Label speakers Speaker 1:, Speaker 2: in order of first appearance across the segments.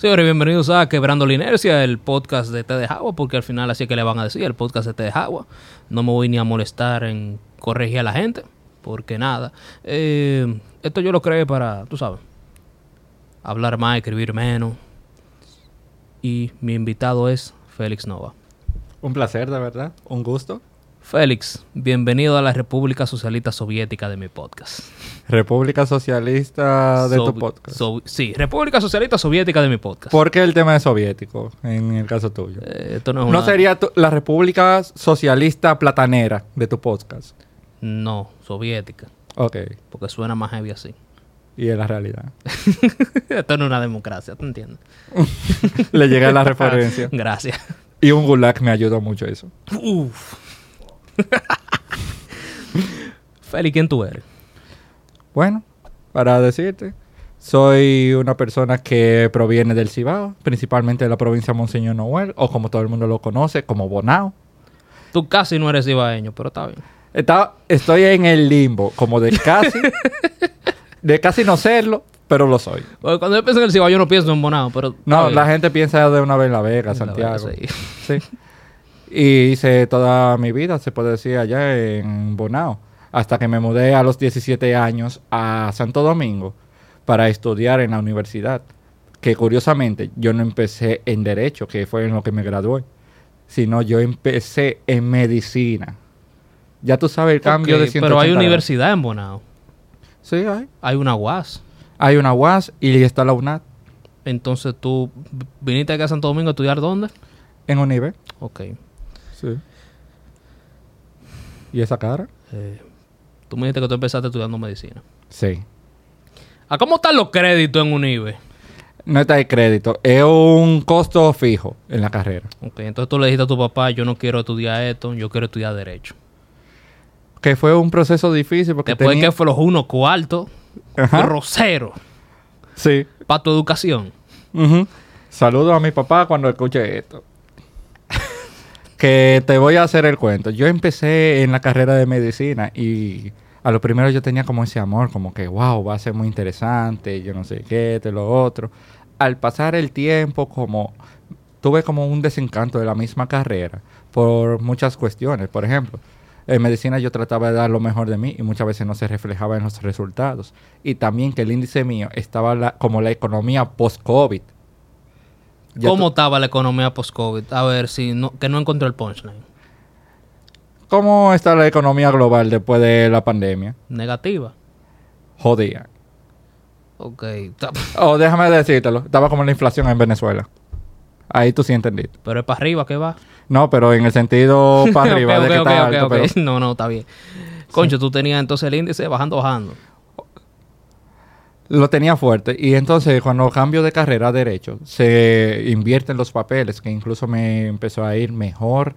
Speaker 1: Señores, bienvenidos a Quebrando la Inercia, el podcast de Te de Jagua, porque al final así es que le van a decir, el podcast de Te de Jagua. No me voy ni a molestar en corregir a la gente, porque nada. Eh, esto yo lo creé para, tú sabes, hablar más, escribir menos. Y mi invitado es Félix Nova.
Speaker 2: Un placer, de verdad. Un gusto.
Speaker 1: Félix, bienvenido a la República Socialista Soviética de mi podcast.
Speaker 2: República Socialista de tu podcast.
Speaker 1: so- sí, República Socialista Soviética de mi podcast.
Speaker 2: ¿Por qué el tema es soviético en el caso tuyo?
Speaker 1: Eh, esto no es
Speaker 2: ¿No
Speaker 1: una-
Speaker 2: sería la República Socialista Platanera de tu podcast?
Speaker 1: No, soviética,
Speaker 2: Ok.
Speaker 1: porque suena más heavy así.
Speaker 2: Y es la realidad.
Speaker 1: Esto no es una democracia, ¿te entiendes?
Speaker 2: Le llegué a la referencia.
Speaker 1: Gracias.
Speaker 2: Y un gulag me ayudó mucho eso.
Speaker 1: Uf. Feli, ¿quién tú eres?
Speaker 2: Bueno, para decirte, soy una persona que proviene del Cibao, principalmente de la provincia de Monseñor Noel, o como todo el mundo lo conoce, como Bonao.
Speaker 1: Tú casi no eres ibaeño, pero está bien.
Speaker 2: Está- estoy en el limbo, como de casi, de casi no serlo, pero lo soy.
Speaker 1: Cuando yo pienso en el Cibao, yo no pienso en Bonao, pero...
Speaker 2: No,
Speaker 1: bien.
Speaker 2: la gente piensa de una vez en La Vega, Santiago.
Speaker 1: sí.
Speaker 2: Sí. Y hice toda mi vida, se puede decir, allá en Bonao. Hasta que me mudé a los 17 años a Santo Domingo para estudiar en la universidad. Que curiosamente yo no empecé en Derecho, que fue en lo que me gradué. Sino yo empecé en Medicina. Ya tú sabes el cambio de 180
Speaker 1: Pero hay
Speaker 2: grados.
Speaker 1: universidad en Bonao.
Speaker 2: Sí, hay.
Speaker 1: Hay una UAS.
Speaker 2: Hay una UAS y está la UNAD
Speaker 1: Entonces tú viniste aquí a Santo Domingo a estudiar dónde?
Speaker 2: en Unive.
Speaker 1: Ok.
Speaker 2: Sí. ¿Y esa cara?
Speaker 1: Eh, tú me dijiste que tú empezaste estudiando medicina.
Speaker 2: Sí.
Speaker 1: ¿A cómo están los créditos en Unive?
Speaker 2: No está de crédito. Es un costo fijo en la carrera.
Speaker 1: Ok, entonces tú le dijiste a tu papá, yo no quiero estudiar esto, yo quiero estudiar Derecho.
Speaker 2: Que fue un proceso difícil porque
Speaker 1: Después
Speaker 2: tenía...
Speaker 1: que fue los unos cuartos, grosero,
Speaker 2: Sí.
Speaker 1: para tu educación.
Speaker 2: Ujú. Saludo a mi papá cuando escuche esto. Que te voy a hacer el cuento. Yo empecé en la carrera de medicina y a lo primero yo tenía como ese amor, como que, wow, va a ser muy interesante, yo no sé qué, te lo otro. Al pasar el tiempo, como tuve como un desencanto de la misma carrera por muchas cuestiones. Por ejemplo, en medicina yo trataba de dar lo mejor de mí y muchas veces no se reflejaba en los resultados. Y también que el índice mío estaba como la economía post-COVID. Ya
Speaker 1: ¿Cómo
Speaker 2: tú-
Speaker 1: estaba la economía post-COVID? A ver, si no, que no encontré el punchline.
Speaker 2: ¿Cómo está la economía global después de la pandemia?
Speaker 1: Negativa.
Speaker 2: Jodía.
Speaker 1: Ok. ta-
Speaker 2: O déjame decírtelo, estaba como la inflación en Venezuela. Ahí tú sí entendiste.
Speaker 1: Pero es para arriba que va.
Speaker 2: No, pero en el sentido para arriba, de que está alto, pero-.
Speaker 1: No, no, está bien. Concho, tú tenías entonces el índice bajando, bajando.
Speaker 2: Lo tenía fuerte. Y entonces, cuando cambio de carrera a derecho, se invierten los papeles, que incluso me empezó a ir mejor.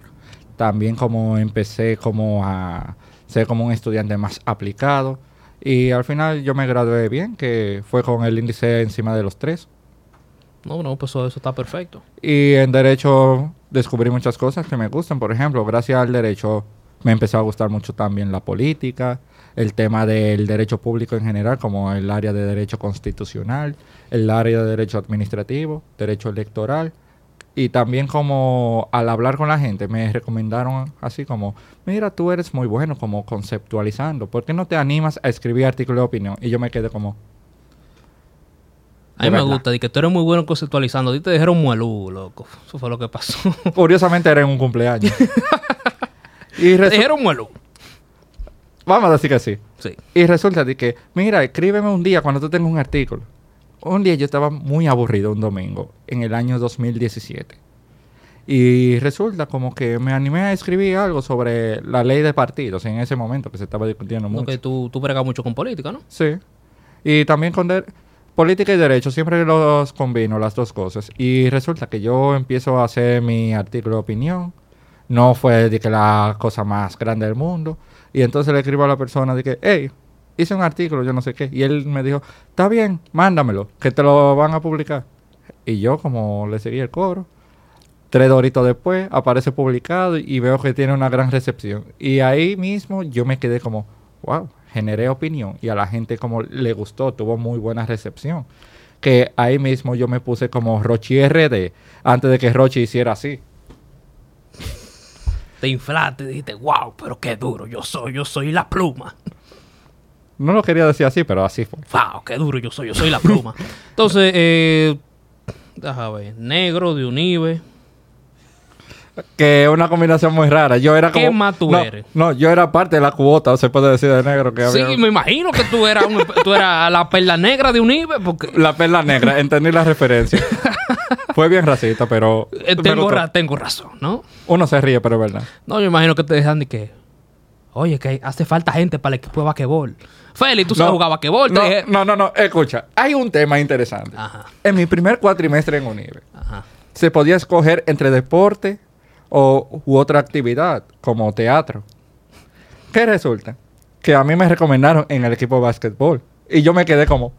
Speaker 2: También como empecé como a ser como un estudiante más aplicado. Y al final yo me gradué bien, que fue con el índice encima de los tres.
Speaker 1: No, no, pues eso, eso está perfecto.
Speaker 2: Y en derecho descubrí muchas cosas que me gustan. Por ejemplo, gracias al derecho me empezó a gustar mucho también la política, el tema del derecho público en general, como el área de derecho constitucional, el área de derecho administrativo, derecho electoral. Y también como al hablar con la gente me recomendaron así como, mira, tú eres muy bueno como conceptualizando, ¿por qué no te animas a escribir artículos de opinión? Y yo me quedé como,
Speaker 1: A mí me
Speaker 2: verdad.
Speaker 1: gusta, de que tú eres muy bueno conceptualizando. A ti te dijeron muelú, loco. Eso fue lo que pasó.
Speaker 2: curiosamente era en un cumpleaños. y
Speaker 1: te dijeron muelú.
Speaker 2: Vamos a decir que sí.
Speaker 1: Sí.
Speaker 2: Y resulta de que, mira, escríbeme un día cuando tú tengas un artículo. Un día yo estaba muy aburrido un domingo, en el año 2017. Y resulta como que me animé a escribir algo sobre la ley de partidos en ese momento que se estaba discutiendo mucho.
Speaker 1: que tú, tú bregas mucho con política, ¿no?
Speaker 2: Sí. Y también con de- política y derecho, siempre los combino las dos cosas. Y resulta que yo empiezo a hacer mi artículo de opinión. No fue de que la cosa más grande del mundo. Y entonces le escribo a la persona de que, hey, hice un artículo, yo no sé qué. Y él me dijo, está bien, mándamelo, que te lo van a publicar. Y yo como le seguí el coro. Tres doritos después aparece publicado y veo que tiene una gran recepción. Y ahí mismo yo me quedé como, wow, generé opinión y a la gente como le gustó, tuvo muy buena recepción. que ahí mismo yo me puse como Rochi RD antes de que Rochi hiciera así.
Speaker 1: Te inflaste y dijiste, wow, pero qué duro yo soy, yo soy la pluma.
Speaker 2: No lo quería decir así, pero así fue.
Speaker 1: Wow, qué duro yo soy, yo soy la pluma. Entonces, eh, déjame ver, negro de Unive.
Speaker 2: Que es una combinación muy rara. Yo era como...
Speaker 1: ¿Qué más tú
Speaker 2: no,
Speaker 1: eres?
Speaker 2: No, yo era parte de la cuota, se puede decir de negro que
Speaker 1: Sí,
Speaker 2: había...
Speaker 1: me imagino que tú eras, un- tú eras la perla negra de Unive, porque
Speaker 2: La perla negra, entendí la referencia. Fue bien racista, pero...
Speaker 1: eh, tengo, ra- tengo razón, ¿no?
Speaker 2: Uno se ríe, pero es verdad.
Speaker 1: No, yo imagino que te dejan de que, oye, que hace falta gente para el equipo de basquetbol. Feli, tú sabes
Speaker 2: No,
Speaker 1: jugar basquetbol.
Speaker 2: No,
Speaker 1: dije,
Speaker 2: no, no, no, escucha. Hay un tema interesante.
Speaker 1: Ajá,
Speaker 2: En mi primer cuatrimestre en UNIBE,
Speaker 1: ajá.
Speaker 2: se podía escoger entre deporte o, u otra actividad, como teatro. ¿Qué resulta? Que a mí me recomendaron en el equipo de básquetbol. Y yo me quedé como,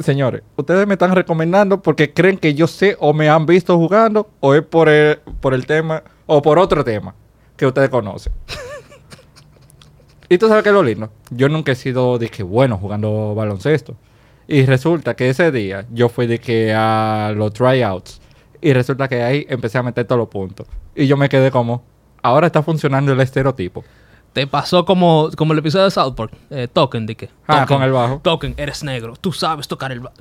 Speaker 2: señores, ustedes me están recomendando porque creen que yo sé o me han visto jugando o es por el, por el tema o por otro tema que ustedes conocen. y tú sabes qué es lo lindo. Yo nunca he sido de que bueno jugando baloncesto. Y resulta que ese día yo fui de que a los tryouts. Y resulta que ahí empecé a meter todos los puntos. Y yo me quedé como, ahora está funcionando el estereotipo.
Speaker 1: Te pasó como, como el episodio de South Park. Eh, token, de que.
Speaker 2: Ah, con el bajo.
Speaker 1: Token, eres negro. Tú sabes tocar el bajo.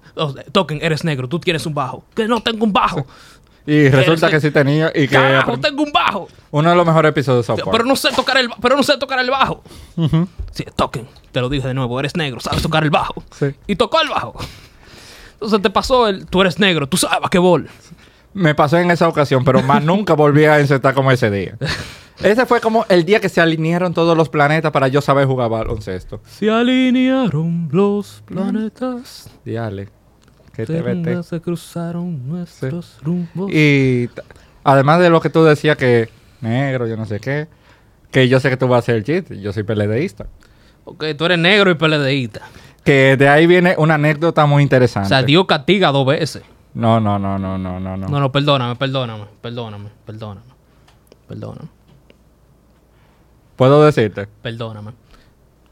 Speaker 1: token, eres negro. Tú tienes un bajo. Que no tengo un bajo.
Speaker 2: Y resulta que sí tenía y que
Speaker 1: Carajo, tengo un bajo.
Speaker 2: uno de los mejores episodios de South Park.
Speaker 1: Pero no sé tocar el, pero no sé tocar el bajo.
Speaker 2: Ujú.
Speaker 1: Sí, token. Te lo dije de nuevo. Eres negro. Sabes tocar el bajo.
Speaker 2: Sí.
Speaker 1: Y tocó el bajo. Entonces te pasó el. Tú eres negro. Tú sabes basquetbol.
Speaker 2: Me pasó en esa ocasión, pero más nunca volví a insertar como ese día. Ese fue como el día que se alinearon todos los planetas para yo saber jugar baloncesto.
Speaker 1: Se alinearon los planetas.
Speaker 2: Diale. Que te vete.
Speaker 1: se cruzaron nuestros rumbos.
Speaker 2: Y además de lo que tú decías que negro, yo no sé qué, que yo sé que tú vas a hacer el chiste, yo soy peledeísta.
Speaker 1: Ok, tú eres negro y peledeísta.
Speaker 2: Que de ahí viene una anécdota muy
Speaker 1: O
Speaker 2: interesante.
Speaker 1: sea, Dios castiga dos veces.
Speaker 2: No, no, no, no, no, no, no.
Speaker 1: No, no, perdóname, perdóname, perdóname, perdóname. Perdóname,
Speaker 2: ¿Puedo decirte?
Speaker 1: perdóname.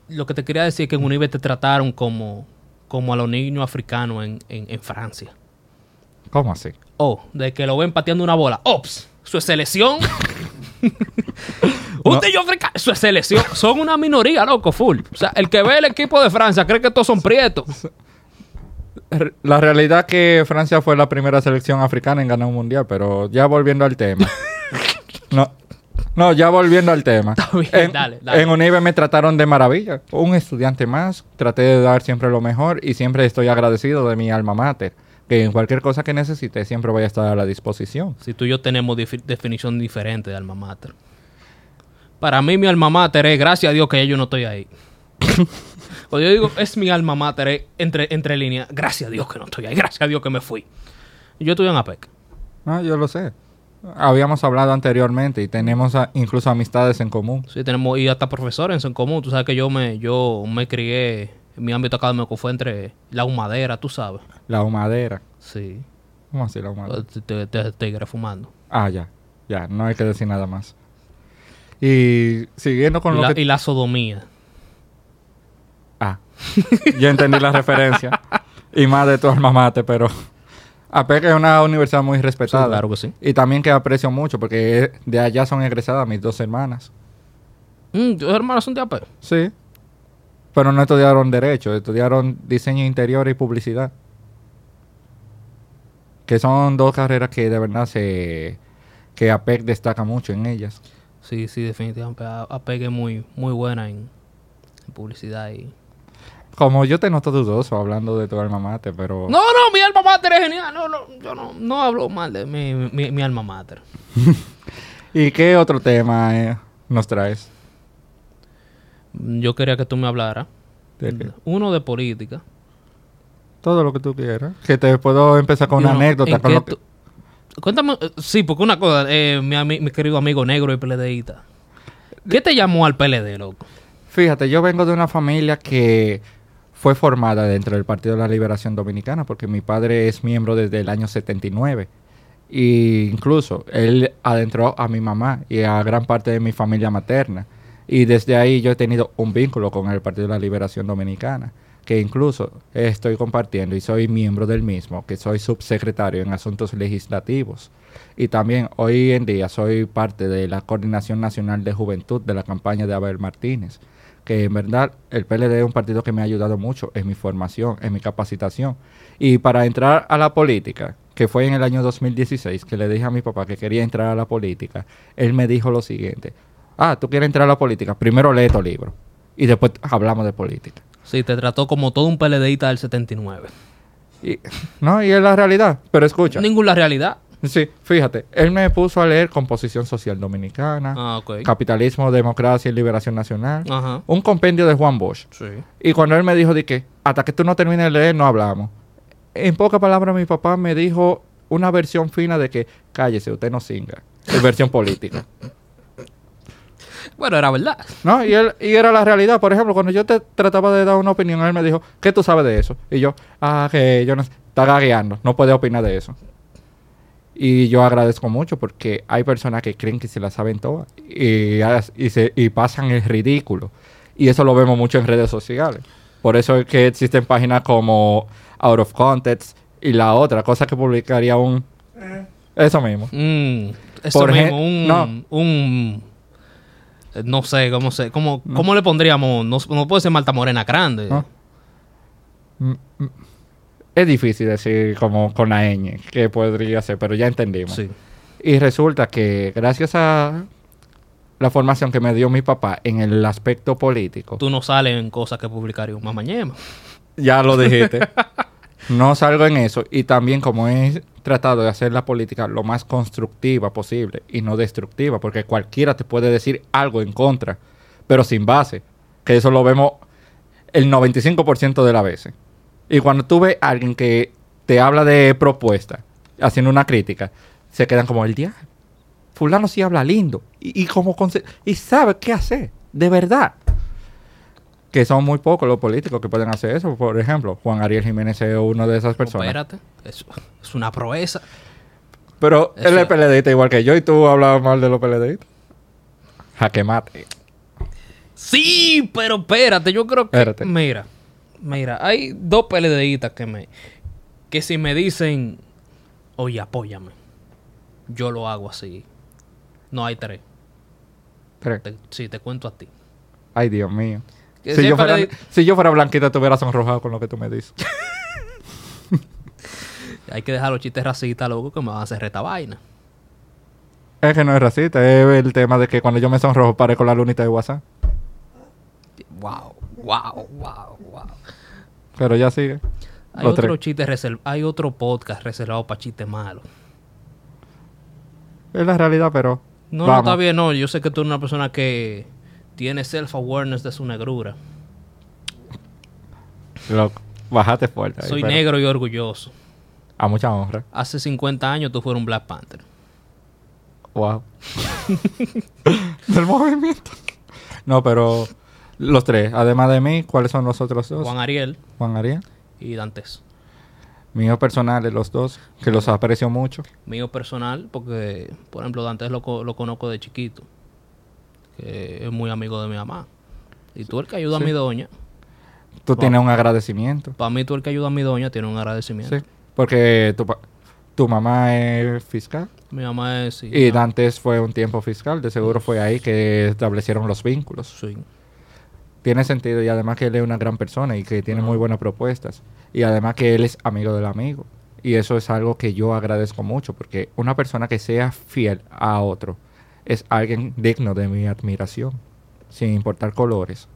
Speaker 1: Lo que te quería decir es que en Unive te trataron como, como a los niños africanos en, en, en Francia.
Speaker 2: ¿Cómo así?
Speaker 1: Oh, de que lo ven pateando una bola. Ops, su selección. Un
Speaker 2: No.
Speaker 1: niño africano, su selección. Son una minoría, loco, full. O sea, el que ve el equipo de Francia cree que todos son prietos.
Speaker 2: La realidad que Francia fue la primera selección africana en ganar un mundial, pero ya volviendo al tema. no, no, ya volviendo al tema.
Speaker 1: Está bien,
Speaker 2: en,
Speaker 1: dale, dale.
Speaker 2: en Unive me trataron de maravilla. Un estudiante más. Traté de dar siempre lo mejor y siempre estoy agradecido de mi alma mater. Que en cualquier cosa que necesite siempre voy a estar a la disposición.
Speaker 1: Si tú y yo tenemos definición diferente de alma mater. Para mí, mi alma mater es gracias a Dios que yo no estoy ahí. Cuando yo digo es mi alma mater, es entre, entre líneas, gracias a Dios que no estoy ahí, gracias a Dios que me fui. Yo estoy en APEC.
Speaker 2: No, yo lo sé. Habíamos hablado anteriormente y tenemos a- incluso amistades en común.
Speaker 1: Sí, tenemos, y hasta profesores en común. Tú sabes que yo me, yo me crié, mi ámbito académico fue entre la humadera, tú sabes.
Speaker 2: La humadera.
Speaker 1: Sí.
Speaker 2: ¿Cómo así la humadera?
Speaker 1: Te, te, te- fumando.
Speaker 2: Ah, ya. Ya, no hay que decir nada más. Y siguiendo con lo que...
Speaker 1: y la sodomía.
Speaker 2: Ah, ya entendí la referencia. Y más de tu alma mate, pero... APEC es una universidad muy respetada.
Speaker 1: Sí, claro que sí.
Speaker 2: Y también que aprecio mucho porque de allá son egresadas mis dos hermanas.
Speaker 1: Mm, ¿Tus hermanos son de APEC?
Speaker 2: Sí. Pero no estudiaron Derecho, estudiaron Diseño Interior y Publicidad. Que son dos carreras que de verdad se... que APEC destaca mucho en ellas.
Speaker 1: Sí, sí, definitivamente. APEC es muy, muy buena en, en publicidad y...
Speaker 2: Como yo te noto dudoso hablando de tu alma mate, pero...
Speaker 1: No, no, mi alma mater es genial. No, no, yo no, no hablo mal de mi, mi, mi alma mater.
Speaker 2: ¿Y qué otro tema eh, nos traes?
Speaker 1: Yo quería que tú me hablaras.
Speaker 2: ¿De qué?
Speaker 1: Uno de política.
Speaker 2: Todo lo que tú quieras. Que te puedo empezar con una anécdota.
Speaker 1: ¿en
Speaker 2: Con lo que...
Speaker 1: Cuéntame, eh, sí, porque una cosa, eh, mi, ami- mi querido amigo negro y PLDista. ¿Qué te llamó al PLD, loco?
Speaker 2: Fíjate, yo vengo de una familia que fue formada dentro del Partido de la Liberación Dominicana porque mi padre es miembro desde el año 79. Y incluso él adentró a mi mamá y a gran parte de mi familia materna. Y desde ahí yo he tenido un vínculo con el Partido de la Liberación Dominicana. que incluso estoy compartiendo y soy miembro del mismo, que soy subsecretario en asuntos legislativos. Y también hoy en día soy parte de la Coordinación Nacional de Juventud de la campaña de Abel Martínez, que en verdad el PLD es un partido que me ha ayudado mucho en mi formación, en mi capacitación. Y para entrar a la política, que fue en el año 2016, que le dije a mi papá que quería entrar a la política, él me dijo lo siguiente, ah, tú quieres entrar a la política, primero lee tu libro y después hablamos de política.
Speaker 1: Sí, te trató como todo un PLDista del 79.
Speaker 2: Y, no, y es la realidad, pero escucha.
Speaker 1: Ninguna realidad.
Speaker 2: Sí, fíjate, él me puso a leer Composición Social Dominicana,
Speaker 1: Ah.
Speaker 2: Capitalismo, Democracia y Liberación Nacional,
Speaker 1: Ajá.
Speaker 2: un compendio de Juan Bosch.
Speaker 1: Sí.
Speaker 2: Y cuando él me dijo de que hasta que tú no termines de leer no hablamos. En pocas palabras mi papá me dijo una versión fina de que cállese, usted no singa. Es versión política.
Speaker 1: Bueno, era verdad.
Speaker 2: ¿No? Y, él, y era la realidad. Por ejemplo, cuando yo te trataba de dar una opinión, él me dijo, ¿qué tú sabes de eso? Y yo, ah, que yo no está gagueando, no puede opinar de eso. Y yo agradezco mucho porque hay personas que creen que se la saben todas y, y, se, y pasan el ridículo. Y eso lo vemos mucho en redes sociales. Por eso es que existen páginas como Out of Context y la otra, cosa que publicaría un... Eso mismo.
Speaker 1: Mm, eso
Speaker 2: Por
Speaker 1: mismo, un,
Speaker 2: no.
Speaker 1: un eh, no sé, cómo se, cómo, cómo le pondríamos, no, no puede ser Malta Morena grande.
Speaker 2: No. Mm, mm. Es difícil decir como con la ñ que podría ser, pero ya entendimos.
Speaker 1: Sí.
Speaker 2: Y resulta que gracias a la formación que me dio mi papá en el aspecto político,
Speaker 1: Tú no sales en cosas que publicaría un mamañema.
Speaker 2: ya lo dijiste, no salgo en eso. Y también como he tratado de hacer la política lo más constructiva posible y no destructiva, porque cualquiera te puede decir algo en contra, pero sin base, que eso lo vemos el 95% de las veces. Y cuando tú ves a alguien que te habla de propuesta, haciendo una crítica, se quedan como el día. Fulano sí habla lindo y, y como y sabe qué hacer, de verdad. Que son muy pocos los políticos que pueden hacer eso. Por ejemplo, Juan Ariel Jiménez es uno de esas personas.
Speaker 1: Espérate, es, es una proeza.
Speaker 2: Pero él es PLDista igual que yo y tú hablabas mal de los PLDistas. Jaque mate.
Speaker 1: Sí, pero espérate, yo creo que.
Speaker 2: Espérate.
Speaker 1: Mira, mira, hay dos PLDistas que me. Que si me dicen, oye, apóyame, yo lo hago así. No hay tres.
Speaker 2: Tres.
Speaker 1: Te- sí, te cuento a ti.
Speaker 2: Ay, Dios mío. Si yo, fuera,
Speaker 1: le-
Speaker 2: si yo fuera blanquita, te hubieras sonrojado con lo que tú me dices.
Speaker 1: Hay que dejar los chistes racistas, loco, que me van a hacer reta vaina.
Speaker 2: es que no es racista, es el tema de que cuando yo me sonrojo pare con la lunita de WhatsApp.
Speaker 1: Wow, wow, wow, wow.
Speaker 2: Pero ya sigue.
Speaker 1: Hay
Speaker 2: Los
Speaker 1: otro
Speaker 2: tres.
Speaker 1: chiste reserv- hay otro podcast reservado para chistes malos.
Speaker 2: Es la realidad, pero.
Speaker 1: No, no está bien, no. Yo sé que tú eres una persona que tiene self-awareness de su negrura.
Speaker 2: Loco, bájate fuerte. ahí,
Speaker 1: Soy
Speaker 2: pero
Speaker 1: negro y orgulloso.
Speaker 2: A mucha honra.
Speaker 1: Hace 50 años tú fueras un Black Panther.
Speaker 2: Wow. Del movimiento. No, pero. Los tres. Además de mí, ¿cuáles son los otros dos?
Speaker 1: Juan Ariel
Speaker 2: Juan Ariel.
Speaker 1: y Dantes.
Speaker 2: Míos personales, los dos, que los aprecio mucho.
Speaker 1: Mío personal, porque, por ejemplo, Dantes lo, lo conozco de chiquito. Que es muy amigo de mi mamá. Y tú el que ayuda
Speaker 2: Sí.
Speaker 1: a mi doña.
Speaker 2: Tú tienes un agradecimiento.
Speaker 1: Para mí tú el que ayuda a mi doña tiene un agradecimiento.
Speaker 2: Sí. Porque tu, tu mamá es fiscal.
Speaker 1: Mi mamá es... sí,
Speaker 2: Y Dantes fue un tiempo fiscal. De seguro fue ahí que establecieron los vínculos.
Speaker 1: sí.
Speaker 2: Tiene sentido. Y además que él es una gran persona y que tiene muy buenas propuestas. Y además que él es amigo del amigo. Y eso es algo que yo agradezco mucho. Porque una persona que sea fiel a otro es alguien digno de mi admiración. Sin importar colores.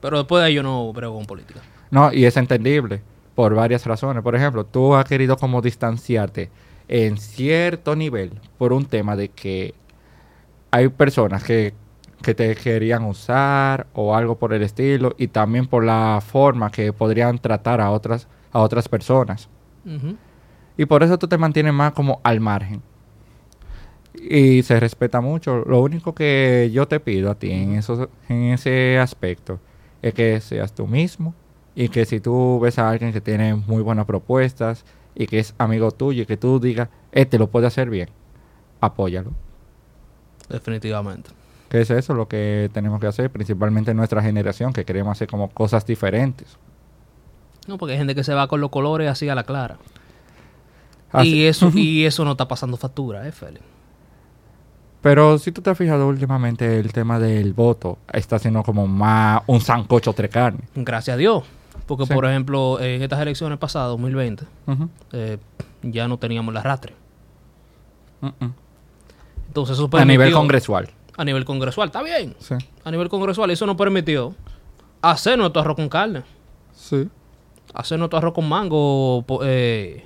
Speaker 1: Pero después de ahí yo no brego con política.
Speaker 2: No, y es entendible por varias razones. Por ejemplo, tú has querido como distanciarte en cierto nivel por un tema de que hay personas que, que te querían usar o algo por el estilo y también por la forma que podrían tratar a otras, a otras personas. Y por eso tú te mantienes más como al margen. Y se respeta mucho. Lo único que yo te pido a ti en, esos, en ese aspecto es que seas tú mismo y que si tú ves a alguien que tiene muy buenas propuestas y que es amigo tuyo y que tú digas, este lo puede hacer bien, apóyalo.
Speaker 1: Definitivamente.
Speaker 2: Que es eso lo que tenemos que hacer, principalmente nuestra generación, que queremos hacer como cosas diferentes.
Speaker 1: No, porque hay gente que se va con los colores así a la clara.
Speaker 2: Así-
Speaker 1: Y eso, y eso no está pasando factura, ¿eh, Félix?
Speaker 2: Pero si tú te has fijado últimamente, el tema del voto está siendo como más un sancocho tres carnes.
Speaker 1: Gracias a Dios. Porque,
Speaker 2: Sí.
Speaker 1: por ejemplo, en estas elecciones pasadas, 2020,
Speaker 2: Ujú.
Speaker 1: eh, ya no teníamos la rastre.
Speaker 2: Mm, mm.
Speaker 1: Entonces eso
Speaker 2: A nivel congresual.
Speaker 1: A nivel congresual, está bien.
Speaker 2: Sí.
Speaker 1: A nivel congresual, eso nos permitió hacer nuestro arroz con carne,
Speaker 2: Sí.
Speaker 1: hacer nuestro arroz con mango eh,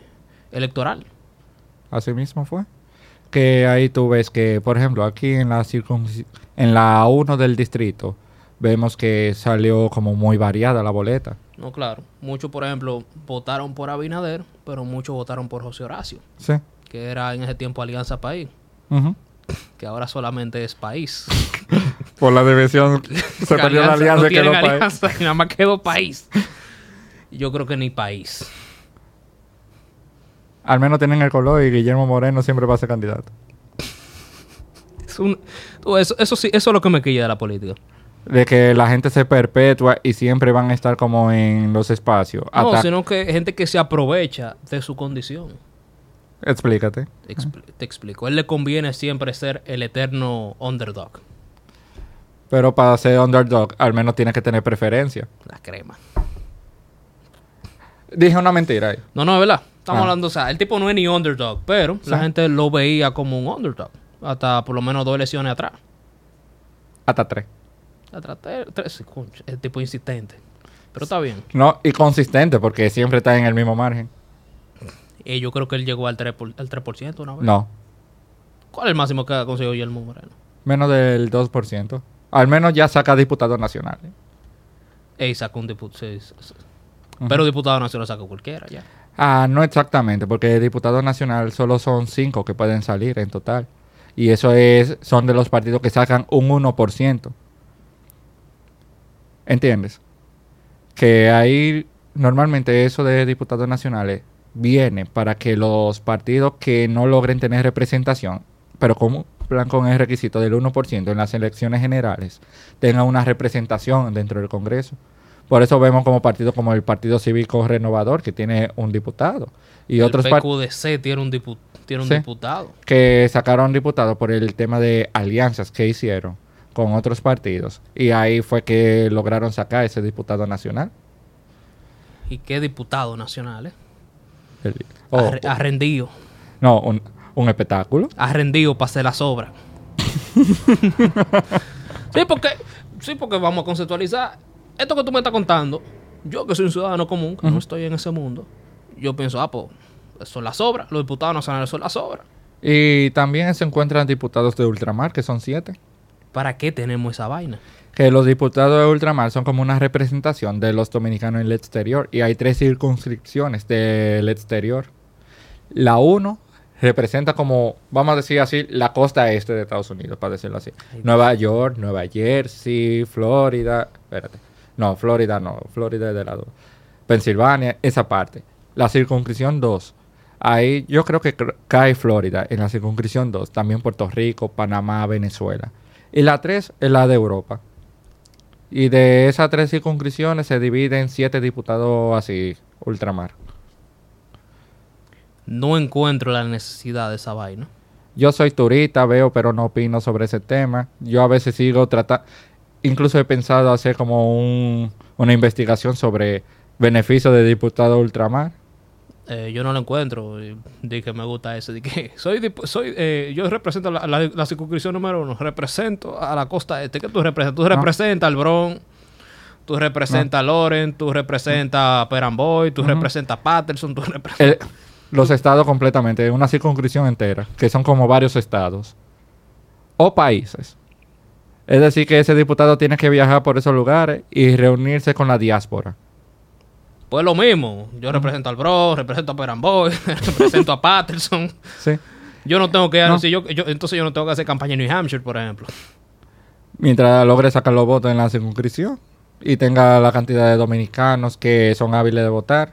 Speaker 1: electoral.
Speaker 2: Así mismo fue. Que ahí tú ves que, por ejemplo, aquí en la en la 1 del distrito, vemos que salió como muy variada la boleta.
Speaker 1: No, claro. Muchos, por ejemplo, votaron por Abinader, pero muchos votaron por José Horacio,
Speaker 2: Sí.
Speaker 1: que era en ese tiempo Alianza País,
Speaker 2: Ujú.
Speaker 1: Que ahora solamente es país.
Speaker 2: Por la división se perdió la alianza
Speaker 1: no
Speaker 2: quedó país.
Speaker 1: y nada más quedó país. Yo creo que ni país.
Speaker 2: Al menos tienen el color y Guillermo Moreno siempre va a ser candidato.
Speaker 1: Es un- eso, eso sí, eso es lo que me quilla de la política.
Speaker 2: De que la gente se perpetúa y siempre van a estar como en los espacios.
Speaker 1: No, sino que gente que se aprovecha de su condición.
Speaker 2: Explícate.
Speaker 1: Expl- Te explico. A él le conviene siempre ser el eterno underdog.
Speaker 2: Pero para ser underdog, al menos tiene que tener preferencia.
Speaker 1: La crema.
Speaker 2: Dije una mentira ahí.
Speaker 1: No, no, es verdad. Estamos
Speaker 2: Ah.
Speaker 1: hablando, o sea, el tipo no es ni underdog, pero la gente lo veía como un underdog. Hasta por lo menos dos elecciones atrás.
Speaker 2: Hasta tres.
Speaker 1: Atrás, tres, tres, el tipo insistente. Pero está bien.
Speaker 2: No, y consistente, porque siempre está en el mismo margen.
Speaker 1: Y yo creo que él llegó al 3%, por, al 3% una vez.
Speaker 2: No,
Speaker 1: ¿Cuál es el máximo que ha conseguido Guillermo Moreno?
Speaker 2: menos del 2%. Al menos ya saca diputados nacionales.
Speaker 1: Ey, sacó un diputado. sí, sí, sí.
Speaker 2: Ujú.
Speaker 1: Pero diputado nacional saca cualquiera ya.
Speaker 2: Ah, no exactamente, porque diputado nacional solo son cinco que pueden salir en total. Y eso es, son de los partidos que sacan un 1%. ¿Entiendes? Que ahí normalmente eso de diputados nacionales viene para que los partidos que no logren tener representación, pero cumplan con el requisito del 1% en las elecciones generales, tengan una representación dentro del Congreso. Por eso vemos como partidos como el Partido Cívico Renovador, que tiene un diputado, y
Speaker 1: el
Speaker 2: otros partidos
Speaker 1: PQDC tiene un, dipu- tiene un
Speaker 2: Sí.
Speaker 1: diputado.
Speaker 2: que sacaron diputados por el tema de alianzas que hicieron con otros partidos. Y ahí fue que lograron sacar ese diputado nacional.
Speaker 1: ¿Y qué diputado nacional, eh?
Speaker 2: Oh,
Speaker 1: ha, re- ha rendido.
Speaker 2: no, un, un espectáculo.
Speaker 1: Ha rendido para hacer las obras. sí, porque, sí, porque vamos a conceptualizar. Esto que tú me estás contando, yo que soy un ciudadano común, que no estoy en ese mundo, yo pienso, ah, pues, son las obras. Los diputados nacionales son las obras.
Speaker 2: Y también se encuentran diputados de ultramar, que son siete.
Speaker 1: ¿Para qué tenemos esa vaina?
Speaker 2: Que los diputados de ultramar son como una representación de los dominicanos en el exterior. Y hay tres circunscripciones del exterior. La uno representa como, vamos a decir así, la costa este de Estados Unidos, para decirlo así.
Speaker 1: Ay,
Speaker 2: Nueva York, Nueva Jersey, Florida. Espérate. No, Florida no. Florida es de lado. Pensilvania, esa parte. La circunscripción 2. Ahí yo creo que cae Florida en la circunscripción 2. También Puerto Rico, Panamá, Venezuela. Y la 3 es la de Europa. Y de esas tres circunscripciones se dividen siete diputados así, ultramar.
Speaker 1: No encuentro la necesidad de esa vaina.
Speaker 2: Yo soy turista, veo, pero no opino sobre ese tema. Yo a veces sigo tratando, incluso he pensado hacer como un- una investigación sobre beneficios de diputado ultramar.
Speaker 1: Eh, yo no lo encuentro. y Di que me gusta ese. Di que soy, soy eh, yo represento la, la- la circunscripción número uno. Represento a la costa este. ¿Qué tú representas? Tú representas al Bronx. Tú representas a Loren. Tú representas a Peramboy. Tú representas a Patterson. Tú representas...
Speaker 2: Eh, los estados completamente, una circunscripción entera, que son como varios estados o países. Es decir, que ese diputado tiene que viajar por esos lugares y reunirse con la diáspora.
Speaker 1: Pues lo mismo. Yo represento al Bronx. Represento a Peramboy. represento a Patterson.
Speaker 2: ¿sí?
Speaker 1: Yo no tengo que...
Speaker 2: No.
Speaker 1: si yo, yo- entonces yo no tengo que hacer campaña en New Hampshire, por ejemplo.
Speaker 2: Mientras logre sacar los votos en la circunscripción y tenga la cantidad de dominicanos que son hábiles de votar.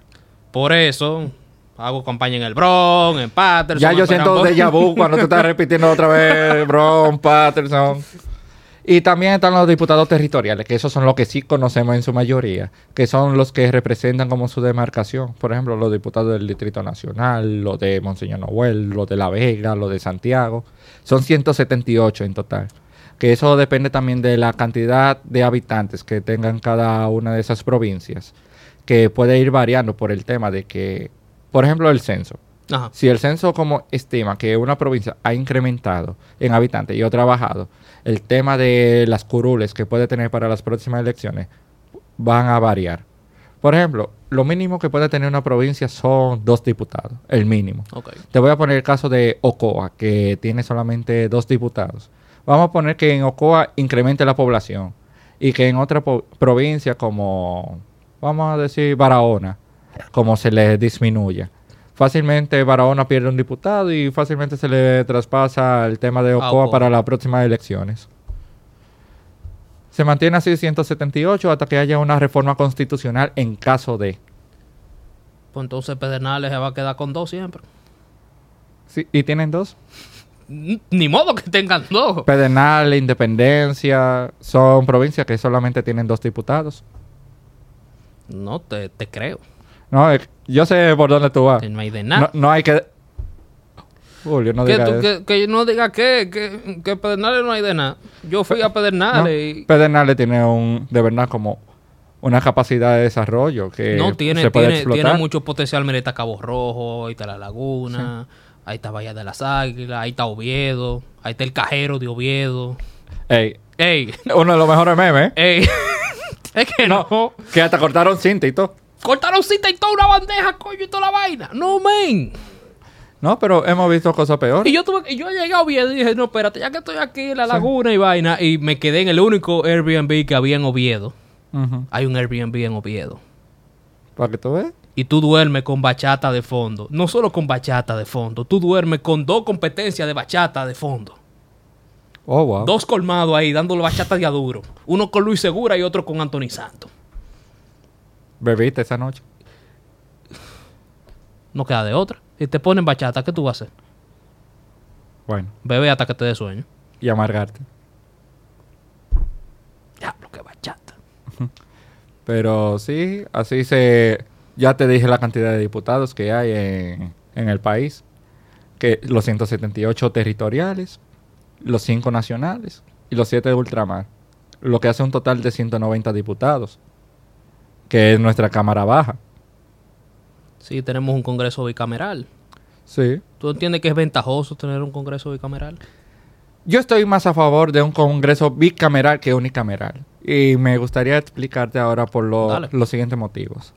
Speaker 1: Por eso... Hago campaña en el Bronx, en Patterson.
Speaker 2: Ya yo siento déjà vu cuando tú estás repitiendo otra vez Bron, Patterson. Y también están los diputados territoriales, que esos son los que sí conocemos en su mayoría, que son los que representan como su demarcación. Por ejemplo, los diputados del Distrito Nacional, los de Monseñor Noel, los de La Vega, los de Santiago. Son 178 en total. Que eso depende también de la cantidad de habitantes que tengan cada una de esas provincias, que puede ir variando por el tema de que, por ejemplo, el censo.
Speaker 1: Ajá.
Speaker 2: Si el censo como estima que una provincia ha incrementado en habitantes y otra ha bajado, el tema de las curules que puede tener para las próximas elecciones van a variar. Por ejemplo, lo mínimo que puede tener una provincia son dos diputados, el mínimo. Te voy a poner el caso de Ocoa, que tiene solamente dos diputados. Vamos a poner que en Ocoa incremente la población y que en otra provincia como, vamos a decir, Barahona, como se le disminuya. Fácilmente Barahona pierde un diputado y fácilmente se le traspasa el tema de Ocoa para las próximas elecciones. Se mantiene así 178 hasta que haya una reforma constitucional en caso de.
Speaker 1: Pues entonces Pedernales se va a quedar con dos siempre.
Speaker 2: Sí, ¿Y tienen dos?
Speaker 1: Ni modo que tengan dos.
Speaker 2: Pedernal, Independencia, son provincias que solamente tienen dos diputados.
Speaker 1: No te, te creo.
Speaker 2: No, yo sé por dónde tú vas.
Speaker 1: Que no hay de
Speaker 2: No,
Speaker 1: nada.
Speaker 2: no hay que... Julio, no
Speaker 1: tú-
Speaker 2: eso.
Speaker 1: que, que yo no diga que, que, que Pedernales no hay de nada. Yo fui a
Speaker 2: No,
Speaker 1: Pedernales y
Speaker 2: Pedernales tiene un, de verdad como una capacidad de desarrollo que
Speaker 1: no tiene,
Speaker 2: se puede
Speaker 1: tiene,
Speaker 2: explotar.
Speaker 1: tiene mucho potencial. Mira, está Cabo Rojo, ahí está La Laguna, ahí está Bahía de las Águilas, ahí está Oviedo, ahí está el cajero de Oviedo.
Speaker 2: Ey,
Speaker 1: Ey,
Speaker 2: uno de los mejores memes.
Speaker 1: ey. es que no.
Speaker 2: No, que hasta cortaron cinta y todo.
Speaker 1: Cortaron cita y toda una bandeja, coño, y toda la vaina. No, men.
Speaker 2: No, pero hemos visto cosas peores.
Speaker 1: Y yo tuve, y yo llegué a Oviedo y dije, no, espérate, ya que estoy aquí en la
Speaker 2: Sí.
Speaker 1: laguna y vaina, y me quedé en el único Airbnb que había en Oviedo. Hay un Airbnb en Oviedo.
Speaker 2: Para que tú veas.
Speaker 1: Y tú duermes con bachata de fondo. No solo con bachata de fondo, tú duermes con dos competencias de bachata de fondo.
Speaker 2: Oh, wow.
Speaker 1: Dos colmados ahí, dándole bachata de aduro. Uno con Luis Segura y otro con Anthony Santos.
Speaker 2: Bebiste esa noche.
Speaker 1: No queda de otra. Si te ponen bachata, ¿qué tú vas a hacer?
Speaker 2: Bueno,
Speaker 1: Bebe hasta que te dé sueño.
Speaker 2: y amargarte.
Speaker 1: Diablo, qué bachata.
Speaker 2: Pero sí, así se... Ya te dije la cantidad de diputados que hay en, en el país. Que los 178 territoriales, los 5 nacionales y los 7 de ultramar. Lo que hace un total de 190 diputados. Que es nuestra Cámara Baja.
Speaker 1: Sí, tenemos un congreso bicameral.
Speaker 2: Sí.
Speaker 1: ¿Tú entiendes que es ventajoso tener un congreso bicameral?
Speaker 2: Yo estoy más a favor de un congreso bicameral que unicameral. Y me gustaría explicarte ahora por lo- los siguientes motivos.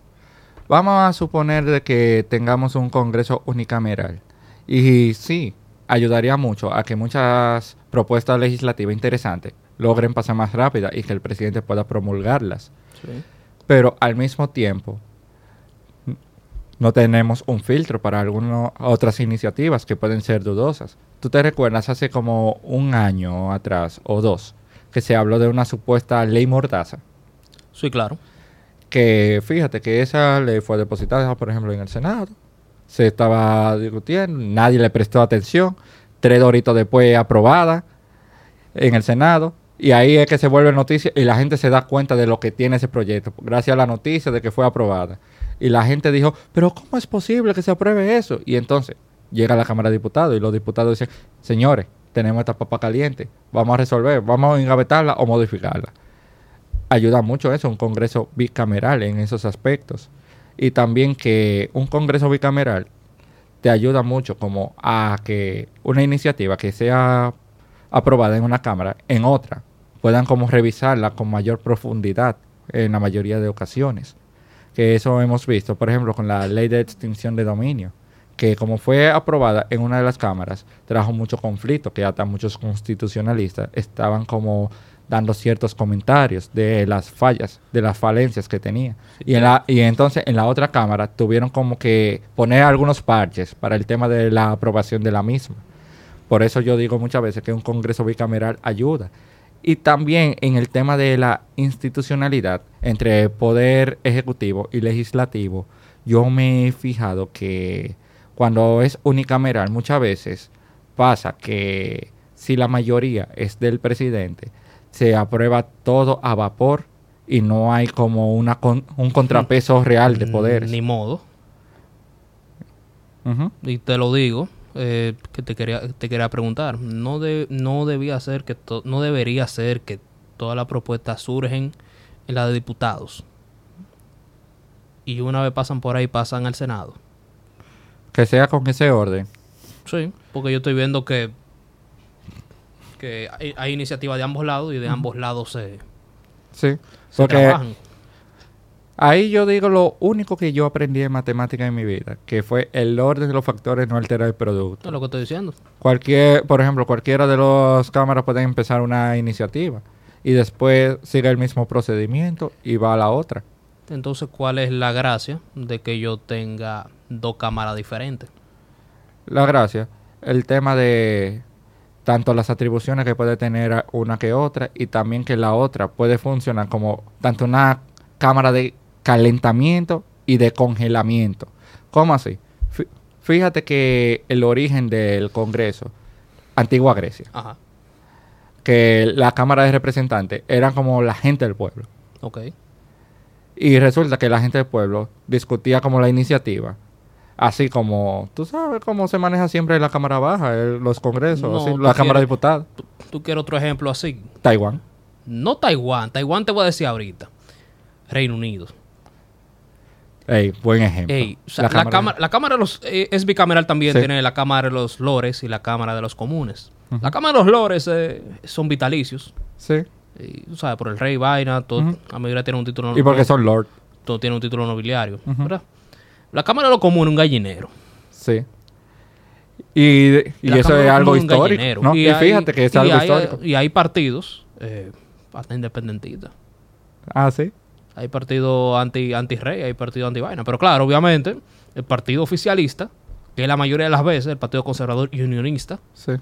Speaker 2: Vamos a suponer de que tengamos un congreso unicameral. Y sí, ayudaría mucho a que muchas propuestas legislativas interesantes logren pasar más rápida y que el presidente pueda promulgarlas.
Speaker 1: Sí.
Speaker 2: Pero al mismo tiempo, no tenemos un filtro para algunas otras iniciativas que pueden ser dudosas. ¿Tú te recuerdas hace como un año atrás o dos que se habló de una supuesta ley mordaza?
Speaker 1: Sí, claro.
Speaker 2: Que fíjate que esa ley fue depositada, por ejemplo, en el Senado. Se estaba discutiendo, nadie le prestó atención. Tres doritos después aprobada en el Senado. Y ahí es que se vuelve noticia y la gente se da cuenta de lo que tiene ese proyecto, gracias a la noticia de que fue aprobada. Y la gente dijo, pero ¿cómo es posible que se apruebe eso? Y entonces llega la Cámara de Diputados y los diputados dicen, señores, tenemos esta papa caliente, vamos a resolver, vamos a engavetarla o modificarla. Ayuda mucho eso, un Congreso bicameral en esos aspectos. Y también que un Congreso bicameral te ayuda mucho como a que una iniciativa que sea aprobada en una Cámara, en otra, puedan como revisarla con mayor profundidad en la mayoría de ocasiones. Que eso hemos visto, por ejemplo, con la ley de extinción de dominio, que como fue aprobada en una de las cámaras, trajo mucho conflicto, que hasta muchos constitucionalistas estaban como dando ciertos comentarios de las fallas, de las falencias que tenía. Y, en la, y entonces en la otra cámara tuvieron como que poner algunos parches para el tema de la aprobación de la misma. Por eso yo digo muchas veces que un Congreso bicameral ayuda. Y también en el tema de la institucionalidad entre poder ejecutivo y legislativo, yo me he fijado que cuando es unicameral muchas veces pasa que si la mayoría es del presidente, se aprueba todo a vapor y no hay como una con- un contrapeso real de poderes.
Speaker 1: Mm, Ni modo. Y te lo digo, eh, que te quería, te quería preguntar. No, de, no debía ser que to- no debería ser que todas las propuestas surgen en la de diputados. Y una vez pasan por ahí, pasan al Senado.
Speaker 2: Que sea con ese orden.
Speaker 1: Sí, porque yo estoy viendo que, que hay, hay iniciativas de ambos lados y de ambos lados se,
Speaker 2: Sí.
Speaker 1: se
Speaker 2: Porque
Speaker 1: trabajan.
Speaker 2: Ahí yo digo lo único que yo aprendí en matemática en mi vida, que fue el orden de los factores no altera el producto.
Speaker 1: Es lo que estoy diciendo.
Speaker 2: Cualquier, por ejemplo, cualquiera de los cámaras puede empezar una iniciativa y después sigue el mismo procedimiento y va a la otra.
Speaker 1: Entonces, ¿cuál es la gracia de que yo tenga dos cámaras diferentes?
Speaker 2: La gracia, el tema de tanto las atribuciones que puede tener una que otra y también que la otra puede funcionar como tanto una cámara de calentamiento y de congelamiento. ¿Cómo así? Fí- Fíjate que el origen del Congreso, antigua Grecia,
Speaker 1: Ajá,
Speaker 2: que la Cámara de Representantes eran como la gente del pueblo.
Speaker 1: ok.
Speaker 2: Y resulta que la gente del pueblo discutía como la iniciativa. Así como, tú sabes cómo se maneja siempre la Cámara Baja, el- los congresos,
Speaker 1: No,
Speaker 2: así,
Speaker 1: tú
Speaker 2: la Cámara de Diputados,
Speaker 1: ¿Tú, tú quieres otro ejemplo así?
Speaker 2: Taiwán.
Speaker 1: No Taiwán. Taiwán te voy a decir ahorita. Reino Unido.
Speaker 2: Ey, buen ejemplo.
Speaker 1: Ey, o sea, la, cámara, la cámara de los... eh, es bicameral también.
Speaker 2: Sí.
Speaker 1: Tiene la cámara de los lores y la cámara de los comunes. La cámara de los lores eh, son vitalicios.
Speaker 2: Sí.
Speaker 1: Y, tú sabes, por el rey, vaina, todo,
Speaker 2: Ujú.
Speaker 1: la mayoría tiene un título...
Speaker 2: Y porque son lord.
Speaker 1: Todo tiene un título nobiliario. ¿verdad? La cámara de los comunes, un gallinero.
Speaker 2: Sí. Y, y eso
Speaker 1: Cámara
Speaker 2: es algo histórico. ¿no? Y,
Speaker 1: hay-
Speaker 2: fíjate que es
Speaker 1: y
Speaker 2: algo
Speaker 1: hay-
Speaker 2: histórico.
Speaker 1: Y hay partidos, eh, hasta independentistas.
Speaker 2: Ah, sí.
Speaker 1: Hay partido anti, anti-rey, hay partido anti-vaina. Pero claro, obviamente, el partido oficialista, que es la mayoría de las veces el partido conservador y unionista,
Speaker 2: Sí.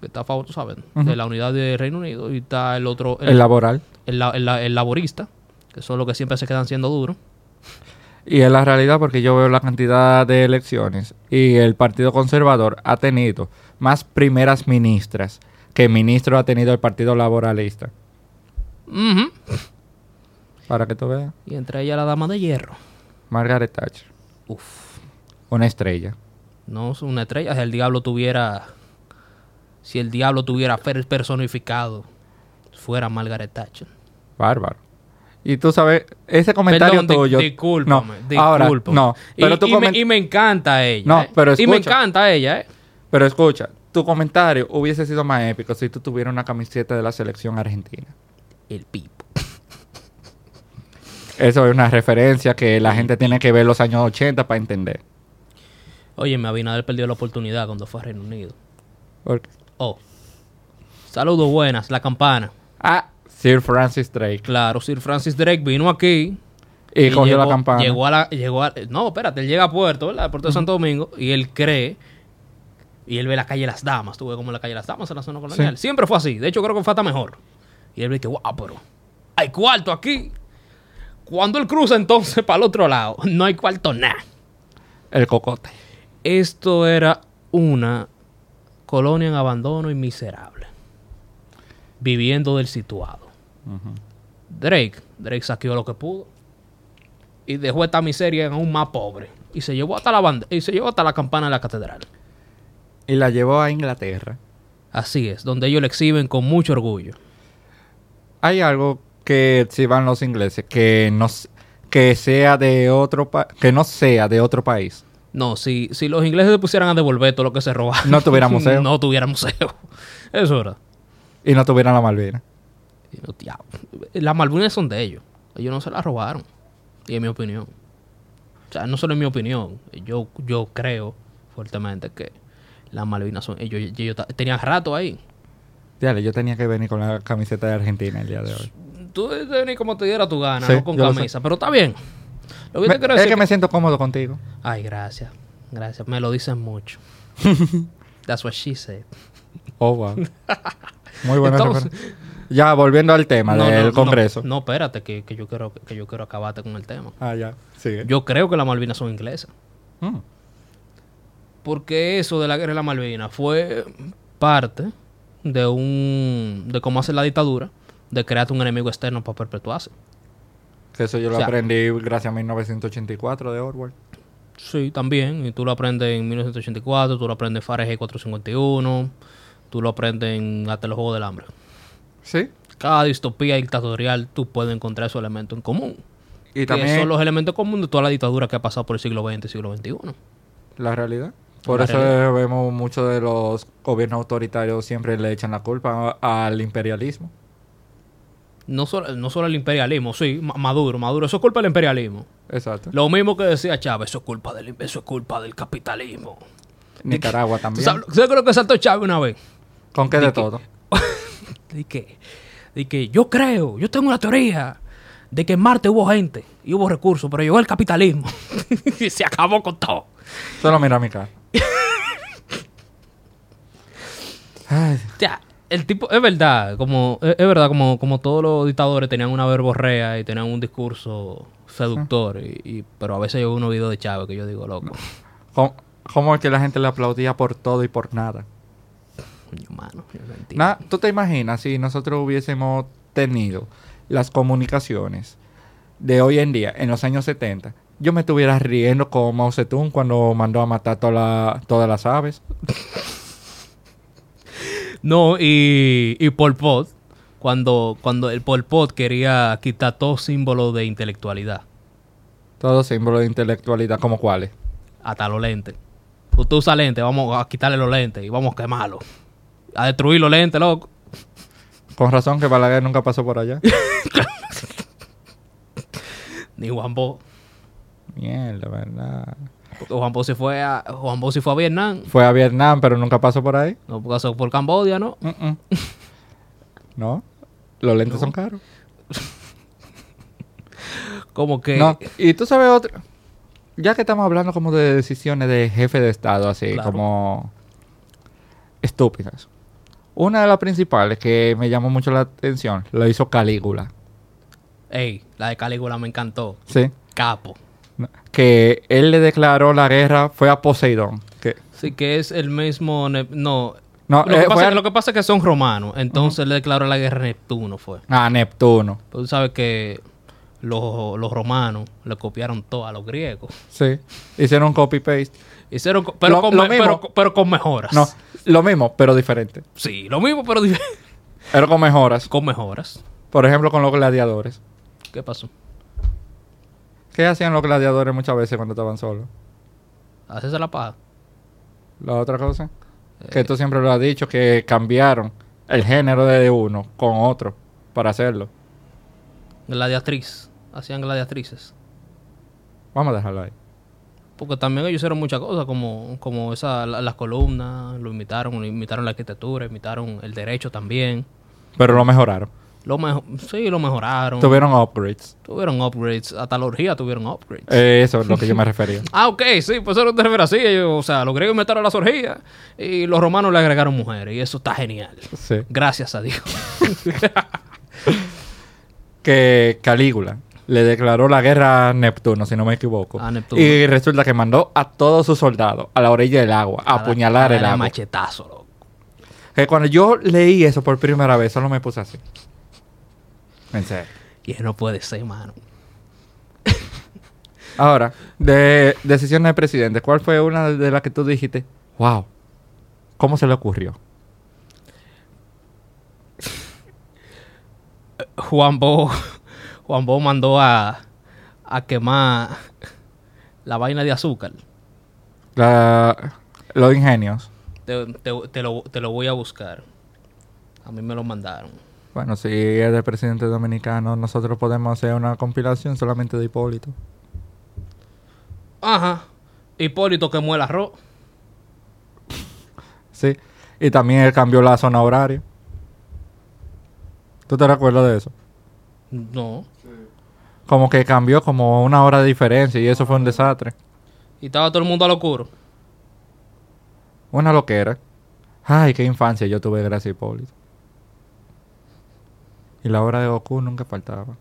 Speaker 1: que está a favor, tú sabes, de la unidad de Reino Unido, y está el otro, el,
Speaker 2: El laboral.
Speaker 1: el la- el la- el laborista, que son los que siempre se quedan siendo duros.
Speaker 2: Y es la realidad porque yo veo la cantidad de elecciones y el Partido Conservador ha tenido más primeras ministras que ministro ha tenido el Partido Laboralista.
Speaker 1: Ujú.
Speaker 2: Para que tú veas.
Speaker 1: Y entre ellas la dama de hierro.
Speaker 2: Margaret Thatcher.
Speaker 1: Uf,
Speaker 2: Una estrella.
Speaker 1: no es una estrella. Si el diablo tuviera. Si el diablo tuviera per- personificado, fuera Margaret Thatcher.
Speaker 2: Bárbaro. Y tú sabes, ese comentario
Speaker 1: Perdón,
Speaker 2: tuyo.
Speaker 1: discúlpame,
Speaker 2: no, ahora, no. Pero
Speaker 1: y, me, y me encanta ella.
Speaker 2: No,
Speaker 1: ¿eh?
Speaker 2: pero
Speaker 1: Y me
Speaker 2: escucha.
Speaker 1: encanta ella, ¿eh?
Speaker 2: Pero escucha, tu comentario hubiese sido más épico si tú tuvieras una camiseta de la selección argentina.
Speaker 1: El pipo.
Speaker 2: Eso es una referencia que la gente tiene que ver los años 80 para entender.
Speaker 1: Oye, me Abinader perdió la oportunidad cuando fue a Reino Unido.
Speaker 2: Porque-
Speaker 1: Oh. Saludos buenas, la campana.
Speaker 2: Ah, Sir Francis Drake.
Speaker 1: Claro, Sir Francis Drake vino aquí.
Speaker 2: Y, cogió la
Speaker 1: llegó-
Speaker 2: campana.
Speaker 1: Llegó a la, llegó a- no, espérate, él llega a Puerto, ¿verdad? Puerto de Santo Domingo, y él cree, y él ve la calle Las Damas, tú ves como la calle Las Damas en la zona colonial.
Speaker 2: Sí.
Speaker 1: Siempre fue así, de hecho creo que fue hasta mejor. Y él ve que, wow, pero hay cuarto aquí. Cuando él cruza entonces para el otro lado, no hay cuarto nada.
Speaker 2: El cocote.
Speaker 1: Esto era una colonia en abandono y miserable. Viviendo del situado. Drake, Drake saqueó lo que pudo. Y dejó esta miseria en aún más pobre. Y se llevó hasta la banda, y se llevó hasta la campana de la catedral.
Speaker 2: Y la llevó a Inglaterra.
Speaker 1: Así es, donde ellos le exhiben con mucho orgullo.
Speaker 2: Hay algo que si van los ingleses que no que sea de otro pa- que no sea de otro país.
Speaker 1: No, si, si los ingleses se pusieran a devolver todo lo que se robaron.
Speaker 2: No tuviera museo.
Speaker 1: no tuviera museo. Eso era.
Speaker 2: Y no tuvieran la Malvina.
Speaker 1: Las Malvinas son de ellos. Ellos no se las robaron. Y es mi opinión. O sea, no solo es mi opinión. Yo, yo creo fuertemente que las Malvinas son... Ellos, ellos ta- tenían rato ahí.
Speaker 2: Dale, yo tenía que venir con la camiseta de Argentina el día de hoy.
Speaker 1: Tú debes venir como te diera tu gana,
Speaker 2: Sí,
Speaker 1: no con camisa. Pero está bien. Lo que
Speaker 2: Me-
Speaker 1: te quiero
Speaker 2: es
Speaker 1: decir
Speaker 2: que
Speaker 1: que-
Speaker 2: me siento cómodo contigo.
Speaker 1: Ay, gracias. Gracias. Me lo dicen mucho. That's what she said.
Speaker 2: Oh, wow. Muy buena
Speaker 1: Entonces-.
Speaker 2: Ya, volviendo al tema
Speaker 1: No,
Speaker 2: del
Speaker 1: no,
Speaker 2: Congreso.
Speaker 1: No, no, espérate, que, que yo quiero, que yo quiero acabarte con el tema.
Speaker 2: Ah, ya. Sigue.
Speaker 1: Yo creo que las Malvinas son inglesas.
Speaker 2: Mm.
Speaker 1: Porque eso de la guerra de la Malvinas fue parte de un de cómo hace la dictadura, de crearte un enemigo externo para perpetuarse.
Speaker 2: Que eso yo lo
Speaker 1: O sea-
Speaker 2: aprendí gracias a 1984 de Orwell.
Speaker 1: Sí, también. Y tú lo aprendes en 1984, tú lo aprendes en Fahrenheit 451, tú lo aprendes en hasta los Juegos del Hambre.
Speaker 2: Sí.
Speaker 1: Cada distopía dictatorial tú puedes encontrar esos elementos en común.
Speaker 2: Y
Speaker 1: que
Speaker 2: también
Speaker 1: son los elementos comunes de toda la dictadura que ha pasado por el siglo XX y siglo XXI.
Speaker 2: la realidad. Por
Speaker 1: La
Speaker 2: eso
Speaker 1: realidad.
Speaker 2: vemos muchos de los gobiernos autoritarios siempre le echan la culpa al imperialismo.
Speaker 1: No solo, no solo el imperialismo, sí, Ma- Maduro, Maduro, eso es culpa del imperialismo.
Speaker 2: Exacto.
Speaker 1: Lo mismo que decía Chávez, eso es culpa del, eso es culpa del capitalismo.
Speaker 2: Nicaragua
Speaker 1: ¿Tú
Speaker 2: también.
Speaker 1: sabes, ¿Sabes lo que saltó Chávez una vez?
Speaker 2: ¿Con qué
Speaker 1: de
Speaker 2: de
Speaker 1: que-
Speaker 2: todo?
Speaker 1: De que, de que yo creo, yo tengo una teoría de que en Marte hubo gente y hubo recursos, pero llegó el capitalismo y se acabó con todo.
Speaker 2: Solo mira mi cara. Ay,
Speaker 1: O sea, el tipo, es verdad, como, es, es verdad, como, como todos los dictadores tenían una verborrea y tenían un discurso seductor, y, y- pero a veces yo veo unos videos de Chávez que yo digo, loco,
Speaker 2: ¿Cómo, cómo es que la gente le aplaudía por todo y por nada?
Speaker 1: coño, mano,
Speaker 2: ¿Tú te imaginas si nosotros hubiésemos tenido las comunicaciones de hoy en día, en los años 70? Yo me estuviera riendo con Mao Zedong cuando mandó a matar toda la- todas las aves.
Speaker 1: No, y, y Pol Pot, cuando, cuando el Pol Pot quería quitar todo símbolo de intelectualidad,
Speaker 2: Todos símbolos de intelectualidad, como cuáles.
Speaker 1: hasta los lentes. Usted usa lentes, vamos a quitarle los lentes y vamos a quemarlos. A destruir los lentes, loco.
Speaker 2: Con razón que Balaguer nunca pasó por allá.
Speaker 1: Ni Juan Bo.
Speaker 2: Mierda, ¿verdad?
Speaker 1: Juan Bo se fue a, Juan Bo se fue a Vietnam.
Speaker 2: Fue a Vietnam, pero nunca pasó por ahí.
Speaker 1: No pasó por Cambodia, ¿no?
Speaker 2: No, los lentes
Speaker 1: No.
Speaker 2: son caros.
Speaker 1: Como que...
Speaker 2: No, y tú sabes otra. Ya que estamos hablando como de decisiones de jefe de Estado, así
Speaker 1: Claro.
Speaker 2: como estúpidas. Una de las principales que me llamó mucho la atención lo hizo Calígula.
Speaker 1: Ey, la de Calígula me encantó.
Speaker 2: Sí.
Speaker 1: Capo.
Speaker 2: Que él le declaró la guerra fue a Poseidón. Que,
Speaker 1: Sí, que es el mismo... No.
Speaker 2: no,
Speaker 1: lo,
Speaker 2: eh,
Speaker 1: que pasa, lo que pasa es que son romanos. Entonces le declaró la guerra a Neptuno, fue.
Speaker 2: a Neptuno.
Speaker 1: Tú sabes que los, los romanos le copiaron todo a los griegos.
Speaker 2: Sí. Hicieron copy-paste.
Speaker 1: Hicieron, co- pero,
Speaker 2: Lo-
Speaker 1: con,
Speaker 2: lo
Speaker 1: me-
Speaker 2: mismo.
Speaker 1: pero, pero con mejoras.
Speaker 2: No, lo mismo, pero diferente.
Speaker 1: Sí, lo mismo, pero dif-
Speaker 2: Pero con mejoras.
Speaker 1: con mejoras.
Speaker 2: Por ejemplo, con los gladiadores.
Speaker 1: ¿Qué pasó?
Speaker 2: ¿Qué hacían los gladiadores muchas veces cuando estaban solos?
Speaker 1: Hacerse la paja.
Speaker 2: La otra cosa,
Speaker 1: Eh.
Speaker 2: que tú siempre lo has dicho, que cambiaron el género de uno con otro para hacerlo.
Speaker 1: Gladiatriz. Hacían gladiatrices.
Speaker 2: Vamos a dejarlo ahí.
Speaker 1: Porque también ellos hicieron muchas cosas, como, como esa, la- las columnas, lo imitaron, imitaron la arquitectura, imitaron el derecho también.
Speaker 2: Pero lo mejoraron.
Speaker 1: Lo mejo- sí, lo mejoraron.
Speaker 2: Tuvieron upgrades.
Speaker 1: Tuvieron upgrades. Hasta la orgía tuvieron upgrades.
Speaker 2: Eh, eso es lo que yo me refería.
Speaker 1: Ah, ok, sí, pues eso no te refieres así. Ellos, o sea, los griegos inventaron las orgías y los romanos le agregaron mujeres. Y eso está genial.
Speaker 2: Sí.
Speaker 1: Gracias a Dios.
Speaker 2: Que Calígula le declaró la guerra a Neptuno, si no me equivoco.
Speaker 1: A Neptuno.
Speaker 2: Y resulta que mandó a todos sus soldados a la orilla del agua a apuñalar el agua.
Speaker 1: machetazo, loco.
Speaker 2: Que cuando yo leí eso por primera vez, solo me puse así. En serio.
Speaker 1: Y no puede ser, mano.
Speaker 2: Ahora, de decisiones de presidente, ¿cuál fue una de las que tú dijiste? Wow, ¿cómo se le ocurrió?
Speaker 1: Juan Bo, Juan Bo mandó a, a quemar la vaina de azúcar.
Speaker 2: La- los ingenios.
Speaker 1: Te, te- te lo, te lo voy a buscar. A mí me lo mandaron.
Speaker 2: Bueno, si es de presidente dominicano, nosotros podemos hacer una compilación solamente de Hipólito.
Speaker 1: Ajá. Hipólito quemó el arroz.
Speaker 2: Sí. Y también él cambió la zona horaria. ¿Tú te recuerdas de eso?
Speaker 1: No.
Speaker 2: Como que cambió como una hora de diferencia y eso fue un desastre.
Speaker 1: Y estaba todo el mundo a lo oscuro.
Speaker 2: Una loquera. Ay, qué infancia yo tuve gracias a Hipólito. Y la hora de Goku nunca faltaba.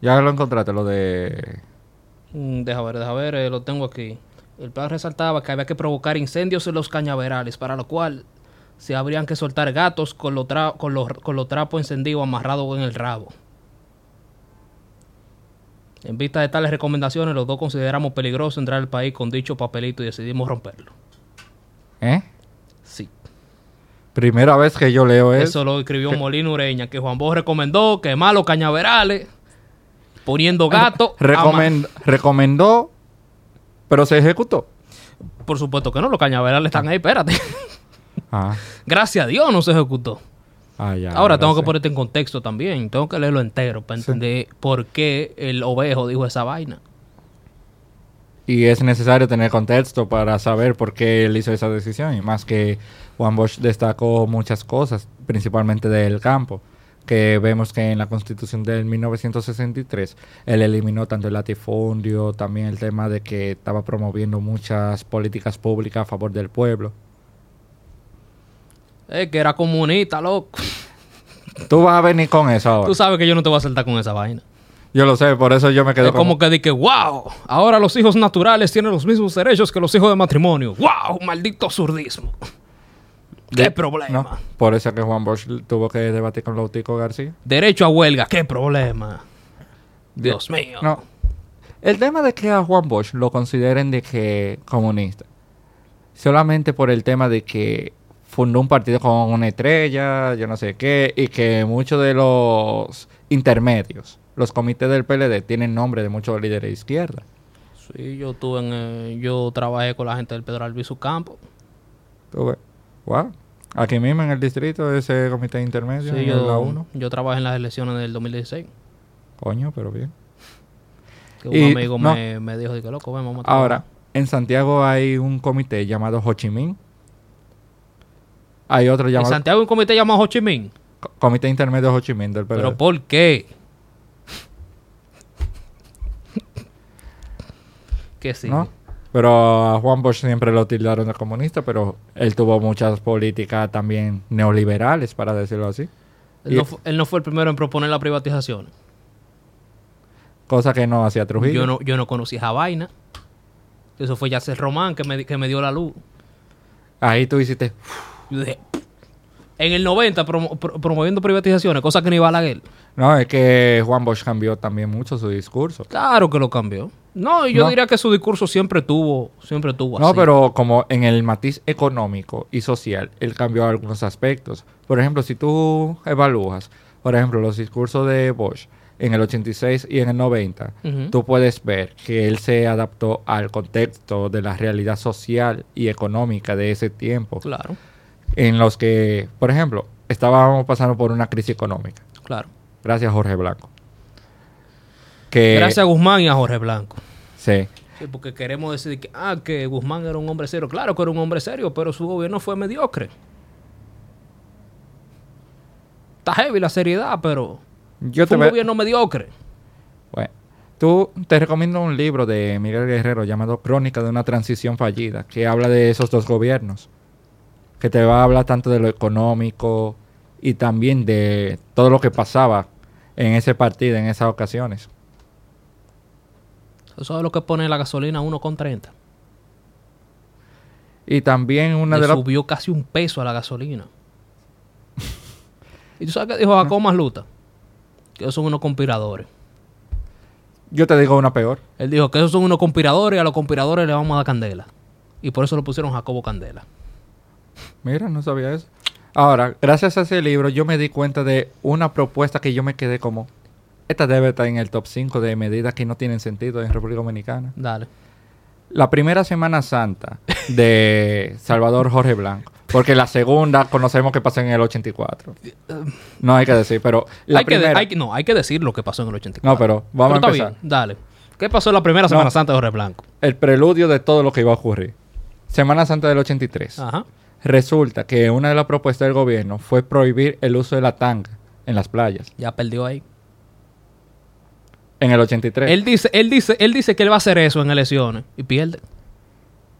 Speaker 2: Ya lo encontraste, lo de...
Speaker 1: Mm, deja ver, deja ver, eh, lo tengo aquí. El plan resaltaba que había que provocar incendios en los cañaverales, para lo cual se habrían que soltar gatos con los, tra- con los, con los trapos encendidos amarrados en el rabo. En vista de tales recomendaciones, los dos consideramos peligroso entrar al país con dicho papelito y decidimos romperlo.
Speaker 2: ¿Eh?
Speaker 1: Sí.
Speaker 2: Primera vez que yo leo eso.
Speaker 1: Eso lo escribió Molina Ureña, que Juan Bosch recomendó quemar los cañaverales, poniendo gatos.
Speaker 2: Recomen- recomendó, pero se ejecutó.
Speaker 1: Por supuesto que no, los cañaverales están ahí, espérate.
Speaker 2: Ah,
Speaker 1: Gracias a Dios no se ejecutó.
Speaker 2: ah, ya.
Speaker 1: Ahora tengo que ponerte en contexto también. Tengo que leerlo entero para
Speaker 2: Sí.
Speaker 1: entender por qué el ovejo dijo esa vaina.
Speaker 2: Y es necesario tener contexto para saber por qué él hizo esa decisión. Y más que Juan Bosch destacó muchas cosas, principalmente del campo. Que vemos que en la constitución del 1963 él eliminó tanto el latifundio, también el tema de que estaba promoviendo muchas políticas públicas a favor del pueblo.
Speaker 1: Es que era comunista, loco.
Speaker 2: Tú vas a venir con eso ahora.
Speaker 1: Tú sabes que yo no te voy a saltar con esa vaina.
Speaker 2: Yo lo sé, por eso yo me quedo
Speaker 1: es como que dije, wow, ahora los hijos naturales tienen los mismos derechos que los hijos de matrimonio. Wow, maldito zurdismo. ¿Qué
Speaker 2: De-
Speaker 1: problema?
Speaker 2: No, por eso que Juan Bosch tuvo que debatir con Lautico García.
Speaker 1: Derecho a huelga, qué problema. Dios mío.
Speaker 2: No. El tema de que a Juan Bosch lo consideren de que comunista, solamente por el tema de que fundó un partido con una estrella, yo no sé qué, y que muchos de los intermedios, los comités del PLD, tienen nombre de muchos líderes de izquierda.
Speaker 1: Sí, yo tuve en, eh, yo trabajé con la gente del Pedro Albizu Campo.
Speaker 2: Tú ves, wow. Aquí mismo en el distrito, ese comité intermedio,
Speaker 1: Sí,
Speaker 2: en
Speaker 1: yo,
Speaker 2: la 1.
Speaker 1: yo trabajé en las elecciones del 2016.
Speaker 2: Coño, pero bien.
Speaker 1: Que un
Speaker 2: Y-
Speaker 1: amigo
Speaker 2: no.
Speaker 1: me, me dijo, que loco, ven, vamos a trabajar".
Speaker 2: Ahora, en Santiago hay un comité llamado Ho Chi Minh. Hay otro
Speaker 1: En
Speaker 2: llamado
Speaker 1: Santiago hay un comité llamado Ho Chi Minh.
Speaker 2: Co- Comité Intermedio Ho Chi Minh del PLD.
Speaker 1: ¿Pero por qué? Que sí.
Speaker 2: ¿no? Pero a Juan Bosch siempre lo tildaron de comunista, pero él tuvo muchas políticas también neoliberales, para decirlo así.
Speaker 1: Él, no él no fue el primero en proponer la privatización.
Speaker 2: Cosa que no hacía Trujillo.
Speaker 1: Yo no, yo no conocí esa vaina. Eso fue Yasser Román que me, que me dio la luz.
Speaker 2: Ahí tú hiciste...
Speaker 1: Yo dije, en el 90 promo- pro- promoviendo privatizaciones, cosa que ni Balaguer.
Speaker 2: No, es que Juan Bosch cambió también mucho su discurso.
Speaker 1: Claro que lo cambió. No, yo
Speaker 2: No.
Speaker 1: diría que su discurso siempre tuvo, siempre tuvo
Speaker 2: No,
Speaker 1: así.
Speaker 2: pero como en el matiz económico y social, él cambió algunos aspectos. Por ejemplo, si tú evalúas, por ejemplo, los discursos de Bosch en el 86 y en el 90,
Speaker 1: Ujú.
Speaker 2: tú puedes ver que él se adaptó al contexto de la realidad social y económica de ese tiempo,
Speaker 1: Claro,
Speaker 2: en los que, por ejemplo, estábamos pasando por una crisis económica.
Speaker 1: claro.
Speaker 2: Gracias, Jorge Blanco. Que,
Speaker 1: Gracias a Guzmán y a Jorge Blanco.
Speaker 2: Sí.
Speaker 1: Sí, porque queremos decir que, ah, que Guzmán era un hombre serio. Claro que era un hombre serio, pero su gobierno fue mediocre. Está heavy la seriedad, pero
Speaker 2: Yo te
Speaker 1: fue un
Speaker 2: ve-
Speaker 1: gobierno mediocre.
Speaker 2: Bueno, tú te recomiendo un libro de Miguel Guerrero llamado Crónica de una transición fallida, que habla de esos dos gobiernos, que te va a hablar tanto de lo económico y también de todo lo que pasaba en ese partido, en esas ocasiones.
Speaker 1: Eso es lo que pone la gasolina a 1,30.
Speaker 2: Y también una
Speaker 1: Le
Speaker 2: de las...
Speaker 1: subió casi un peso a la gasolina. ¿Y tú sabes qué dijo Jacob Masluta? Que esos son unos conspiradores.
Speaker 2: Yo te digo una peor.
Speaker 1: Él dijo que esos son unos conspiradores y a los conspiradores le vamos a dar candela. Y por eso lo pusieron Jacobo Candela.
Speaker 2: Mira, no sabía eso. Ahora, gracias a ese libro, yo me di cuenta de una propuesta que yo me quedé como... Esta debe estar en el top 5 de medidas que no tienen sentido en República Dominicana.
Speaker 1: Dale.
Speaker 2: La primera Semana Santa de Salvador Jorge Blanco. Porque la segunda conocemos que pasó en el 84. No hay que decir, pero la
Speaker 1: hay que de-
Speaker 2: primera...
Speaker 1: hay no, hay que decir lo que pasó en el 84.
Speaker 2: No, pero vamos a empezar.
Speaker 1: bien, dale. ¿Qué pasó en la primera Semana
Speaker 2: No.
Speaker 1: Santa de Jorge Blanco?
Speaker 2: El preludio de todo lo que iba a ocurrir. Semana Santa del 83.
Speaker 1: Ajá.
Speaker 2: Resulta que una de las propuestas del gobierno fue prohibir el uso de la tanga en las playas.
Speaker 1: Ya perdió ahí.
Speaker 2: En el 83.
Speaker 1: Él dice, él dice, él dice que él va a hacer eso en elecciones y pierde.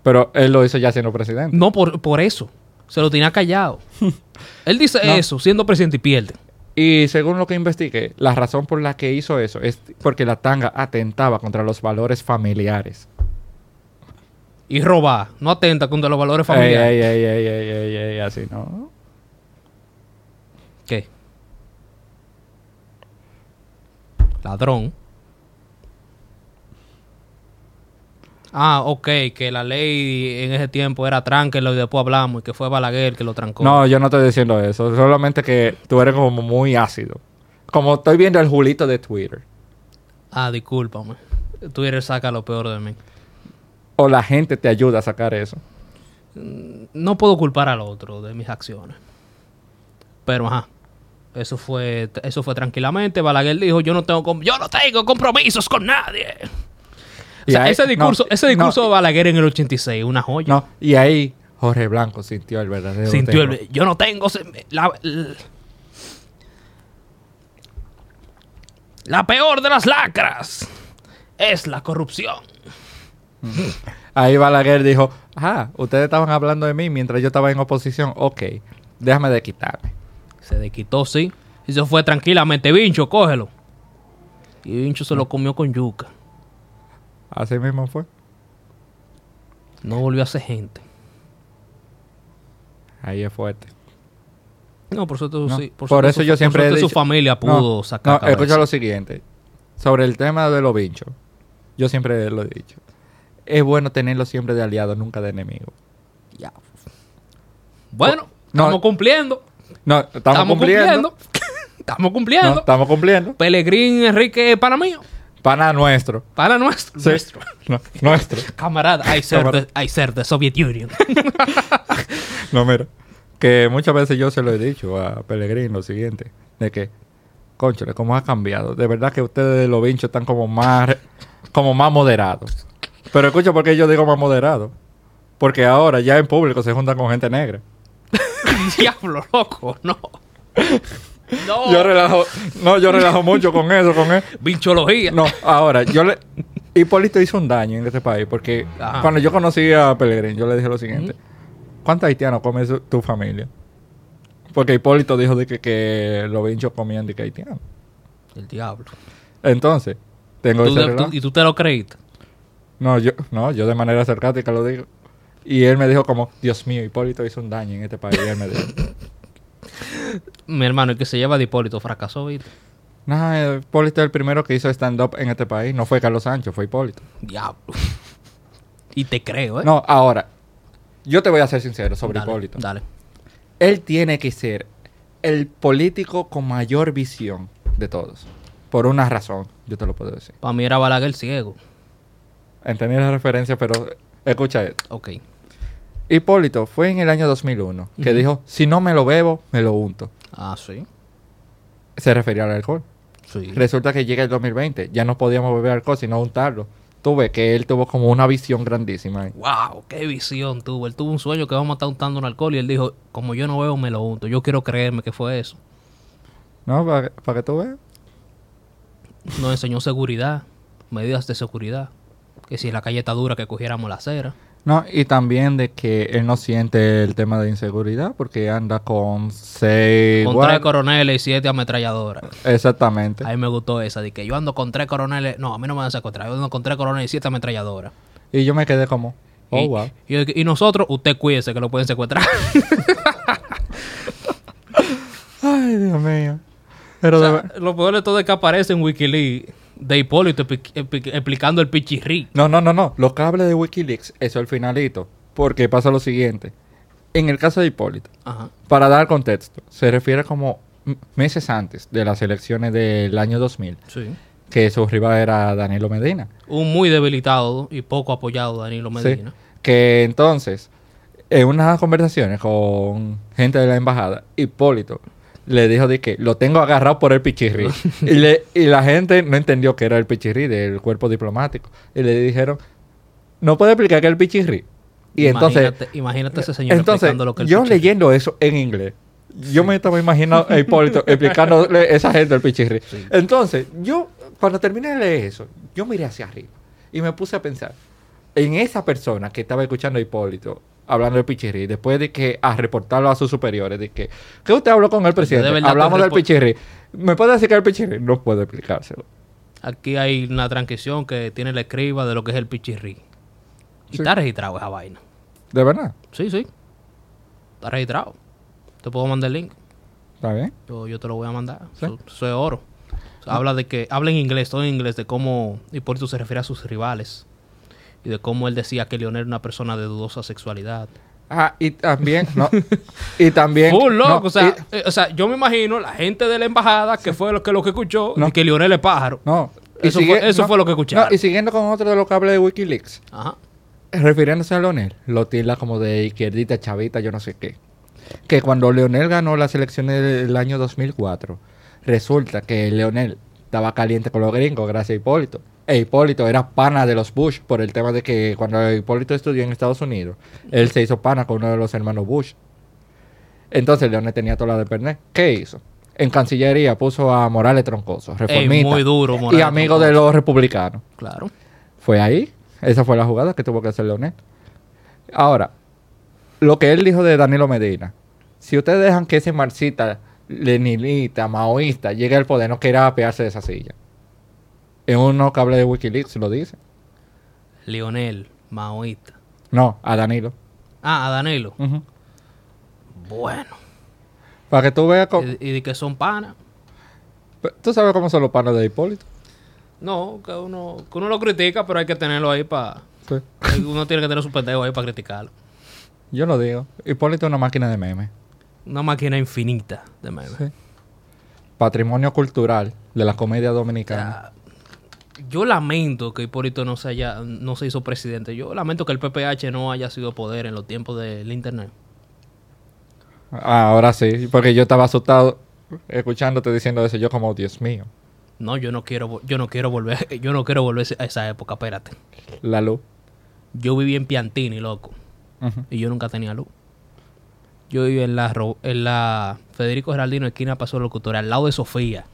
Speaker 2: Pero él lo hizo ya siendo presidente.
Speaker 1: No por, por eso. Se lo tenía callado. él dice
Speaker 2: No.
Speaker 1: eso siendo presidente y pierde.
Speaker 2: Y según lo que investigué, la razón por la que hizo eso es porque la tanga atentaba contra los valores familiares.
Speaker 1: y robar no atenta contra los valores familiares.
Speaker 2: ey, ey, ey, ey, ey, ey, así no.
Speaker 1: ¿Qué? Ladrón. Ah, ok, que la ley en ese tiempo era tránquelo y después hablamos y que fue Balaguer que lo trancó.
Speaker 2: No, yo no estoy diciendo eso. Solamente que tú eres como muy ácido. Como estoy viendo el Julito de Twitter.
Speaker 1: Ah, discúlpame. Twitter saca lo peor de mí.
Speaker 2: O la gente te ayuda a sacar eso.
Speaker 1: No puedo culpar al otro de mis acciones. Pero ajá. Eso fue, eso fue tranquilamente. Balaguer dijo, yo no tengo, yo no tengo compromisos con nadie. O
Speaker 2: Y
Speaker 1: sea,
Speaker 2: ahí-
Speaker 1: ese discurso,
Speaker 2: no,
Speaker 1: ese discurso
Speaker 2: no,
Speaker 1: de Balaguer en el 86, una joya.
Speaker 2: No, y ahí Jorge Blanco sintió el verdadero
Speaker 1: Sintió el- yo no tengo la, la- la peor de las lacras es la corrupción.
Speaker 2: Ahí Balaguer dijo, ah, ustedes estaban hablando de mí mientras yo estaba en oposición. Ok, déjame de quitarme.
Speaker 1: Se desquitó, sí. Y se fue tranquilamente. Vincho, cógelo. Y Vincho se lo comió con yuca.
Speaker 2: Así mismo fue.
Speaker 1: No volvió a ser gente.
Speaker 2: Ahí es fuerte.
Speaker 1: No, por
Speaker 2: No,
Speaker 1: sí.
Speaker 2: Por,
Speaker 1: suerte
Speaker 2: eso
Speaker 1: su-
Speaker 2: yo siempre he
Speaker 1: suerte
Speaker 2: dicho...
Speaker 1: su familia pudo
Speaker 2: no,
Speaker 1: sacar
Speaker 2: No, escucha lo siguiente. Sobre el tema de los bichos. Yo siempre lo he dicho. Es bueno tenerlo siempre de aliado, nunca de enemigo.
Speaker 1: Ya. Bueno,
Speaker 2: No.
Speaker 1: estamos cumpliendo.
Speaker 2: No, estamos, cumpliendo.
Speaker 1: estamos cumpliendo.
Speaker 2: estamos cumpliendo.
Speaker 1: Pelegrín Enrique para mío.
Speaker 2: Pana nuestro.
Speaker 1: Para nuestro.
Speaker 2: Sí.
Speaker 1: nuestro.
Speaker 2: No, nuestro.
Speaker 1: Camarada, I serve,
Speaker 2: Camarada.
Speaker 1: the, I serve the Soviet Union.
Speaker 2: No, mira. Que muchas veces yo se lo he dicho a Pellegrín lo siguiente. De que, conchale, cómo ha cambiado. De verdad que ustedes los bichos están como más, como más moderados. Pero escucha por qué yo digo más moderado. Porque ahora ya en público se juntan con gente negra.
Speaker 1: Diablo, loco, no. No.
Speaker 2: Yo relajo, no, yo relajo mucho con eso, con él.
Speaker 1: Binchología.
Speaker 2: No, ahora, yo le... Hipólito hizo un daño en este país porque
Speaker 1: Ajá.
Speaker 2: cuando yo conocí a Pellegrín, yo le dije lo siguiente. ¿Cuántos haitianos come su- tu familia? Porque Hipólito dijo de que, que los bichos comían de que haitianos.
Speaker 1: El diablo.
Speaker 2: Entonces, tengo
Speaker 1: Tú
Speaker 2: ese
Speaker 1: de-
Speaker 2: relajo.
Speaker 1: tú- y tú te lo creíste.
Speaker 2: No, yo, no, yo de manera sarcástica lo digo. Y él me dijo como, Dios mío, Hipólito hizo un daño en este país. Y él me dijo,
Speaker 1: Mi hermano, el que se lleva de Hipólito fracasó, ¿viste?
Speaker 2: no, Hipólito es el primero que hizo stand-up en este país. No fue Carlos Sánchez, fue Hipólito.
Speaker 1: Diablo. Y te creo, ¿eh?
Speaker 2: No, ahora, yo te voy a ser sincero sobre
Speaker 1: dale,
Speaker 2: Hipólito.
Speaker 1: Dale.
Speaker 2: Él tiene que ser el político con mayor visión de todos. Por una razón, yo te lo puedo decir.
Speaker 1: Para mí era Balaguer ciego.
Speaker 2: Entendí la referencia, pero escucha esto.
Speaker 1: Ok.
Speaker 2: Hipólito fue en el año 2001 que dijo, si no me lo bebo, me lo unto.
Speaker 1: Ah, sí.
Speaker 2: Se refería al alcohol.
Speaker 1: Sí.
Speaker 2: Resulta que llega el 2020, ya no podíamos beber alcohol, sino untarlo. Tuve que él tuvo como una visión grandísima. ahí.
Speaker 1: Wow, qué visión tuvo. Él tuvo un sueño que vamos a estar untando un alcohol y él dijo, como yo no bebo, me lo unto. Yo quiero creerme que fue eso.
Speaker 2: ¿No? Para, para que tú veas.
Speaker 1: Nos enseñó seguridad, medidas de seguridad. Que si la calle está dura, que cogiéramos la acera.
Speaker 2: No, y también de que él no siente el tema de inseguridad porque anda con seis...
Speaker 1: Con
Speaker 2: guard-
Speaker 1: tres coroneles y siete ametralladoras.
Speaker 2: Exactamente.
Speaker 1: A mí me gustó esa, de que yo ando con tres coroneles. No, a mí no me van a secuestrar. Yo ando con tres coroneles y siete ametralladoras.
Speaker 2: Y yo me quedé como, oh,
Speaker 1: y,
Speaker 2: wow.
Speaker 1: y, y nosotros, usted cuídese que lo pueden secuestrar.
Speaker 2: Ay, Dios mío. Pero
Speaker 1: O
Speaker 2: de
Speaker 1: sea,
Speaker 2: ver-
Speaker 1: lo peor de todo es que aparece en Wikileaks de Hipólito expli- expli- explicando el pichirrí.
Speaker 2: No, no, no, no. Los cables de Wikileaks, eso al finalito. Porque pasa lo siguiente. En el caso de Hipólito,
Speaker 1: Ajá.
Speaker 2: para dar contexto, se refiere como meses antes de las elecciones del año 2000,
Speaker 1: Sí.
Speaker 2: que su rival era Danilo Medina.
Speaker 1: Un muy debilitado y poco apoyado Danilo
Speaker 2: Sí.
Speaker 1: Medina.
Speaker 2: Que entonces, en unas conversaciones con gente de la embajada, Hipólito le dijo de que lo tengo agarrado por el pichirri. y, le- y la gente no entendió que era el pichirri del cuerpo diplomático. Y le dijeron, ¿no puede explicar qué es el pichirri? Y entonces,
Speaker 1: Imagínate, imagínate ese señor
Speaker 2: entonces
Speaker 1: explicando lo que el
Speaker 2: yo leyendo eso en inglés, yo me estaba imaginando a Hipólito explicándole a esa gente el pichirri.
Speaker 1: Sí.
Speaker 2: Entonces, yo, cuando terminé de leer eso, yo miré hacia arriba y me puse a pensar en esa persona que estaba escuchando a Hipólito hablando del pichirri, después de que a reportarlo a sus superiores, de que, ¿qué usted habló con el presidente? Hablamos del pichirri. ¿Me puede decir que el pichirri? No puedo explicárselo.
Speaker 1: Aquí hay una transcripción que tiene la escriba de lo que es el pichirrí. Y
Speaker 2: Sí.
Speaker 1: está registrado esa vaina.
Speaker 2: ¿De verdad?
Speaker 1: Sí, sí. Está registrado. Te puedo mandar el link.
Speaker 2: ¿Está bien?
Speaker 1: Yo, yo te lo voy a mandar.
Speaker 2: Sí.
Speaker 1: Eso, eso es oro. O sea, habla de que, habla en inglés, todo en inglés, de cómo Hipólito se refiere a sus rivales. Y de cómo él decía que Leonel era una persona de dudosa sexualidad.
Speaker 2: Ah, y también, no. y también.
Speaker 1: Full loco,
Speaker 2: no,
Speaker 1: o, sea,
Speaker 2: y-
Speaker 1: eh, o sea, yo me imagino la gente de la embajada que fue lo que, lo que escuchó
Speaker 2: No.
Speaker 1: y que Leonel es pájaro.
Speaker 2: no.
Speaker 1: Eso fue- eso fue lo que escucharon.
Speaker 2: y siguiendo con otro de los cables de Wikileaks,
Speaker 1: Ajá.
Speaker 2: refiriéndose a Leonel, lo tilda como de izquierdita, chavita, yo no sé qué. Que cuando Leonel ganó las elecciones del año 2004, resulta que Leonel estaba caliente con los gringos gracias a Hipólito. E Hipólito era pana de los Bush por el tema de que cuando Hipólito estudió en Estados Unidos, él se hizo pana con uno de los hermanos Bush. Entonces Leonel tenía toda la de perder. ¿Qué hizo? En Cancillería puso a Morales Troncoso, reformista.
Speaker 1: muy duro,
Speaker 2: Y
Speaker 1: Morales
Speaker 2: amigo de los republicanos.
Speaker 1: Claro.
Speaker 2: Fue ahí. Esa fue la jugada que tuvo que hacer Leonel. Ahora, lo que él dijo de Danilo Medina. Si ustedes dejan que ese marxista, leninista, maoísta llegue al poder, no quiera apearse de esa silla. En unos cables de Wikileaks lo dice.
Speaker 1: Leonel, maoísta.
Speaker 2: No, a Danilo.
Speaker 1: Ah, a Danilo. Bueno.
Speaker 2: Para que tú veas cómo...
Speaker 1: Y, de que son panas.
Speaker 2: Tú sabes cómo son los panos de Hipólito.
Speaker 1: No, que uno, que uno lo critica, pero hay que tenerlo ahí para...
Speaker 2: Sí.
Speaker 1: Uno tiene que tener su pendejo ahí para criticarlo.
Speaker 2: Yo lo digo. Hipólito es una máquina de memes.
Speaker 1: Una máquina infinita de memes.
Speaker 2: Sí. Patrimonio cultural de la comedia dominicana.
Speaker 1: Yo lamento que Hipólito no se haya, no se hizo presidente. Yo lamento que el PPH no haya sido poder en los tiempos del internet.
Speaker 2: Ah, ahora sí, porque yo estaba asustado escuchándote diciendo eso. Yo como, Dios mío,
Speaker 1: No, yo no quiero, yo no quiero volver, yo no quiero volver a esa época, espérate.
Speaker 2: la luz.
Speaker 1: Yo viví en Piantini, loco, y yo nunca tenía luz. Yo viví en la, en la Federico Geraldino, esquina Paso Locutora, al lado de Sofía,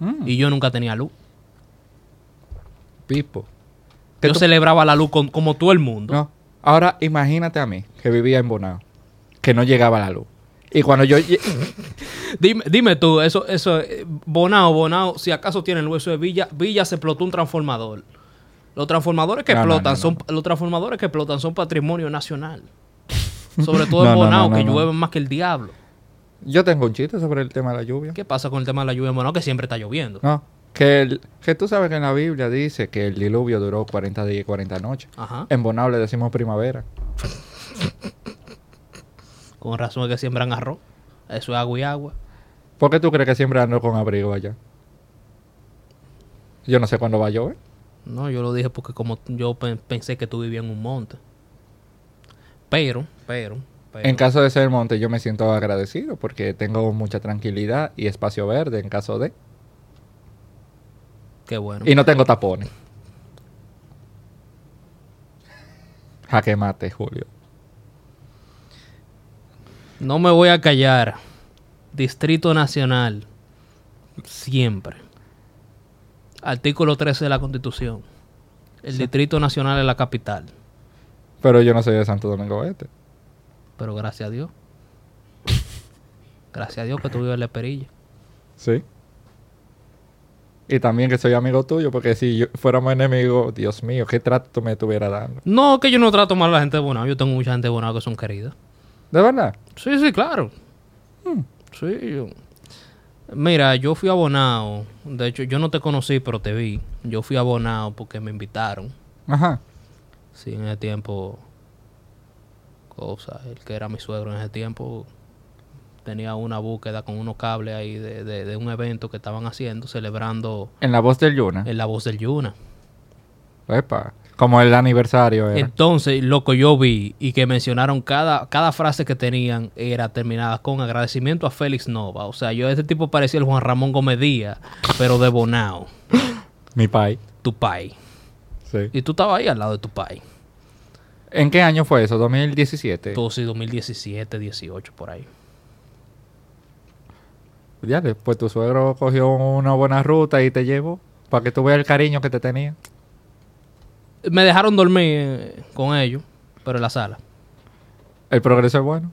Speaker 2: Mm,
Speaker 1: y yo nunca tenía luz.
Speaker 2: Pipo. ¿Qué
Speaker 1: Yo
Speaker 2: tú-
Speaker 1: celebraba la luz con- como todo el mundo.
Speaker 2: No. Ahora imagínate a mí, que vivía en Bonao, que no llegaba la luz. Y cuando yo...
Speaker 1: Dime, dime tú, eso, eso, eh, Bonao, Bonao, si acaso tiene el hueso de Villa, Villa se explotó un transformador. Los transformadores que
Speaker 2: No,
Speaker 1: explotan
Speaker 2: no,
Speaker 1: son, los transformadores que explotan son patrimonio nacional. Sobre todo en Bonao, que
Speaker 2: no, no.
Speaker 1: llueve más que el diablo.
Speaker 2: Yo tengo un chiste sobre el tema de la lluvia.
Speaker 1: ¿Qué pasa con el tema de la lluvia en Bonao? Que siempre está lloviendo.
Speaker 2: No. Que, el- que tú sabes que en la Biblia dice que el diluvio duró 40 días y 40 noches.
Speaker 1: Ajá.
Speaker 2: En Bonao le decimos primavera.
Speaker 1: Con razón es que siembran arroz. Eso es agua y agua.
Speaker 2: ¿Por qué tú crees que siempre ando con abrigo allá? Yo no sé cuándo va a llover.
Speaker 1: No, yo lo dije porque como yo pe- pensé que tú vivías en un monte. Pero, pero, pero.
Speaker 2: En caso de ser monte, yo me siento agradecido porque tengo mucha tranquilidad y espacio verde en caso de.
Speaker 1: Qué bueno.
Speaker 2: Y no tengo tapones. Jaque mate, Julio.
Speaker 1: No me voy a callar. Distrito Nacional. Siempre. Artículo 13 de la Constitución. El Distrito Nacional es la capital.
Speaker 2: Pero yo no soy de Santo Domingo Este.
Speaker 1: Pero gracias a Dios. Gracias a Dios que tú vives en la perilla.
Speaker 2: Sí. Y también que soy amigo tuyo, porque si yo fuéramos enemigos, Dios mío, qué trato me estuviera dando.
Speaker 1: No, que yo no trato mal a la gente de Bonao. Yo tengo mucha gente de Bonao que son queridas.
Speaker 2: ¿De verdad?
Speaker 1: Sí, sí, claro.
Speaker 2: Hmm.
Speaker 1: Sí. yo- Mira, yo fui a Bonao. De hecho, yo no te conocí, pero te vi. Yo fui a Bonao porque me invitaron.
Speaker 2: Ajá.
Speaker 1: Sí, en ese tiempo. Cosa, el que era mi suegro en ese tiempo tenía una búsqueda con unos cables ahí de, de- de un evento que estaban haciendo, celebrando
Speaker 2: En la voz del Yuna.
Speaker 1: en la voz del Yuna.
Speaker 2: Epa. Como el aniversario era.
Speaker 1: Entonces, lo que yo vi y que mencionaron cada, cada frase que tenían era terminada con agradecimiento a Félix Nova. O sea, yo ese tipo parecía el Juan Ramón Gómez Díaz, pero de Bonao,
Speaker 2: Mi pai.
Speaker 1: tu pai.
Speaker 2: Sí.
Speaker 1: Y tú estabas ahí al lado de tu pai.
Speaker 2: ¿En qué año fue eso? ¿2017?
Speaker 1: Todo sí, 2017, 18, por ahí.
Speaker 2: Ya, pues tu suegro cogió una buena ruta y te llevó para que tú veas el cariño que te tenía.
Speaker 1: Me dejaron dormir eh, con ellos, pero en la sala.
Speaker 2: El progreso es bueno.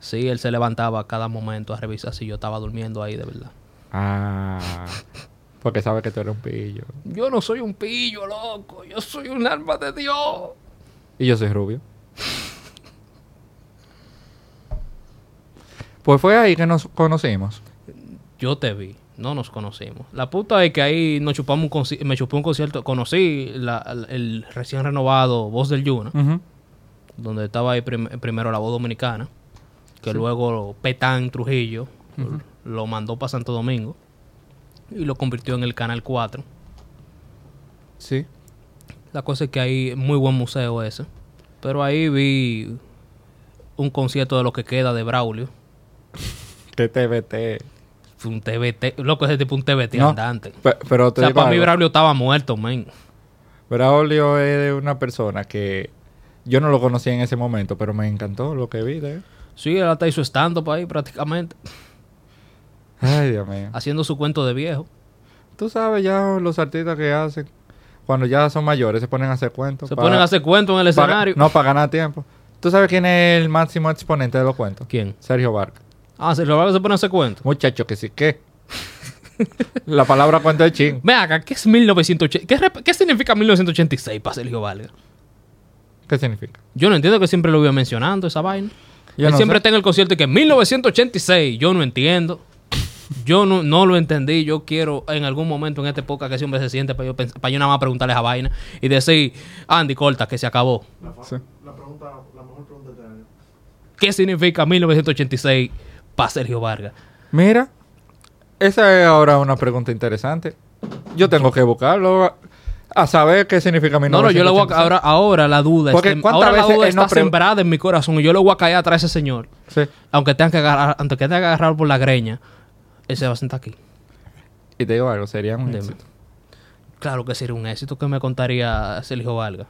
Speaker 1: Sí, él se levantaba a cada momento a revisar si yo estaba durmiendo ahí de verdad.
Speaker 2: Ah, porque sabe que tú eres un pillo.
Speaker 1: Yo no soy un pillo, loco. Yo soy un alma de Dios.
Speaker 2: Y yo soy rubio. Pues fue ahí que nos conocimos.
Speaker 1: Yo te vi, no nos conocimos. La puta es que ahí nos chupamos un me chupé un concierto, conocí la- el recién renovado Voz del Yuna, donde estaba ahí prim- primero la voz dominicana, que luego Petán Trujillo lo mandó para Santo Domingo y lo convirtió en el Canal 4.
Speaker 2: Sí.
Speaker 1: La cosa es que ahí muy buen museo ese. Pero ahí vi un concierto de lo que queda de Braulio.
Speaker 2: Que TBT.
Speaker 1: Fue un TBT, loco, ese tipo un TBT
Speaker 2: No,
Speaker 1: andante.
Speaker 2: Pe- pero
Speaker 1: O sea, para mí. Braulio estaba muerto, men.
Speaker 2: Braulio es una persona que yo no lo conocía en ese momento, pero me encantó lo que vi de él.
Speaker 1: Sí, él hasta hizo stand-up ahí prácticamente,
Speaker 2: Ay, Dios mío.
Speaker 1: haciendo su cuento de viejo.
Speaker 2: Tú sabes ya los artistas que hacen cuando ya son mayores se ponen a hacer cuentos.
Speaker 1: Se
Speaker 2: para-
Speaker 1: ponen a hacer cuentos en el
Speaker 2: para-
Speaker 1: escenario.
Speaker 2: no, para ganar tiempo. ¿Tú sabes quién es el máximo exponente de los cuentos?
Speaker 1: ¿Quién?
Speaker 2: Sergio Vargas.
Speaker 1: Ah, se lo se pone a hacer cuentos.
Speaker 2: Muchacho, que sí, ¿qué? La palabra cuento es ching.
Speaker 1: Ve acá, ¿qué es 1980? ¿Qué, rep- qué significa 1986 para Sergio Vargas?
Speaker 2: ¿Qué significa?
Speaker 1: Yo no entiendo que siempre lo iba mencionando esa vaina.
Speaker 2: Yo
Speaker 1: Él
Speaker 2: no
Speaker 1: siempre
Speaker 2: sé.
Speaker 1: está en el concierto y que 1986, yo no entiendo. Yo no, no lo entendí. Yo quiero en algún momento en esta época que ese hombre se siente para yo, pens- para yo nada más preguntarle esa vaina y decir, Andy, corta, que se acabó.
Speaker 3: La, fa-
Speaker 2: Sí.
Speaker 3: la pregunta, la mejor pregunta de año.
Speaker 1: ¿Qué significa 1986 para Sergio Vargas?
Speaker 2: Mira, esa es ahora una pregunta interesante. Yo tengo que buscarlo a, saber qué significa mi
Speaker 1: No, no, yo le voy a, ahora, ahora la duda,
Speaker 2: Porque ¿cuántas
Speaker 1: ahora la
Speaker 2: veces
Speaker 1: duda
Speaker 2: él no
Speaker 1: está
Speaker 2: pregu-
Speaker 1: sembrada en mi corazón y yo le voy a caer atrás a ese señor.
Speaker 2: Sí.
Speaker 1: Aunque tenga que agarrar, aunque tenga que agarrar por la greña, él se va a sentar aquí.
Speaker 2: Y te digo algo, sería un
Speaker 1: Dime.
Speaker 2: éxito.
Speaker 1: Claro que sería un éxito que me contaría Sergio Vargas.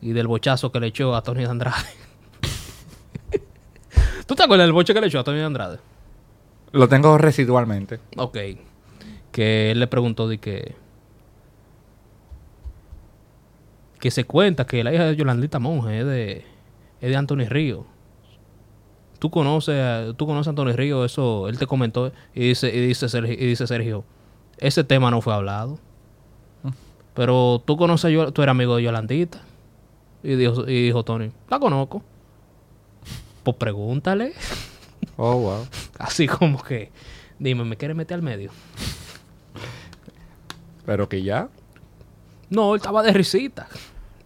Speaker 1: Y del bochazo que le echó a Tony Andrade. ¿Tú te acuerdas del boche que le echó a Tony Andrade?
Speaker 2: Lo tengo residualmente.
Speaker 1: Ok. Que él le preguntó de que... Que se cuenta que la hija de Yolandita Monge es de, es de Anthony Río. Tú conoces, a- tú conoces a Anthony Río, eso él te comentó y dice, y dice Sergio, y dice Sergio, ese tema no fue hablado. Pero tú conoces a Yo- tú eres amigo de Yolandita. Y dijo, y dijo Tony, la conozco. Pues pregúntale.
Speaker 2: Oh, wow.
Speaker 1: Así como que, dime, ¿me quieres meter al medio?
Speaker 2: Pero que ya.
Speaker 1: No, él estaba de risita.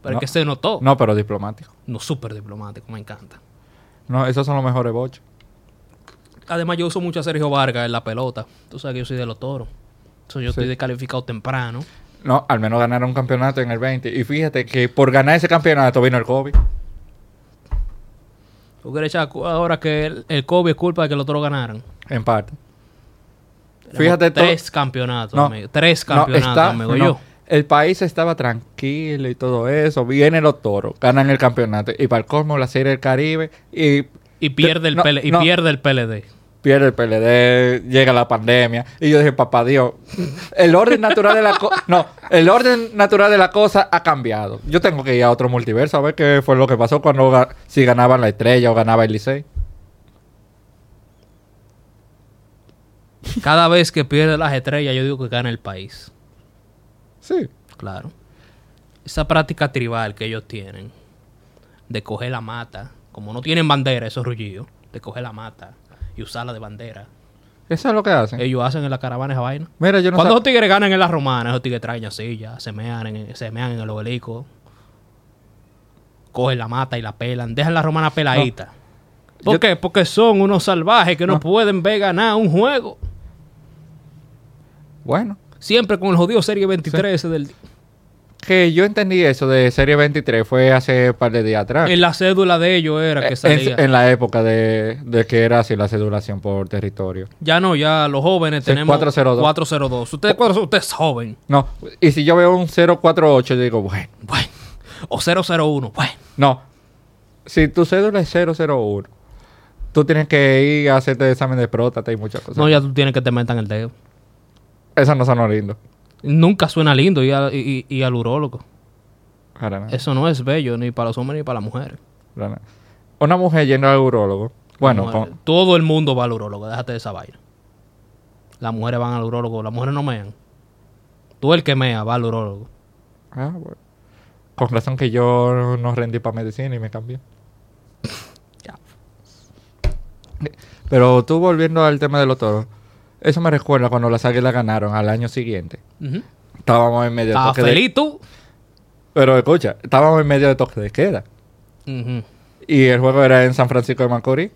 Speaker 1: Pero
Speaker 2: No.
Speaker 1: es que se notó.
Speaker 2: No, pero diplomático.
Speaker 1: No, súper diplomático, me encanta.
Speaker 2: No, esos son los mejores bochos.
Speaker 1: Además, yo uso mucho a Sergio Vargas en la pelota. Tú sabes que yo soy de los toros. So, yo
Speaker 2: Sí.
Speaker 1: estoy descalificado temprano.
Speaker 2: No, al menos ganaron un campeonato en el 20. Y fíjate que por ganar ese campeonato vino el COVID.
Speaker 1: ¿Tú quieres echar ahora que el, el COVID es culpa de que los toros ganaran?
Speaker 2: En parte.
Speaker 1: Tenemos
Speaker 2: Fíjate
Speaker 1: Tres campeonatos,
Speaker 2: No,
Speaker 1: amigo. Tres
Speaker 2: No,
Speaker 1: campeonatos,
Speaker 2: está-
Speaker 1: amigo.
Speaker 2: no,
Speaker 1: Yo.
Speaker 2: El país estaba tranquilo y todo eso. Vienen los toros, ganan el campeonato. Y para el cosmo, la Serie del Caribe. Y
Speaker 1: Y pierde el, y pierde el PLD.
Speaker 2: Pierde el PLD, llega la pandemia. Y yo dije, papá Dios, el orden natural de la cosa. No, el orden natural de la cosa ha cambiado. Yo tengo que ir a otro multiverso a ver qué fue lo que pasó cuando ga- si ganaban la estrella o ganaba el Licey.
Speaker 1: Cada vez que pierde las estrellas, yo digo que gana el país.
Speaker 2: Sí.
Speaker 1: Claro. Esa práctica tribal que ellos tienen de coger la mata, como no tienen bandera, esos rullillos, de coger la mata y usarla de bandera.
Speaker 2: Eso es lo que hacen.
Speaker 1: Ellos hacen en la caravana esa vaina.
Speaker 2: Mira, yo no
Speaker 1: Cuando esos tigres ganan en la romana, esos tigres traen sillas, se mean en, se mean en el obelisco, cogen la mata y la pelan, dejan la romana peladita. ¿Por
Speaker 2: Yo-
Speaker 1: qué? Porque son unos salvajes que no,
Speaker 2: No.
Speaker 1: pueden ver ganar un juego.
Speaker 2: Bueno,
Speaker 1: Siempre con el jodido Serie 23 ese del...
Speaker 2: que yo entendí eso de Serie 23 fue hace un par de días atrás.
Speaker 1: En la cédula de ellos era que.
Speaker 2: Eh,
Speaker 1: salía.
Speaker 2: en, en la época de, de que era así la cedulación por territorio.
Speaker 1: Ya no, ya los jóvenes
Speaker 2: Sí,
Speaker 1: tenemos
Speaker 2: 402.
Speaker 1: 402. Usted, 402, usted es joven.
Speaker 2: No, y si yo veo un 048, yo digo, bueno,
Speaker 1: Bueno. O 001. Bueno.
Speaker 2: no. Si tu cédula es 001, tú tienes que ir a hacerte examen de próstata y muchas cosas.
Speaker 1: No, ya tú tienes que te metan el dedo.
Speaker 2: Eso no son lindo.
Speaker 1: Nunca suena lindo ir, a- y- al urólogo. Eso no es bello ni para los hombres ni para las mujeres.
Speaker 2: Una mujer yendo al urólogo. Bueno, con-
Speaker 1: todo el mundo va al urólogo. Déjate de esa vaina. Las mujeres van al urólogo. Las mujeres no mean. Tú el que mea va al urólogo.
Speaker 2: ah, bueno. Con razón que yo no rendí para medicina y me cambié.
Speaker 1: Ya.
Speaker 2: Pero tú volviendo al tema de los toros, eso me recuerda cuando las águilas ganaron al año siguiente. Estábamos en medio de
Speaker 1: Estaba
Speaker 2: toque de
Speaker 1: feliz tú.
Speaker 2: Pero escucha, estábamos en medio de toque de queda. Y el juego era en San Francisco de Macorís.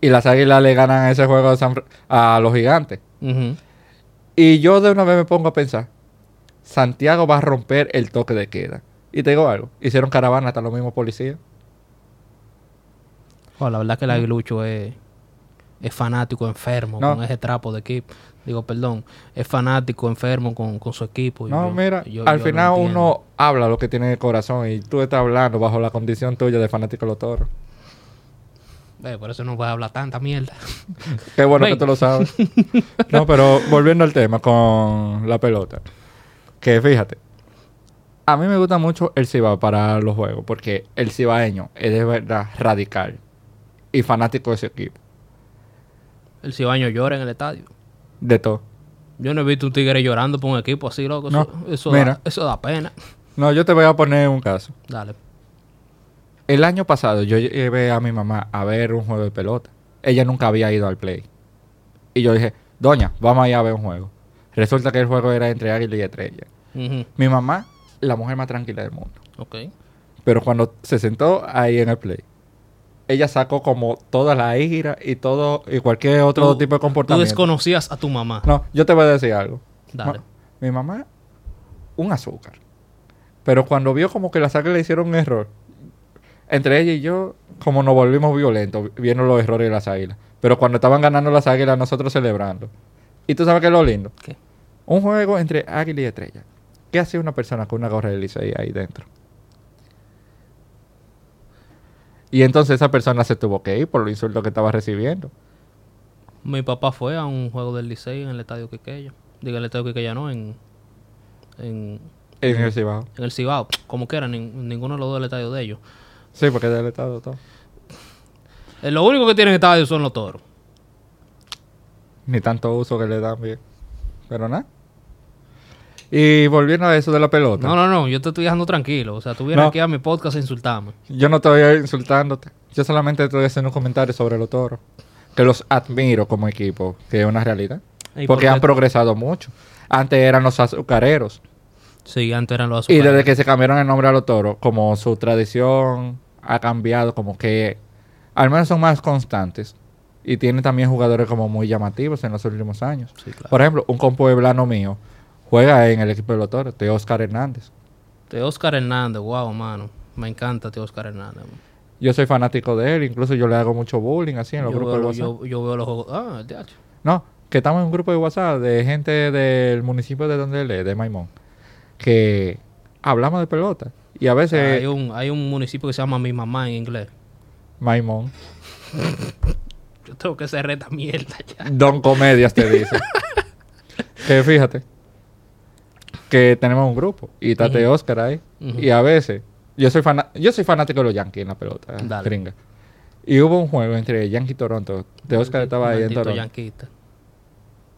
Speaker 2: Y las águilas le ganan ese juego a, San Fra- a los gigantes. Y yo de una vez me pongo a pensar, Santiago va a romper el toque de queda. Y te digo algo, hicieron caravana hasta los mismos policías.
Speaker 1: Oh, la verdad que el aguilucho es, es fanático, enfermo
Speaker 2: No.
Speaker 1: con ese trapo de equipo. Digo, perdón, es fanático, enfermo con, con su equipo. y
Speaker 2: No,
Speaker 1: yo-
Speaker 2: mira,
Speaker 1: yo-
Speaker 2: al
Speaker 1: yo
Speaker 2: final uno habla lo que tiene en el corazón y tú estás hablando bajo la condición tuya de fanático de los toros.
Speaker 1: Eh, por eso no voy a hablar tanta mierda.
Speaker 2: Qué bueno
Speaker 1: Ven.
Speaker 2: que tú lo sabes. no, pero volviendo al tema con la pelota. Que fíjate, a mí me gusta mucho el Cibao para los juegos porque el cibaeño es de verdad radical y fanático de ese equipo.
Speaker 1: El cibaño llora en el estadio.
Speaker 2: De todo.
Speaker 1: Yo no he visto un tigre llorando por un equipo así, loco.
Speaker 2: No,
Speaker 1: Eso, eso,
Speaker 2: mira.
Speaker 1: da, eso da pena.
Speaker 2: No, yo te voy a poner un caso.
Speaker 1: Dale.
Speaker 2: El año pasado yo llevé a mi mamá a ver un juego de pelota. Ella nunca había ido al play. Y yo dije, doña, vamos allá a ver un juego. Resulta que el juego era entre Águila y Estrella.
Speaker 1: Ujú.
Speaker 2: Mi mamá, la mujer más tranquila del mundo.
Speaker 1: Ok.
Speaker 2: Pero cuando se sentó ahí en el play, ella sacó como toda la ira y todo y cualquier otro
Speaker 1: Tú-
Speaker 2: tipo de
Speaker 1: Tú
Speaker 2: comportamiento.
Speaker 1: desconocías a tu mamá.
Speaker 2: No, yo te voy a decir algo.
Speaker 1: Dale.
Speaker 2: Ma- mi mamá, un azúcar. Pero cuando vio como que las águilas le hicieron un error, entre ella y yo, como nos volvimos violentos, viendo los errores de las águilas. Pero cuando estaban ganando las águilas, nosotros celebrando. ¿Y tú sabes qué es lo lindo?
Speaker 1: ¿Qué?
Speaker 2: Un juego entre águila y estrella. ¿Qué hace una persona con una gorra de Licey ahí dentro? Y entonces esa persona se tuvo que ir por los insultos que estaba recibiendo.
Speaker 1: Mi papá fue a un juego del Licey en el estadio Quiqueya. Digo, el estadio Quiqueya no, en, en,
Speaker 2: En el Cibao.
Speaker 1: en el Cibao. Como que era, nin- ninguno de los dos del estadio de ellos.
Speaker 2: Sí, porque es del estado todo.
Speaker 1: Eh, lo único que tienen estadio son los toros.
Speaker 2: Ni tanto uso que le dan bien. Pero nada. Y volviendo a eso de la pelota.
Speaker 1: No, no, no, yo te estoy dejando tranquilo. O sea, tú vienes
Speaker 2: No.
Speaker 1: aquí a mi podcast a insultarme.
Speaker 2: Yo no estoy insultándote. Yo solamente estoy haciendo un comentario sobre los toros. Que los admiro como equipo, que es una realidad.
Speaker 1: ¿Y
Speaker 2: Porque
Speaker 1: por
Speaker 2: han progresado mucho. Antes eran los azucareros.
Speaker 1: Sí, antes eran los
Speaker 2: Y
Speaker 1: azucareros.
Speaker 2: desde que se cambiaron el nombre a los toros, como su tradición ha cambiado, como que al menos son más constantes. Y tienen también jugadores como muy llamativos en los últimos años.
Speaker 1: Sí, claro.
Speaker 2: Por ejemplo, un compueblano mío juega en el equipo de los toros, de Oscar Hernández.
Speaker 1: De Oscar Hernández, wow, mano. Me encanta de Oscar Hernández. man.
Speaker 2: Yo soy fanático de él, incluso yo le hago mucho bullying así en los
Speaker 1: Yo
Speaker 2: grupos de WhatsApp.
Speaker 1: yo, yo veo los juegos. Ah, el DH.
Speaker 2: No, que estamos en un grupo de WhatsApp de gente del municipio de donde él es, de Maimón, que hablamos de pelota. Y a veces
Speaker 1: hay, un, hay un municipio que se llama Mi Mamá en inglés.
Speaker 2: Maimón,
Speaker 1: Yo tengo que cerrar esta mierda ya.
Speaker 2: Don Comedias te dice. que fíjate, que tenemos un grupo y de
Speaker 1: Ujú.
Speaker 2: Oscar ahí. Y a veces, yo soy, fana- yo soy fanático de los Yankees en la pelota,
Speaker 1: Dale.
Speaker 2: gringa. Y hubo un juego entre Yankee y Toronto. De Oscar estaba ahí en Toronto.
Speaker 1: yanquista.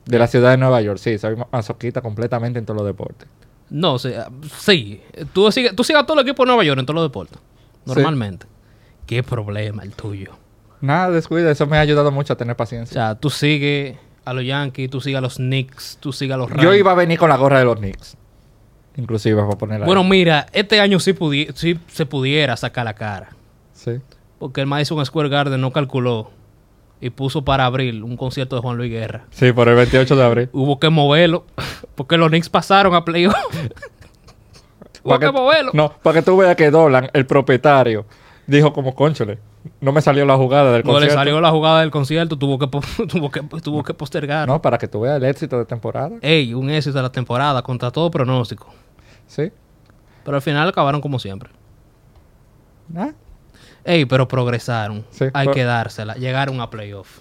Speaker 2: De la ciudad de Nueva York, sí, soy masoquista completamente en todos los deportes.
Speaker 1: No, sí, sí. Tú sigues, tú sigues a todo el equipo de Nueva York en todos los deportes. Normalmente. Qué problema el tuyo.
Speaker 2: Nada, descuida, eso me ha ayudado mucho a tener
Speaker 1: O
Speaker 2: paciencia.
Speaker 1: sea, tú sigues a los Yankees, tú sigues a los Knicks, tú sigues a los
Speaker 2: Yo
Speaker 1: Rams.
Speaker 2: iba a venir con la gorra de los Knicks. Inclusive para ponerla.
Speaker 1: Bueno, mira, este año sí, pudi- sí se pudiera sacar la cara.
Speaker 2: Sí.
Speaker 1: Porque el Madison Square Garden no calculó y puso para abril un concierto de Juan Luis Guerra.
Speaker 2: Sí, por el 28 de abril.
Speaker 1: Hubo que moverlo porque los Knicks pasaron a playoff. Hubo que moverlo.
Speaker 2: No, para que tú veas que Dolan, el propietario, dijo como, conchole, no me salió la jugada del
Speaker 1: No le
Speaker 2: concierto.
Speaker 1: salió la jugada del concierto, tuvo que, tuvo que, tuvo que postergar.
Speaker 2: No, para que tú veas el éxito de temporada.
Speaker 1: Ey, un éxito de la temporada contra todo pronóstico.
Speaker 2: Sí.
Speaker 1: Pero al final acabaron como siempre.
Speaker 2: Ah,
Speaker 1: Ey, pero progresaron.
Speaker 2: Sí,
Speaker 1: Hay que dársela. Llegaron a playoff.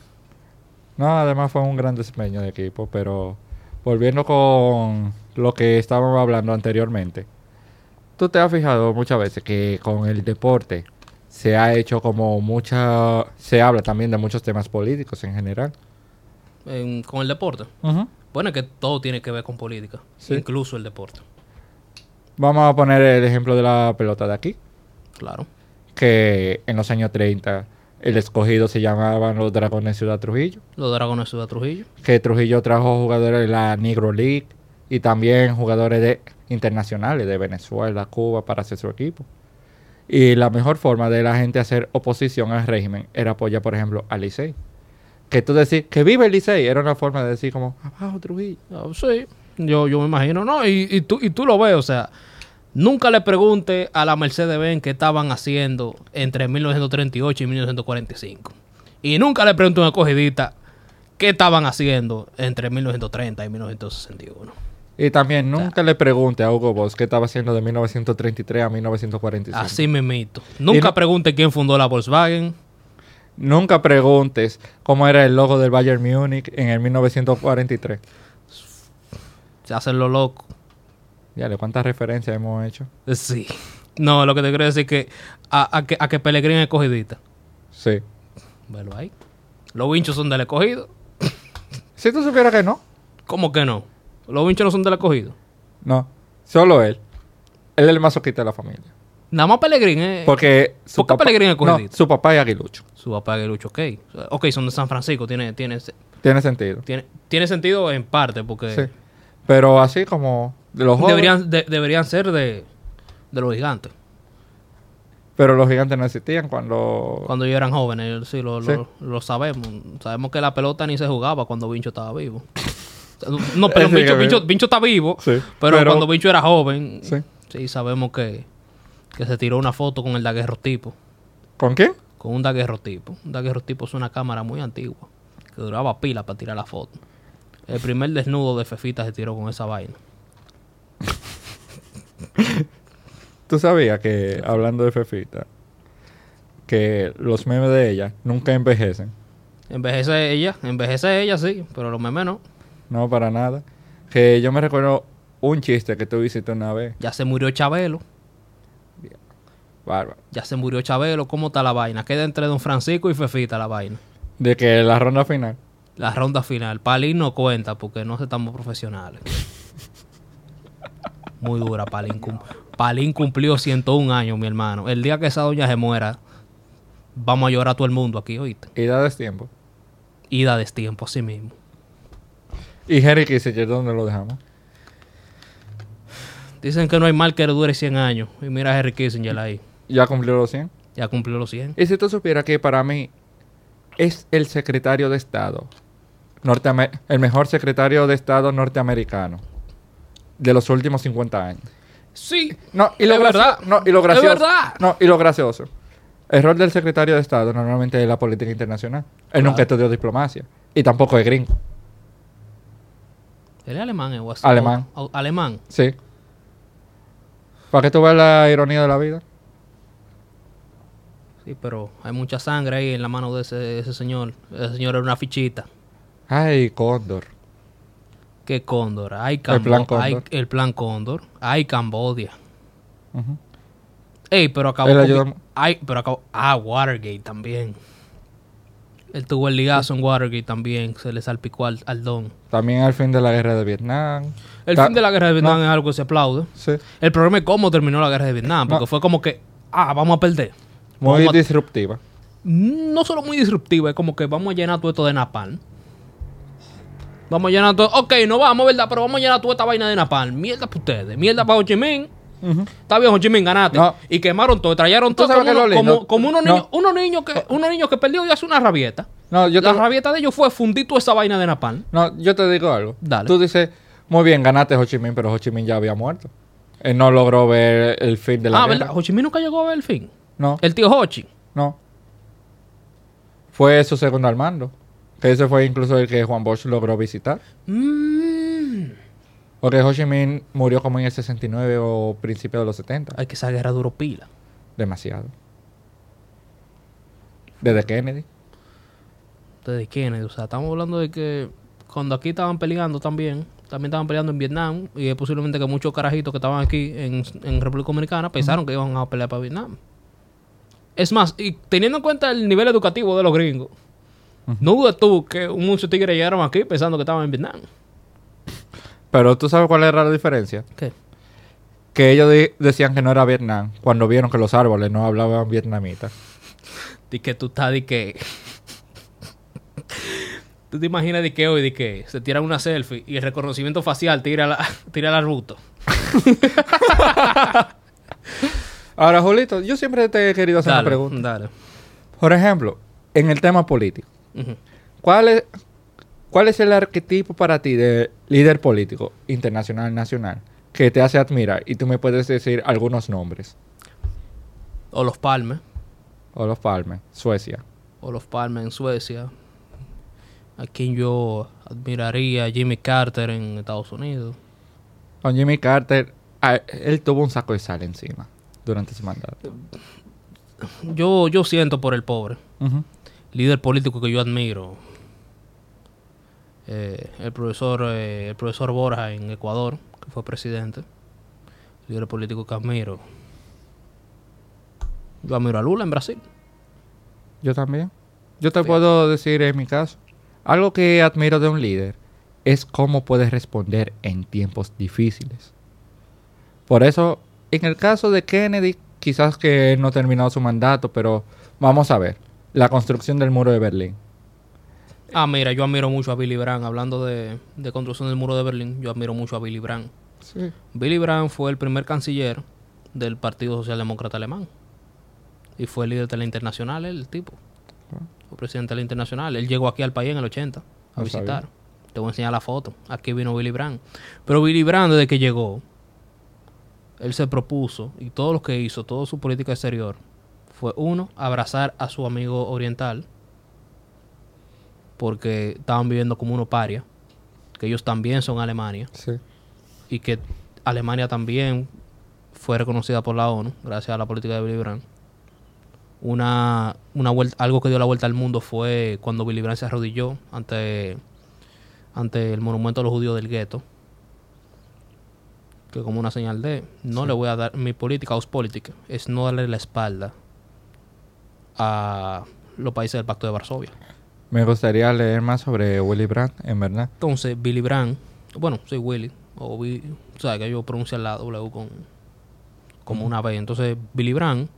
Speaker 2: No, además fue un gran desempeño de equipo, pero volviendo con lo que estábamos hablando anteriormente, tú te has fijado muchas veces que con el deporte se ha hecho como mucha, se habla también de muchos temas políticos en general.
Speaker 1: En- con el deporte. Bueno, es que todo tiene que ver con política.
Speaker 2: Sí.
Speaker 1: Incluso el deporte.
Speaker 2: Vamos a poner el ejemplo de la pelota de aquí,
Speaker 1: Claro.
Speaker 2: que en los años 30 el escogido se llamaban los Dragones Ciudad Trujillo,
Speaker 1: Los Dragones de Ciudad Trujillo.
Speaker 2: que Trujillo trajo jugadores de la Negro League y también jugadores de, internacionales de Venezuela, Cuba para hacer su equipo. Y la mejor forma de la gente hacer oposición al régimen era apoyar, por ejemplo, al Licey. Que tú decís que vive el Licey era una forma de decir como abajo Trujillo.
Speaker 1: Sí, yo, yo me imagino, ¿no? Y, y tú, y tú lo ves, o sea, nunca le pregunte a la Mercedes-Benz qué estaban haciendo entre 1938 y 1945. Y nunca le pregunte a una cogidita qué estaban haciendo entre 1930 y 1961.
Speaker 2: Y también nunca le pregunte a Hugo Boss qué estaba haciendo de 1933 a 1945.
Speaker 1: Así me mito. Nunca
Speaker 2: no-
Speaker 1: pregunte quién fundó la Volkswagen.
Speaker 2: Nunca preguntes cómo era el logo del Bayern Múnich en el 1943.
Speaker 1: Se hacen lo loco.
Speaker 2: Ya, ¿de cuántas referencias hemos hecho?
Speaker 1: Sí. No, lo que te quiero decir es que a, a que, a que Pellegrini es cogidita.
Speaker 2: Sí.
Speaker 1: Velo ahí. Los vinchos son del escogido.
Speaker 2: Si tú supieras que no,
Speaker 1: ¿Cómo que no? Los vinchos no son del escogido.
Speaker 2: no. Solo él. Él es el masoquista de la familia.
Speaker 1: Nada más Pellegrini es...
Speaker 2: Porque su
Speaker 1: ¿Por qué
Speaker 2: papá,
Speaker 1: Pellegrini es
Speaker 2: no, su papá es aguilucho.
Speaker 1: Su papá es Lucho, ok. Ok, son de San Francisco. Tiene, tiene,
Speaker 2: Tiene sentido.
Speaker 1: tiene, tiene sentido en parte porque
Speaker 2: Sí. Pero así como de los jóvenes.
Speaker 1: deberían, de- deberían ser de, de los gigantes.
Speaker 2: Pero los gigantes no existían cuando.
Speaker 1: Cuando ellos eran jóvenes, sí, lo,
Speaker 2: Sí.
Speaker 1: lo- lo sabemos. Sabemos que la pelota ni se jugaba cuando Vincho estaba vivo. No, pero Vincho está vivo.
Speaker 2: Sí,
Speaker 1: Pero,
Speaker 2: pero-
Speaker 1: cuando Vincho era joven,
Speaker 2: Sí.
Speaker 1: sí, sabemos que, que se tiró una foto con el daguerrotipo.
Speaker 2: ¿Con quién?
Speaker 1: Con un daguerrotipo. Un daguerrotipo es una cámara muy antigua. Que duraba pila para tirar la foto. El primer desnudo de Fefita se tiró con esa vaina.
Speaker 2: Tú sabías que, hablando de Fefita, que los memes de ella nunca envejecen.
Speaker 1: Envejece ella, envejece ella sí, pero los memes no.
Speaker 2: No, para nada. Que yo me recuerdo un chiste que tú hiciste una vez.
Speaker 1: Ya se murió Chabelo.
Speaker 2: Bárbaro.
Speaker 1: Ya se murió Chabelo. ¿Cómo está la vaina? Queda entre Don Francisco y Fefita la vaina.
Speaker 2: De que la ronda final.
Speaker 1: La ronda final. Palín no cuenta porque no estamos profesionales. Muy dura, Palín. Cum- Palín cumplió 101 años, mi hermano. El día que esa doña se muera, vamos a llorar a todo el mundo aquí, ¿oíste?
Speaker 2: Y da tiempo.
Speaker 1: Y da destiempo así mismo.
Speaker 2: Y Henry Kissinger, ¿dónde lo dejamos?
Speaker 1: Dicen que no hay mal que dure 100 años. Y mira a Henry Kissinger ahí.
Speaker 2: Ya cumplió los 100.
Speaker 1: Ya cumplió los 100.
Speaker 2: Y si tú supieras que para mí es el secretario de Estado, norteamer- el mejor secretario de Estado norteamericano de los últimos 50 años.
Speaker 1: Sí.
Speaker 2: No, y lo,
Speaker 1: Es verdad.
Speaker 2: no, y lo
Speaker 1: Es
Speaker 2: gracioso.
Speaker 1: verdad.
Speaker 2: No, y lo gracioso. El rol del secretario de Estado normalmente es la política internacional. Él nunca estudió diplomacia. Y tampoco es gringo.
Speaker 1: Él es alemán, ¿eh? O
Speaker 2: Alemán.
Speaker 1: o- o- alemán.
Speaker 2: Sí. Para que tú veas la ironía de la vida.
Speaker 1: Sí, pero hay mucha sangre ahí en la mano de ese, ese señor. Ese señor era una fichita.
Speaker 2: Ay, Cóndor.
Speaker 1: ¿Qué Cóndor? Hay,
Speaker 2: El plan Cóndor.
Speaker 1: hay el plan Cóndor. Hay Cambodia. Ey, pero acabó. Con- Ay, pero acabó. Ah, Watergate también. Él tuvo el ligazo en Watergate también. Se le salpicó al, al don.
Speaker 2: También al fin de la guerra de Vietnam.
Speaker 1: El
Speaker 2: Ta-
Speaker 1: fin de la guerra de Vietnam
Speaker 2: no.
Speaker 1: es algo que se aplaude.
Speaker 2: Sí.
Speaker 1: El problema es cómo terminó la guerra de Vietnam. Porque
Speaker 2: No.
Speaker 1: fue como que, ah, vamos a perder.
Speaker 2: Muy
Speaker 1: Vamos a-
Speaker 2: disruptiva.
Speaker 1: no solo muy disruptiva, es como que vamos a llenar todo esto de napalm. Vamos a llenar todo. Ok, no vamos, ¿verdad? Pero vamos a llenar toda esta vaina de napalm. Mierda para ustedes. Mierda para Ho Chi Minh.
Speaker 2: Ujú.
Speaker 1: Está bien, Minh, ganaste.
Speaker 2: No.
Speaker 1: Y quemaron todo. Trajeron
Speaker 2: ¿Tú
Speaker 1: todo como, uno- como, como unos
Speaker 2: No.
Speaker 1: niños, unos niños que, unos niños que perdió y hace una rabieta.
Speaker 2: No, yo
Speaker 1: la rabieta de ellos fue fundir toda esa vaina de napalm.
Speaker 2: no, yo te digo algo.
Speaker 1: Dale.
Speaker 2: Tú dices, muy bien, ganaste Ho Chi Minh, pero Ho Chi Minh ya había muerto. Él no logró ver el fin de la
Speaker 1: Ah,
Speaker 2: guerra.
Speaker 1: ¿verdad? Ho Chi Minh nunca llegó a ver el fin.
Speaker 2: No,
Speaker 1: El tío Ho Chi.
Speaker 2: no. Fue su segundo al mando. Que ese fue incluso el que Juan Bosch logró visitar.
Speaker 1: Mm.
Speaker 2: Porque Ho Chi Minh murió como en el 69 o principio de los 70.
Speaker 1: Ay, que esa guerra duró pila.
Speaker 2: Demasiado. Desde Kennedy.
Speaker 1: Desde Kennedy. O sea, estamos hablando de que cuando aquí estaban peleando también, también estaban peleando en Vietnam. Y es posiblemente que muchos carajitos que estaban aquí en, en República Dominicana pensaron que iban a pelear para Vietnam. Es más, y teniendo en cuenta el nivel educativo de los gringos, no dudes tú que muchos tigres llegaron aquí pensando que estaban en Vietnam.
Speaker 2: Pero tú sabes cuál era la diferencia.
Speaker 1: ¿Qué?
Speaker 2: que ellos de- decían que no era Vietnam cuando vieron que los árboles no hablaban vietnamita.
Speaker 1: Di que tú estás de que. Tú te imaginas de que hoy de que se tiran una selfie y el reconocimiento facial tira la, tira la ruta.
Speaker 2: Ahora, Julito, yo siempre te he querido hacer
Speaker 1: Dale,
Speaker 2: una pregunta.
Speaker 1: dale.
Speaker 2: Por ejemplo, en el tema político. ¿cuál es, ¿cuál es el arquetipo para ti de líder político, internacional, nacional, que te hace admirar? Y tú me puedes decir algunos nombres.
Speaker 1: O los Palmes.
Speaker 2: Olof Palme, Suecia.
Speaker 1: O los Palmes en Suecia. A quien yo admiraría, Jimmy Carter en Estados Unidos.
Speaker 2: Con Jimmy Carter, él tuvo un saco de sal encima durante su mandato.
Speaker 1: Yo, yo siento por el pobre. Líder político que yo admiro. Eh, el profesor eh, el profesor Borja en Ecuador, que fue presidente. Líder político que admiro. Yo admiro a Lula en Brasil.
Speaker 2: Yo también. Yo te puedo decir en mi caso, algo que admiro de un líder es cómo puede responder en tiempos difíciles. Por eso, en el caso de Kennedy, quizás que no ha terminado su mandato, pero vamos a ver, la construcción del muro de Berlín.
Speaker 1: Ah, mira, yo admiro mucho a Billy Brandt. Hablando de, de construcción del muro de Berlín, yo admiro mucho a Billy Brandt.
Speaker 2: Sí.
Speaker 1: Billy Brandt fue el primer canciller del Partido Socialdemócrata Alemán. Y fue el líder de la internacional, el tipo. Fue presidente de la internacional. Él llegó aquí al país en el 80 a
Speaker 2: No
Speaker 1: visitar.
Speaker 2: sabía.
Speaker 1: Te voy a enseñar la foto. Aquí vino Billy Brandt. Pero Billy Brandt, desde que llegó, él se propuso, y todo lo que hizo, toda su política exterior, fue uno, abrazar a su amigo oriental, porque estaban viviendo como uno paria, que ellos también son Alemania
Speaker 2: Sí.
Speaker 1: y que Alemania también fue reconocida por la ONU gracias a la política de Willy Brandt. Una, una vuelta, algo que dio la vuelta al mundo fue cuando Willy Brandt se arrodilló ante, ante el monumento a los judíos del gueto. Que como una señal de no le voy a dar mi política Ostpolitik es no darle la espalda a los países del Pacto de Varsovia.
Speaker 2: Me gustaría leer más sobre Willy Brandt, en verdad.
Speaker 1: Entonces, Billy Brandt, bueno, soy Willy, o Billy, o sea, que yo pronuncio la W con, como una B. Entonces, Billy Brandt,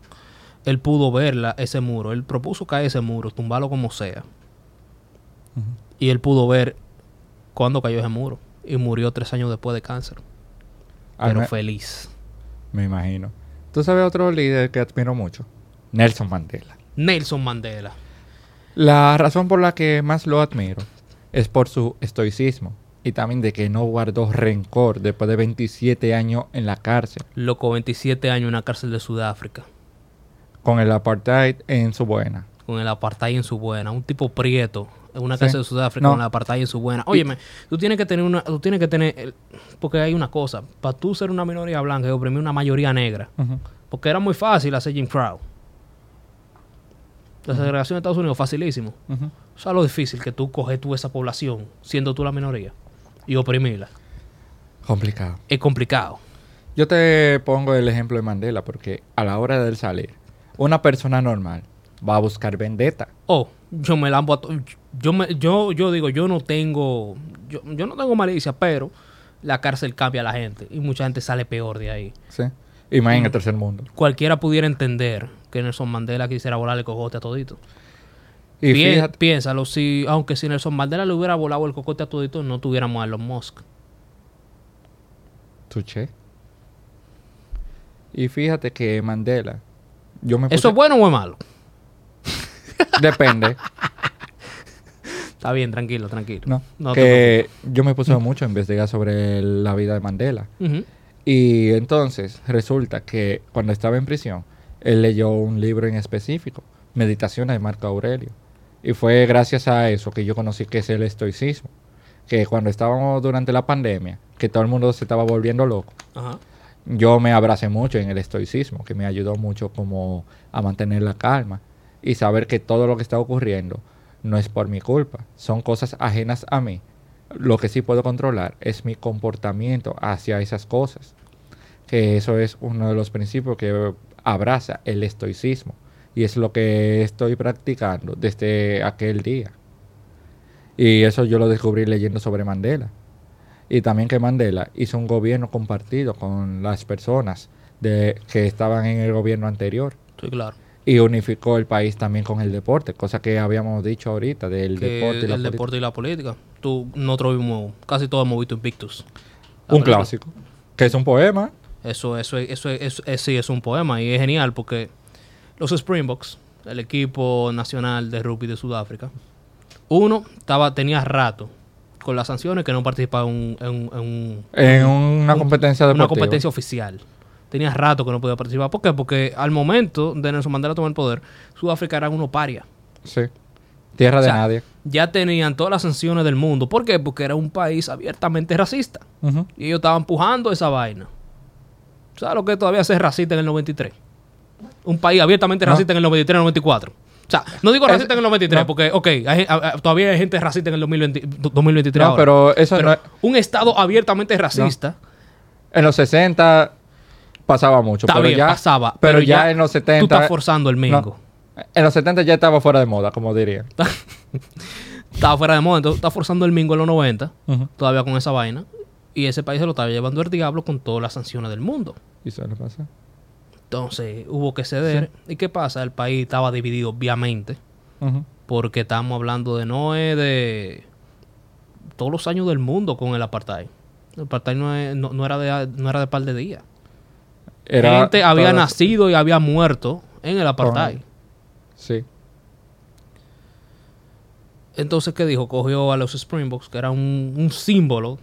Speaker 1: él pudo ver la- ese muro, él propuso caer ese muro, tumbarlo como sea. Y él pudo ver cuándo cayó ese muro. Y murió tres años después de cáncer.
Speaker 2: Al
Speaker 1: Pero
Speaker 2: me-
Speaker 1: feliz.
Speaker 2: me imagino. ¿Tú sabes otro líder que admiro mucho? Nelson Mandela.
Speaker 1: Nelson Mandela.
Speaker 2: La razón por la que más lo admiro es por su estoicismo y también de que no guardó rencor después de 27 años en la cárcel,
Speaker 1: Loco, 27 años en una cárcel de Sudáfrica.
Speaker 2: con el apartheid en su buena.
Speaker 1: con el apartheid en su buena, un tipo prieto en una
Speaker 2: Sí.
Speaker 1: casa de Sudáfrica
Speaker 2: No.
Speaker 1: con el apartheid en su buena. Óyeme, tú tienes que tener una, tú tienes que tener, el- porque hay una cosa, para tú ser una minoría blanca y oprimir una mayoría negra, porque era muy fácil hacer Jim Crow. La segregación de Estados Unidos, facilísimo.
Speaker 2: Ujú.
Speaker 1: O sea, lo difícil que tú coges tú esa población, siendo tú la minoría, y oprimirla.
Speaker 2: Complicado.
Speaker 1: Es complicado.
Speaker 2: Yo te pongo el ejemplo de Mandela porque a la hora de salir, una persona normal va a buscar vendetta.
Speaker 1: Oh, yo me lambo a yo me, yo yo digo, yo no tengo yo, yo no tengo malicia, pero la cárcel cambia a la gente y mucha gente sale peor de ahí.
Speaker 2: ¿sí? Y más en el tercer mundo.
Speaker 1: Cualquiera pudiera entender que Nelson Mandela quisiera volarle el cocote a todito.
Speaker 2: Y fíjate,
Speaker 1: Piénsalo, si aunque si Nelson Mandela le hubiera volado el cocote a todito, no tuviéramos a Elon Musk.
Speaker 2: Tuché. Y fíjate que Mandela, yo me
Speaker 1: ¿Eso es bueno o es malo?
Speaker 2: Depende.
Speaker 1: Está bien, tranquilo, tranquilo.
Speaker 2: No,
Speaker 1: No
Speaker 2: que yo me puse mucho a investigar sobre la vida de Mandela.
Speaker 1: Ujú.
Speaker 2: Y entonces resulta que cuando estaba en prisión, él leyó un libro en específico, Meditaciones de Marco Aurelio. Y fue gracias a eso que yo conocí que es el estoicismo. Que cuando estábamos durante la pandemia, que todo el mundo se estaba volviendo loco,
Speaker 1: Ajá.
Speaker 2: yo me abracé mucho en el estoicismo, que me ayudó mucho como a mantener la calma y saber que todo lo que está ocurriendo no es por mi culpa, son cosas ajenas a mí. Lo que sí puedo controlar es mi comportamiento hacia esas cosas. Que eso es uno de los principios que abraza el estoicismo y es lo que estoy practicando desde aquel día. Y eso yo lo descubrí leyendo sobre Mandela. Y también que Mandela hizo un gobierno compartido con las personas de, que estaban en el gobierno anterior.
Speaker 1: Sí, claro.
Speaker 2: Y unificó el país también con el deporte, cosa que habíamos dicho ahorita del
Speaker 1: Que
Speaker 2: deporte y la
Speaker 1: el
Speaker 2: política.
Speaker 1: deporte y la política. Tú, nosotros vimos, casi todos hemos visto Invictus. La
Speaker 2: Un
Speaker 1: película.
Speaker 2: clásico. Que es un poema.
Speaker 1: Eso, eso, eso, eso, eso sí es un poema y es genial porque los Springboks, el equipo nacional de rugby de Sudáfrica, uno estaba, tenía rato con las sanciones que no participaba en, en en un-
Speaker 2: En una
Speaker 1: un-
Speaker 2: competencia
Speaker 1: una
Speaker 2: deportiva.
Speaker 1: competencia oficial. Tenía rato que no podía participar. ¿Por qué? Porque al momento de Nelson Mandela tomar el poder, Sudáfrica era uno paria.
Speaker 2: Sí. Tierra
Speaker 1: O
Speaker 2: de nadie.
Speaker 1: Ya tenían todas las sanciones del mundo. ¿Por qué? Porque era un país abiertamente racista. Y ellos estaban empujando esa vaina. ¿Sabes lo que todavía es racista en el 93? Un país abiertamente
Speaker 2: No.
Speaker 1: racista en el 93 el 94. O sea, no digo
Speaker 2: Es-
Speaker 1: racista en el 93
Speaker 2: no.
Speaker 1: porque, ok, hay- todavía hay gente racista en el 2020 2023
Speaker 2: No,
Speaker 1: ahora.
Speaker 2: pero eso
Speaker 1: Pero
Speaker 2: no es-
Speaker 1: un estado abiertamente racista,
Speaker 2: En los 60 pasaba mucho.
Speaker 1: está
Speaker 2: pero
Speaker 1: bien,
Speaker 2: ya,
Speaker 1: pasaba.
Speaker 2: Pero, ya, en los
Speaker 1: Tú
Speaker 2: 70.
Speaker 1: estás forzando el mingo.
Speaker 2: no, en los 70 ya estaba fuera de moda, como diría.
Speaker 1: Estaba fuera de moda, entonces estás forzando el mingo en los 90,
Speaker 2: Ujú.
Speaker 1: todavía con esa vaina. Y ese país se lo estaba llevando el diablo con todas las sanciones del mundo.
Speaker 2: Y suele pasar.
Speaker 1: Entonces hubo que ceder. ¿Y qué pasa? El país estaba dividido, obviamente. Porque estamos hablando de no es de todos los años del mundo con el apartheid. El apartheid no, es- no, no era de no era de par de días.
Speaker 2: Era
Speaker 1: Gente había nacido y había muerto en el apartheid.
Speaker 2: Sí.
Speaker 1: Entonces, ¿qué dijo? Cogió a los Springboks, que era un, un símbolo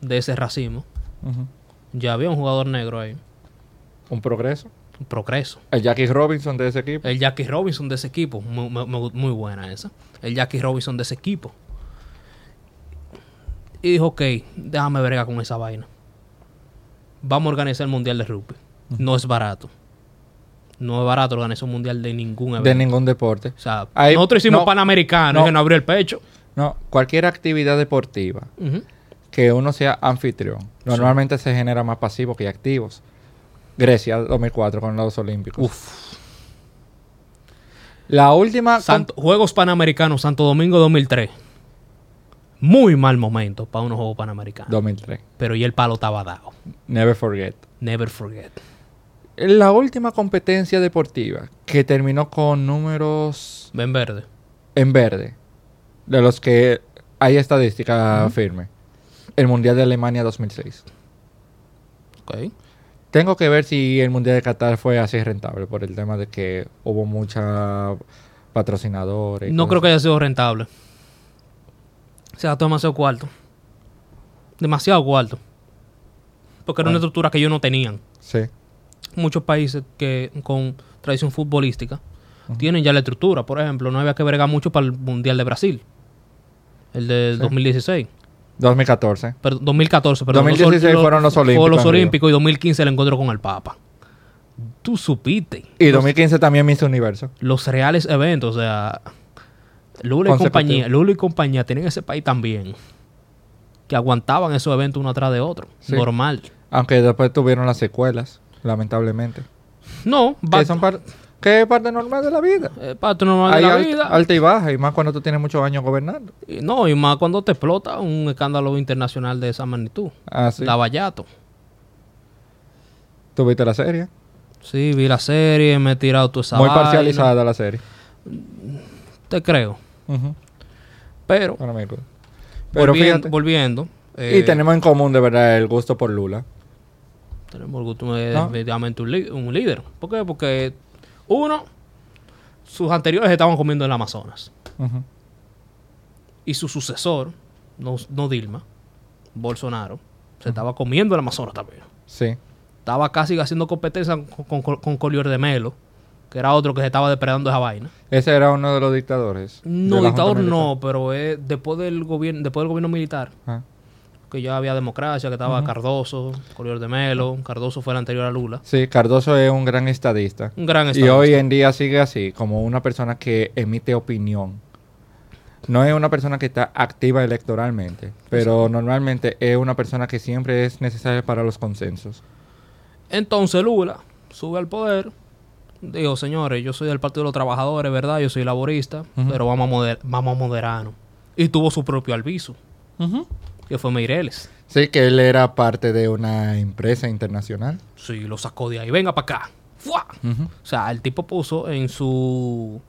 Speaker 1: de ese racismo. Ya había un jugador negro ahí,
Speaker 2: Un progreso.
Speaker 1: un progreso.
Speaker 2: El Jackie Robinson de ese equipo.
Speaker 1: El Jackie Robinson de ese equipo. Muy, muy- muy- muy buena esa. El Jackie Robinson de ese equipo. Y dijo, ok, déjame verga con esa vaina. Vamos a organizar el Mundial de Rugby. No es barato. No es barato organizar un Mundial de ningún evento.
Speaker 2: de ningún deporte.
Speaker 1: o sea,
Speaker 2: Ahí-
Speaker 1: nosotros hicimos
Speaker 2: no,
Speaker 1: Panamericano
Speaker 2: no.
Speaker 1: que no abrió el pecho.
Speaker 2: No, cualquier actividad deportiva que uno sea anfitrión, normalmente se genera más pasivos que activos. Grecia 2004 con los Olímpicos.
Speaker 1: Uf.
Speaker 2: La última...
Speaker 1: Santo- Juegos Panamericanos Santo Domingo 2003. Muy mal momento para unos Juegos Panamericanos.
Speaker 2: 2003.
Speaker 1: Pero ya el palo estaba dado.
Speaker 2: Never forget.
Speaker 1: Never forget.
Speaker 2: La última competencia deportiva que terminó con números
Speaker 1: Ven verde.
Speaker 2: en verde, de los que hay estadística firme. El Mundial de Alemania 2006.
Speaker 1: Ok.
Speaker 2: Tengo que ver si el Mundial de Qatar fue así rentable por el tema de que hubo mucha patrocinadores. y
Speaker 1: No creo que haya sido rentable. Se gastó demasiado cuarto. Demasiado cuarto. Porque era una estructura que ellos no tenían.
Speaker 2: Sí.
Speaker 1: Muchos países que con tradición futbolística tienen ya la estructura. Por ejemplo, no había que bregar mucho para el Mundial de Brasil. El de
Speaker 2: Sí.
Speaker 1: 2016.
Speaker 2: 2014.
Speaker 1: Perdón, 2014, perdón.
Speaker 2: 2016 fueron los Olímpicos
Speaker 1: los. Olímpicos y 2015 el encuentro con el Papa. Tú supiste.
Speaker 2: Y
Speaker 1: Los-
Speaker 2: 2015 también Miss Universo.
Speaker 1: los reales eventos, o sea, Lula y compañía, Lula y compañía tenían ese país también que aguantaban esos eventos uno atrás de otro,
Speaker 2: Sí.
Speaker 1: normal.
Speaker 2: Aunque después tuvieron las secuelas, lamentablemente.
Speaker 1: No,
Speaker 2: Que,
Speaker 1: va,
Speaker 2: son par- que es parte normal de la vida.
Speaker 1: parte normal
Speaker 2: Hay
Speaker 1: de la
Speaker 2: alt-
Speaker 1: vida.
Speaker 2: alta y baja, y más cuando tú tienes muchos años gobernando.
Speaker 1: Y no, y más cuando te explota un escándalo internacional de esa magnitud.
Speaker 2: Así.
Speaker 1: Lavallato.
Speaker 2: Tuviste la serie.
Speaker 1: Sí, vi la serie, me he tirado toda esa
Speaker 2: Muy
Speaker 1: vaina.
Speaker 2: parcializada la serie.
Speaker 1: Te creo. Pero.
Speaker 2: Pero fíjate.
Speaker 1: volviendo,
Speaker 2: y
Speaker 1: eh,
Speaker 2: tenemos en común de verdad el gusto por Lula.
Speaker 1: El gusto de
Speaker 2: ¿No?
Speaker 1: definitivamente un, líder. ¿Por qué? Porque, uno, sus anteriores estaban comiendo en el Amazonas. Y su sucesor, no, no Dilma, Bolsonaro, se estaba comiendo el Amazonas también.
Speaker 2: Sí.
Speaker 1: Estaba casi haciendo competencia con, con, con Collier de Melo, que era otro que se estaba depredando esa vaina.
Speaker 2: Ese era uno de los dictadores.
Speaker 1: No, dictador no, pero es después del gobierno, después del gobierno militar,
Speaker 2: Militar. Ah.
Speaker 1: Que ya había democracia, que estaba. Cardoso, Collier de Melo, Cardoso fue el anterior a Lula.
Speaker 2: Sí, Cardoso es un gran estadista.
Speaker 1: Un gran
Speaker 2: Y
Speaker 1: estadista.
Speaker 2: hoy en día sigue así, como una persona que emite opinión. No es una persona que está activa electoralmente, pero normalmente es una persona que siempre es necesaria para los consensos.
Speaker 1: Entonces Lula sube al poder. Dijo, señores, yo soy del Partido de los Trabajadores, ¿verdad? Yo soy laborista, pero vamos a, moder- vamos a moderarnos. Y tuvo su propio alviso. Que fue Meireles.
Speaker 2: Sí, que él era parte de una empresa internacional.
Speaker 1: Sí, lo sacó de ahí. Venga para acá. ¡Fua! O sea, el tipo puso en su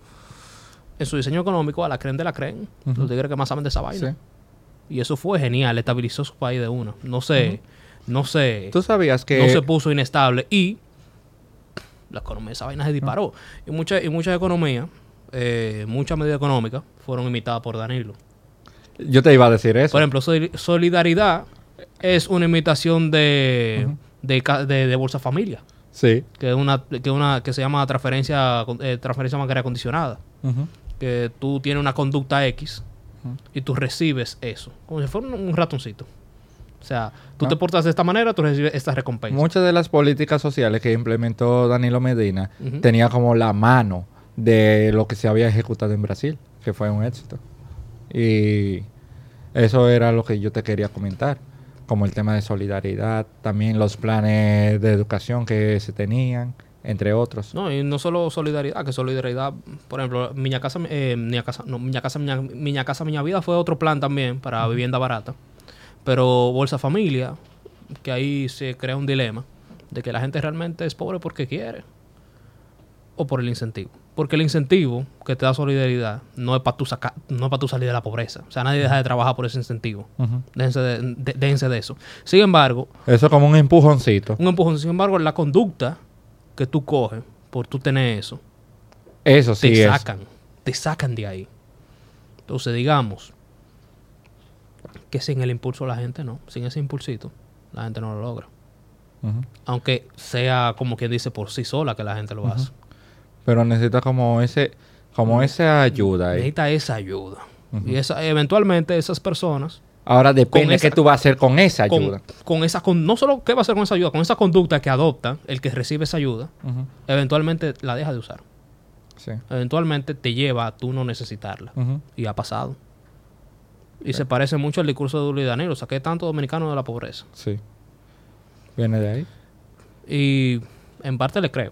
Speaker 1: en su diseño económico a la creen de la creen. Los tigres que más saben de esa vaina.
Speaker 2: Sí.
Speaker 1: Y eso fue genial. Estabilizó su país de una. No se... No se...
Speaker 2: Tú sabías que...
Speaker 1: no se puso inestable y la economía de esa vaina se disparó. Y muchas y muchas economías, eh, muchas medidas económicas fueron imitadas por Danilo.
Speaker 2: Yo te iba a decir eso.
Speaker 1: Por ejemplo, Soli- Solidaridad es una imitación de, de, ca- de- de Bolsa Familia,
Speaker 2: sí.
Speaker 1: que es una, que una que se llama transferencia, eh, transferencia bancaria condicionada. Que tú tienes una conducta X y tú recibes eso, como si fuera un, un ratoncito. O sea, tú
Speaker 2: Ah.
Speaker 1: te portas de esta manera, tú recibes esta recompensa.
Speaker 2: Muchas de las políticas sociales que implementó Danilo Medina tenía como la mano de lo que se había ejecutado en Brasil, que fue un éxito. Y eso era lo que yo te quería comentar, como el tema de solidaridad, también los planes de educación que se tenían, entre otros.
Speaker 1: No, y no solo solidaridad, que solidaridad, por ejemplo, Miña Casa, eh, Miña Casa, no, Miña Casa, Miña, Miña Casa, Miña Vida fue otro plan también para vivienda barata. Pero Bolsa Familia, que ahí se crea un dilema de que la gente realmente es pobre porque quiere o por el incentivo. Porque el incentivo que te da solidaridad no es para tu sacar, no es para tu salir de la pobreza. O sea, nadie deja de trabajar por ese incentivo.
Speaker 2: Ujú.
Speaker 1: Déjense de, de- déjense de eso. Sin embargo,
Speaker 2: Eso como un empujoncito.
Speaker 1: un empujón, sin embargo, la conducta que tú coges por tú tener eso,
Speaker 2: Eso sí
Speaker 1: te
Speaker 2: es.
Speaker 1: sacan, te sacan de ahí. Entonces, digamos que sin el impulso la gente no, sin ese impulsito, la gente no lo logra. Aunque sea como quien dice por sí sola que la gente lo hace.
Speaker 2: Pero necesita como ese, como esa ayuda.
Speaker 1: Necesita esa ayuda. Y esa, eventualmente esas personas,
Speaker 2: Ahora depende
Speaker 1: Con esa-
Speaker 2: qué tú vas a hacer con esa
Speaker 1: con,
Speaker 2: ayuda.
Speaker 1: con esa, con, no solo qué va a hacer con esa ayuda, con esa conducta que adopta el que recibe esa ayuda, eventualmente la deja de usar.
Speaker 2: Sí.
Speaker 1: Eventualmente te lleva a tú no necesitarla. Y ha pasado. Y se parece mucho al discurso de Dulio y Danilo. Saqué tanto dominicano de la pobreza.
Speaker 2: Sí. Viene de ahí.
Speaker 1: Y en parte le creo.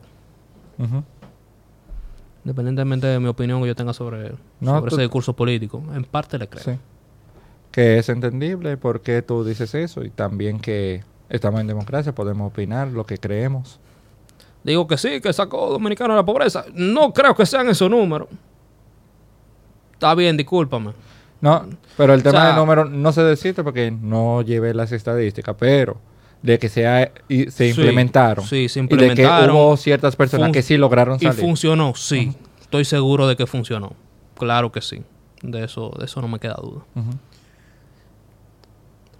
Speaker 1: Independientemente de mi opinión que yo tenga sobre,
Speaker 2: No,
Speaker 1: sobre ese discurso político. En parte le creo.
Speaker 2: Sí. Que es entendible por qué tú dices eso y también que estamos en democracia, podemos opinar lo que creemos.
Speaker 1: Digo que sí, que sacó dominicano de la pobreza. No creo que sean esos números. Está bien, discúlpame.
Speaker 2: No, pero el tema
Speaker 1: sea-
Speaker 2: de números no se decide porque no llevé las estadísticas, pero de que se, ha- y se
Speaker 1: Sí,
Speaker 2: implementaron.
Speaker 1: sí, se
Speaker 2: Y
Speaker 1: implementaron.
Speaker 2: de que hubo ciertas personas que sí lograron
Speaker 1: Y
Speaker 2: salir.
Speaker 1: funcionó, sí. Estoy seguro de que funcionó. Claro que sí. De eso, de eso no me queda duda.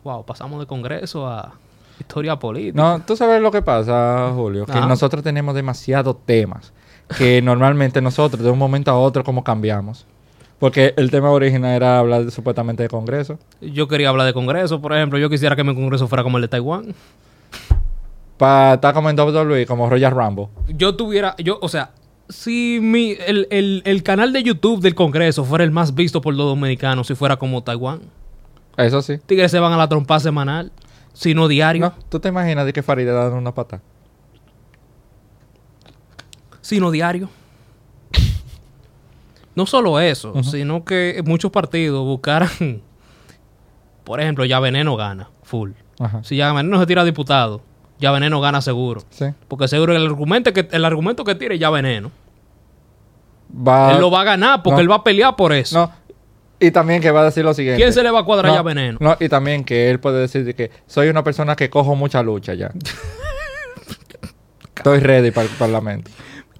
Speaker 1: Wow, pasamos de Congreso a historia política.
Speaker 2: No, tú sabes lo que pasa, Julio, que
Speaker 1: Ajá.
Speaker 2: nosotros tenemos demasiados temas que normalmente nosotros de un momento a otro como cambiamos. Porque el tema original era hablar de- supuestamente de Congreso.
Speaker 1: Yo quería hablar de Congreso, por ejemplo. Yo quisiera que mi Congreso fuera como el de Taiwán.
Speaker 2: Para estar como en WWE, como Royal Rumble.
Speaker 1: Yo tuviera, yo, o sea, si mi, el, el- el canal de YouTube del Congreso fuera el más visto por los dominicanos, si fuera como Taiwán.
Speaker 2: Eso sí.
Speaker 1: Tigres se van a la trompa semanal, sino diario,
Speaker 2: No, ¿Tú te imaginas de que Faride dando una pata?
Speaker 1: sino diario. No solo eso, sino que muchos partidos buscaran, por ejemplo, ya Veneno gana, full.
Speaker 2: Ajá.
Speaker 1: Si ya Veneno se tira diputado, ya Veneno gana seguro.
Speaker 2: Sí.
Speaker 1: Porque seguro el argumento que, el argumento que tire ya Veneno.
Speaker 2: Va,
Speaker 1: él lo va a ganar porque
Speaker 2: no.
Speaker 1: él va a pelear por eso.
Speaker 2: No. Y también que va a decir lo siguiente.
Speaker 1: ¿Quién se le va a cuadrar
Speaker 2: No,
Speaker 1: ya Veneno?
Speaker 2: No, y también que él puede decir de que soy una persona que cojo mucha lucha ya. Estoy ready para el parlamento.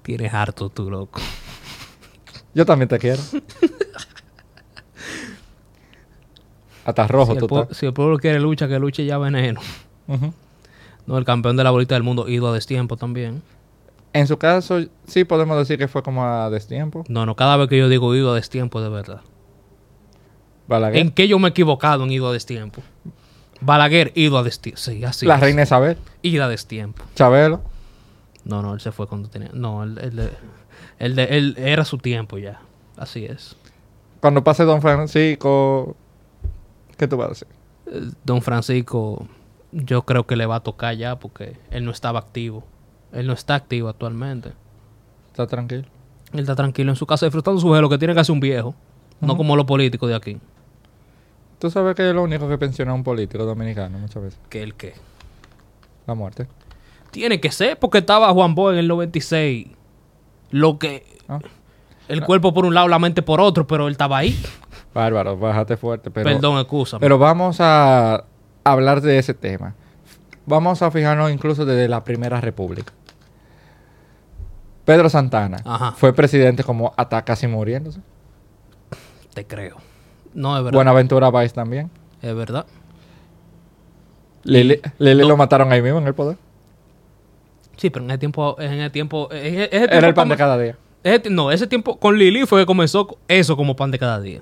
Speaker 1: Tienes harto tú, loco.
Speaker 2: Yo también te quiero. Hasta rojo
Speaker 1: si,
Speaker 2: tú estás.
Speaker 1: si el pueblo quiere lucha, que luche ya Veneno. No, el campeón de la bolita del mundo, ido a destiempo también.
Speaker 2: En su caso, sí podemos decir que fue como a destiempo.
Speaker 1: No, no, cada vez que yo digo ido a destiempo, de verdad.
Speaker 2: Balaguer.
Speaker 1: ¿En qué yo me he equivocado en ido a destiempo? Balaguer, ido a destiempo. Sí, así.
Speaker 2: la
Speaker 1: es.
Speaker 2: reina Isabel.
Speaker 1: Ida a destiempo.
Speaker 2: Chabelo.
Speaker 1: No, no, él se fue cuando tenía. No, él, él, él- él- él- era su tiempo ya. Así es.
Speaker 2: Cuando pase Don Francisco, ¿qué tú vas a decir?
Speaker 1: Eh, Don Francisco, yo creo que le va a tocar ya porque él no estaba activo. Él no está activo actualmente.
Speaker 2: Está tranquilo.
Speaker 1: Él está tranquilo en su casa disfrutando su lo que tiene que hacer un viejo. No como los políticos de aquí.
Speaker 2: Tú sabes que es lo único que pensiona un político dominicano muchas veces.
Speaker 1: ¿Que el qué?
Speaker 2: La muerte.
Speaker 1: Tiene que ser porque estaba Juan Boy en el 96. Lo que...
Speaker 2: Ah.
Speaker 1: El cuerpo por un lado, la mente por otro, pero él estaba ahí.
Speaker 2: Bárbaro, bájate fuerte. Pero,
Speaker 1: Perdón, excusa.
Speaker 2: Pero vamos a hablar de ese tema. Vamos a fijarnos incluso desde la Primera República. Pedro Santana
Speaker 1: Ajá.
Speaker 2: fue presidente como hasta casi muriéndose.
Speaker 1: Te creo. No, es verdad.
Speaker 2: Buenaventura Valls también.
Speaker 1: Es verdad.
Speaker 2: Lili, Lili lo mataron ahí mismo en el poder.
Speaker 1: Sí, pero en ese tiempo... En ese tiempo... en ese tiempo
Speaker 2: Era el pan de cada día.
Speaker 1: ese no, ese tiempo con Lili fue que comenzó eso como pan de cada día.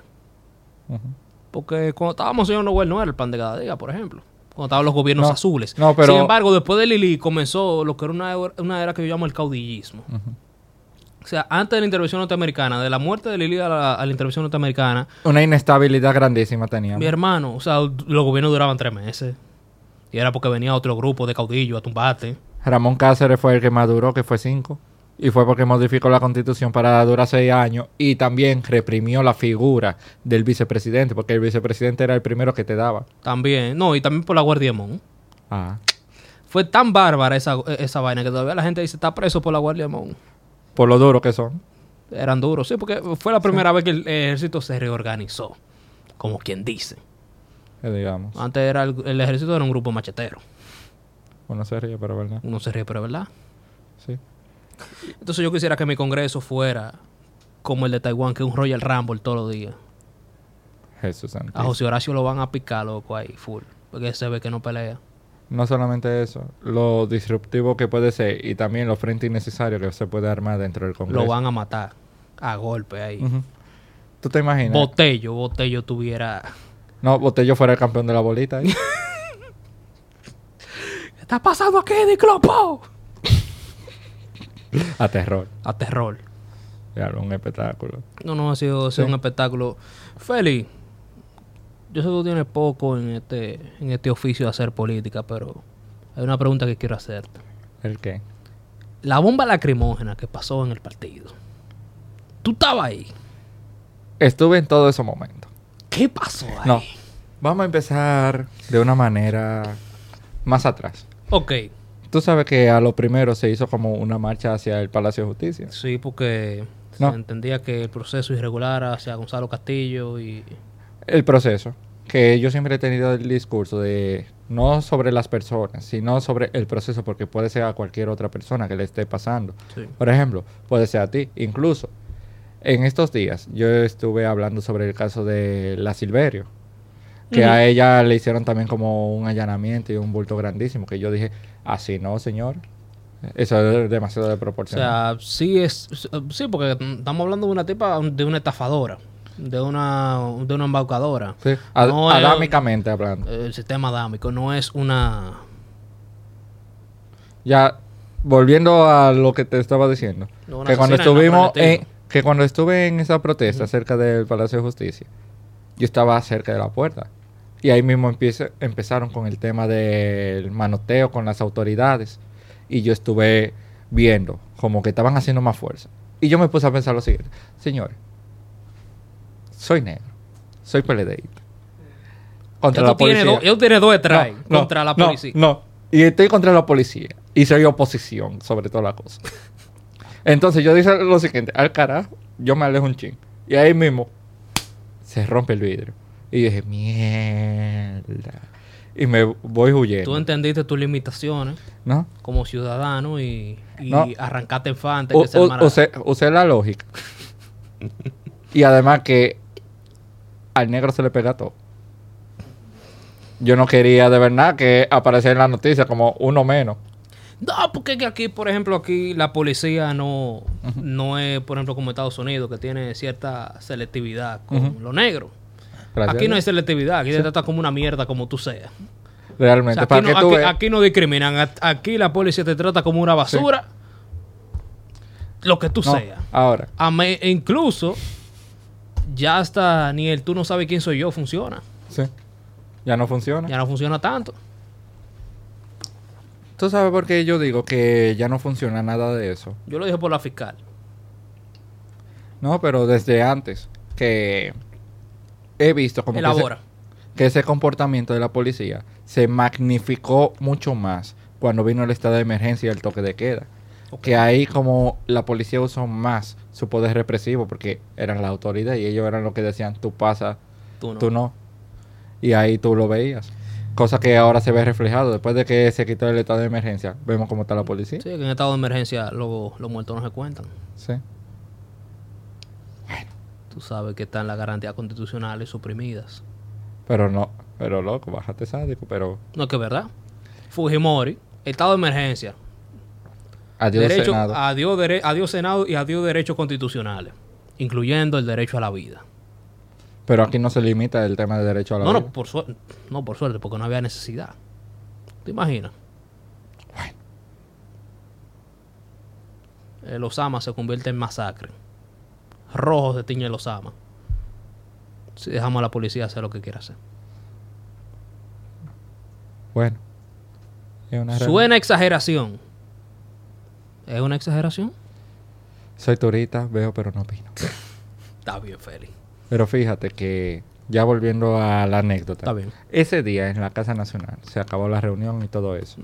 Speaker 1: Porque cuando estábamos señor Noel no era el pan de cada día, por ejemplo. Cuando estaban los gobiernos
Speaker 2: No,
Speaker 1: azules.
Speaker 2: no, pero-
Speaker 1: Sin embargo, después de Lili comenzó lo que era una, una era que yo llamo el caudillismo. O sea, antes de la intervención norteamericana, de la muerte de Lili a la, a la intervención norteamericana,
Speaker 2: Una inestabilidad grandísima teníamos.
Speaker 1: mi hermano, o sea, los gobiernos duraban tres meses. Y era porque venía otro grupo de caudillos a tumbarte.
Speaker 2: Ramón Cáceres fue el que más duró, que fue cinco. Y fue porque modificó la constitución para durar seis años. Y también reprimió la figura del vicepresidente, porque el vicepresidente era el primero que te daba.
Speaker 1: También, no, y también por la Guardia de Mon.
Speaker 2: Ah.
Speaker 1: Fue tan bárbara esa, esa vaina que todavía la gente dice está preso por la Guardia de Mon.
Speaker 2: Por lo duro que son.
Speaker 1: Eran duros, sí, porque fue la primera vez que el ejército se reorganizó, como quien dice.
Speaker 2: Que digamos.
Speaker 1: Antes era el, el ejército era un grupo machetero.
Speaker 2: Uno se ríe, pero verdad.
Speaker 1: Uno se ríe, pero verdad.
Speaker 2: Sí.
Speaker 1: Entonces yo quisiera que mi congreso fuera como el de Taiwán, que es un Royal Rumble todos los días.
Speaker 2: Jesús santo.
Speaker 1: A José Horacio lo van a picar, loco, ahí, full. Porque se ve que no pelea.
Speaker 2: No solamente eso, lo disruptivo que puede ser y también los frentes innecesarios que se puede armar dentro del Congreso.
Speaker 1: Lo van a matar a golpe ahí.
Speaker 2: Ujú. ¿Tú te imaginas?
Speaker 1: Botello, Botello tuviera...
Speaker 2: no, Botello fuera el campeón de la bolita. ahí.
Speaker 1: ¿Qué está pasando aquí, Diclopo?
Speaker 2: A terror.
Speaker 1: A terror.
Speaker 2: Claro, un espectáculo.
Speaker 1: No, no, ha sido, ha sido
Speaker 2: Sí.
Speaker 1: un espectáculo. Feli, yo sé que tú tienes poco en este, en este oficio de hacer política, pero hay una pregunta que quiero hacerte.
Speaker 2: ¿El qué?
Speaker 1: La bomba lacrimógena que pasó en el partido. ¿Tú estabas ahí?
Speaker 2: Estuve en todo ese momento.
Speaker 1: ¿Qué pasó ahí?
Speaker 2: No. Vamos a empezar de una manera más atrás.
Speaker 1: Ok,
Speaker 2: Tú sabes que a lo primero se hizo como una marcha hacia el Palacio de Justicia.
Speaker 1: sí, porque
Speaker 2: No.
Speaker 1: se entendía que el proceso irregular hacia Gonzalo Castillo y...
Speaker 2: El proceso. Que yo siempre he tenido el discurso de no sobre las personas, sino sobre el proceso, porque puede ser a cualquier otra persona que le esté pasando.
Speaker 1: Sí.
Speaker 2: Por ejemplo, puede ser a ti. Incluso, en estos días yo estuve hablando sobre el caso de la Silverio. Que a ella le hicieron también como un allanamiento y un bulto grandísimo. Que yo dije, así no, señor. Eso es demasiado de
Speaker 1: O
Speaker 2: proporción.
Speaker 1: sea, sí es... Sí, porque estamos hablando de una tipa, de una estafadora, de una, de una embaucadora.
Speaker 2: Sí, ad-
Speaker 1: no es-
Speaker 2: adámicamente hablando.
Speaker 1: El sistema adámico no es una...
Speaker 2: Ya, volviendo a lo que te estaba diciendo.
Speaker 1: No,
Speaker 2: que cuando estuvimos en, que cuando estuve en esa protesta cerca del Palacio de Justicia, yo estaba cerca de la puerta. Y ahí mismo empieza- empezaron con el tema del manoteo con las autoridades. Y yo estuve viendo como que estaban haciendo más fuerza. Y yo me puse a pensar lo siguiente. Señores, soy negro. Soy PLDista. Contra la policía.
Speaker 1: tú tienes dos detrás
Speaker 2: No, no,
Speaker 1: contra la
Speaker 2: no,
Speaker 1: policía.
Speaker 2: No, y estoy contra la policía. Y soy oposición, sobre toda la cosa. Entonces yo dije lo siguiente, al carajo, yo me alejo un ching. Y ahí mismo se rompe el vidrio. Y dije, mierda. Y me voy
Speaker 1: Tú
Speaker 2: huyendo.
Speaker 1: entendiste tus limitaciones
Speaker 2: ¿No?
Speaker 1: como ciudadano y, y
Speaker 2: No.
Speaker 1: arrancaste en fante.
Speaker 2: U-
Speaker 1: que se
Speaker 2: u-
Speaker 1: armara-
Speaker 2: usé, usé la lógica. y además que al negro se le pega todo. Yo no quería de verdad que apareciera en la noticia como uno menos.
Speaker 1: No, porque aquí, por ejemplo, aquí la policía no, no es, por ejemplo, como Estados Unidos, que tiene cierta selectividad con
Speaker 2: Ujú.
Speaker 1: lo negro.
Speaker 2: Gracias
Speaker 1: aquí no hay selectividad, aquí te tratan como una mierda como tú seas. O
Speaker 2: Realmente.
Speaker 1: sea, aquí,
Speaker 2: para
Speaker 1: no,
Speaker 2: que tú
Speaker 1: aquí-
Speaker 2: veas.
Speaker 1: aquí no discriminan. Aquí la policía te trata como una basura. Lo que tú
Speaker 2: No,
Speaker 1: seas.
Speaker 2: Ahora,
Speaker 1: A me- incluso, ya hasta ni el tú no sabes quién soy yo funciona.
Speaker 2: sí. Ya no funciona.
Speaker 1: Ya no funciona tanto.
Speaker 2: ¿Tú sabes por qué yo digo que ya no funciona nada de eso?
Speaker 1: Yo lo dije por la fiscal.
Speaker 2: No, pero desde antes que he visto como que ese comportamiento de la policía se magnificó mucho más cuando vino el estado de emergencia y el toque de queda. Que ahí como la policía usó más su poder represivo porque eran la autoridad y ellos eran los que decían tú pasa,
Speaker 1: Tú no.
Speaker 2: tú no. Y ahí tú lo veías. Cosa que ahora se ve reflejado. Después de que se quitó el estado de emergencia, vemos cómo está la policía.
Speaker 1: Sí, que en estado de emergencia lo- los muertos no se cuentan.
Speaker 2: Sí.
Speaker 1: Tú sabes que están las garantías constitucionales suprimidas.
Speaker 2: Pero no, pero loco, bájate sádico, pero
Speaker 1: No es que es verdad. Fujimori, estado de emergencia.
Speaker 2: adiós
Speaker 1: derecho,
Speaker 2: Senado.
Speaker 1: Adiós, dere- adiós Senado y adiós derechos constitucionales. Incluyendo el derecho a la vida.
Speaker 2: Pero aquí no se limita el tema de derecho a la
Speaker 1: No,
Speaker 2: vida.
Speaker 1: no, por suerte, no, por suerte, porque no había necesidad. ¿Te imaginas? El Osama se convierte en masacre. Rojo se tiñe el Osama. Si dejamos a la policía hacer lo que quiera hacer.
Speaker 2: Bueno. Es una.
Speaker 1: Suena exageración. ¿Es una exageración?
Speaker 2: Soy turista, veo, pero no opino.
Speaker 1: Está bien, Félix.
Speaker 2: Pero fíjate que, ya volviendo a la anécdota.
Speaker 1: Está bien.
Speaker 2: Ese día en la Casa Nacional se acabó la reunión y todo eso.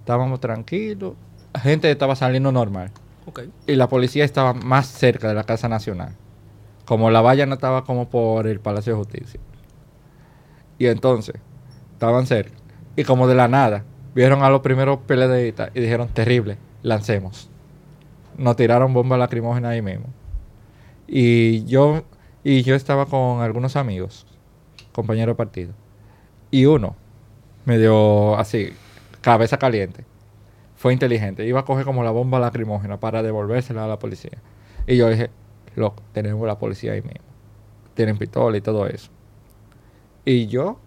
Speaker 2: Estábamos tranquilos. La gente estaba saliendo normal. Y la policía estaba más cerca de la Casa Nacional. Como la valla no estaba como por el Palacio de Justicia. Y entonces, estaban cerca. Y como de la nada, vieron a los primeros PLDistas y dijeron, terrible, lancemos. Nos tiraron bombas lacrimógenas ahí mismo. Y yo, y yo estaba con algunos amigos, compañeros de partido. Y uno, medio así, cabeza caliente, fue inteligente. Iba a coger como la bomba lacrimógena para devolvérsela a la policía. Y yo dije, loco, tenemos la policía ahí mismo. Tienen pistola y todo eso. Y yo,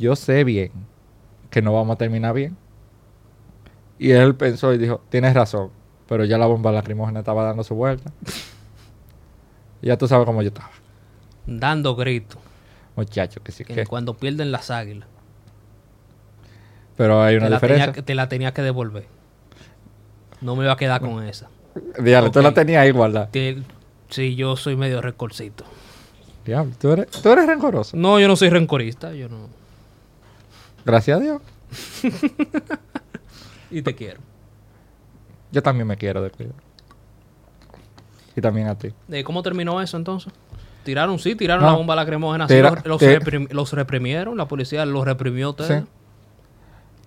Speaker 2: yo sé bien que no vamos a terminar bien. Y él pensó y dijo, tienes razón. Pero ya la bomba lacrimógena estaba dando su vuelta. Ya tú sabes cómo yo estaba.
Speaker 1: Dando gritos.
Speaker 2: Muchacho, que sí
Speaker 1: que. cuando pierden las águilas.
Speaker 2: Pero hay
Speaker 1: Te
Speaker 2: una
Speaker 1: tenía,
Speaker 2: diferencia.
Speaker 1: que- te la tenía que devolver. No me iba a quedar con esa.
Speaker 2: Diablo, tú
Speaker 1: Ok.
Speaker 2: la tenías.
Speaker 1: Te- sí, yo soy medio recorcito.
Speaker 2: Diablo, tú eres, tú eres rencoroso.
Speaker 1: No, yo no soy rencorista. Yo no.
Speaker 2: Gracias a Dios.
Speaker 1: Y te quiero.
Speaker 2: Yo también me quiero de cuidado. Y también a ti.
Speaker 1: Eh, ¿Cómo terminó eso entonces? Tiraron, sí, tiraron
Speaker 2: No.
Speaker 1: la bomba lacrimógena. sí,
Speaker 2: Tira-
Speaker 1: los, los reprim- los reprimieron. La policía los reprimió a ustedes.
Speaker 2: Sí.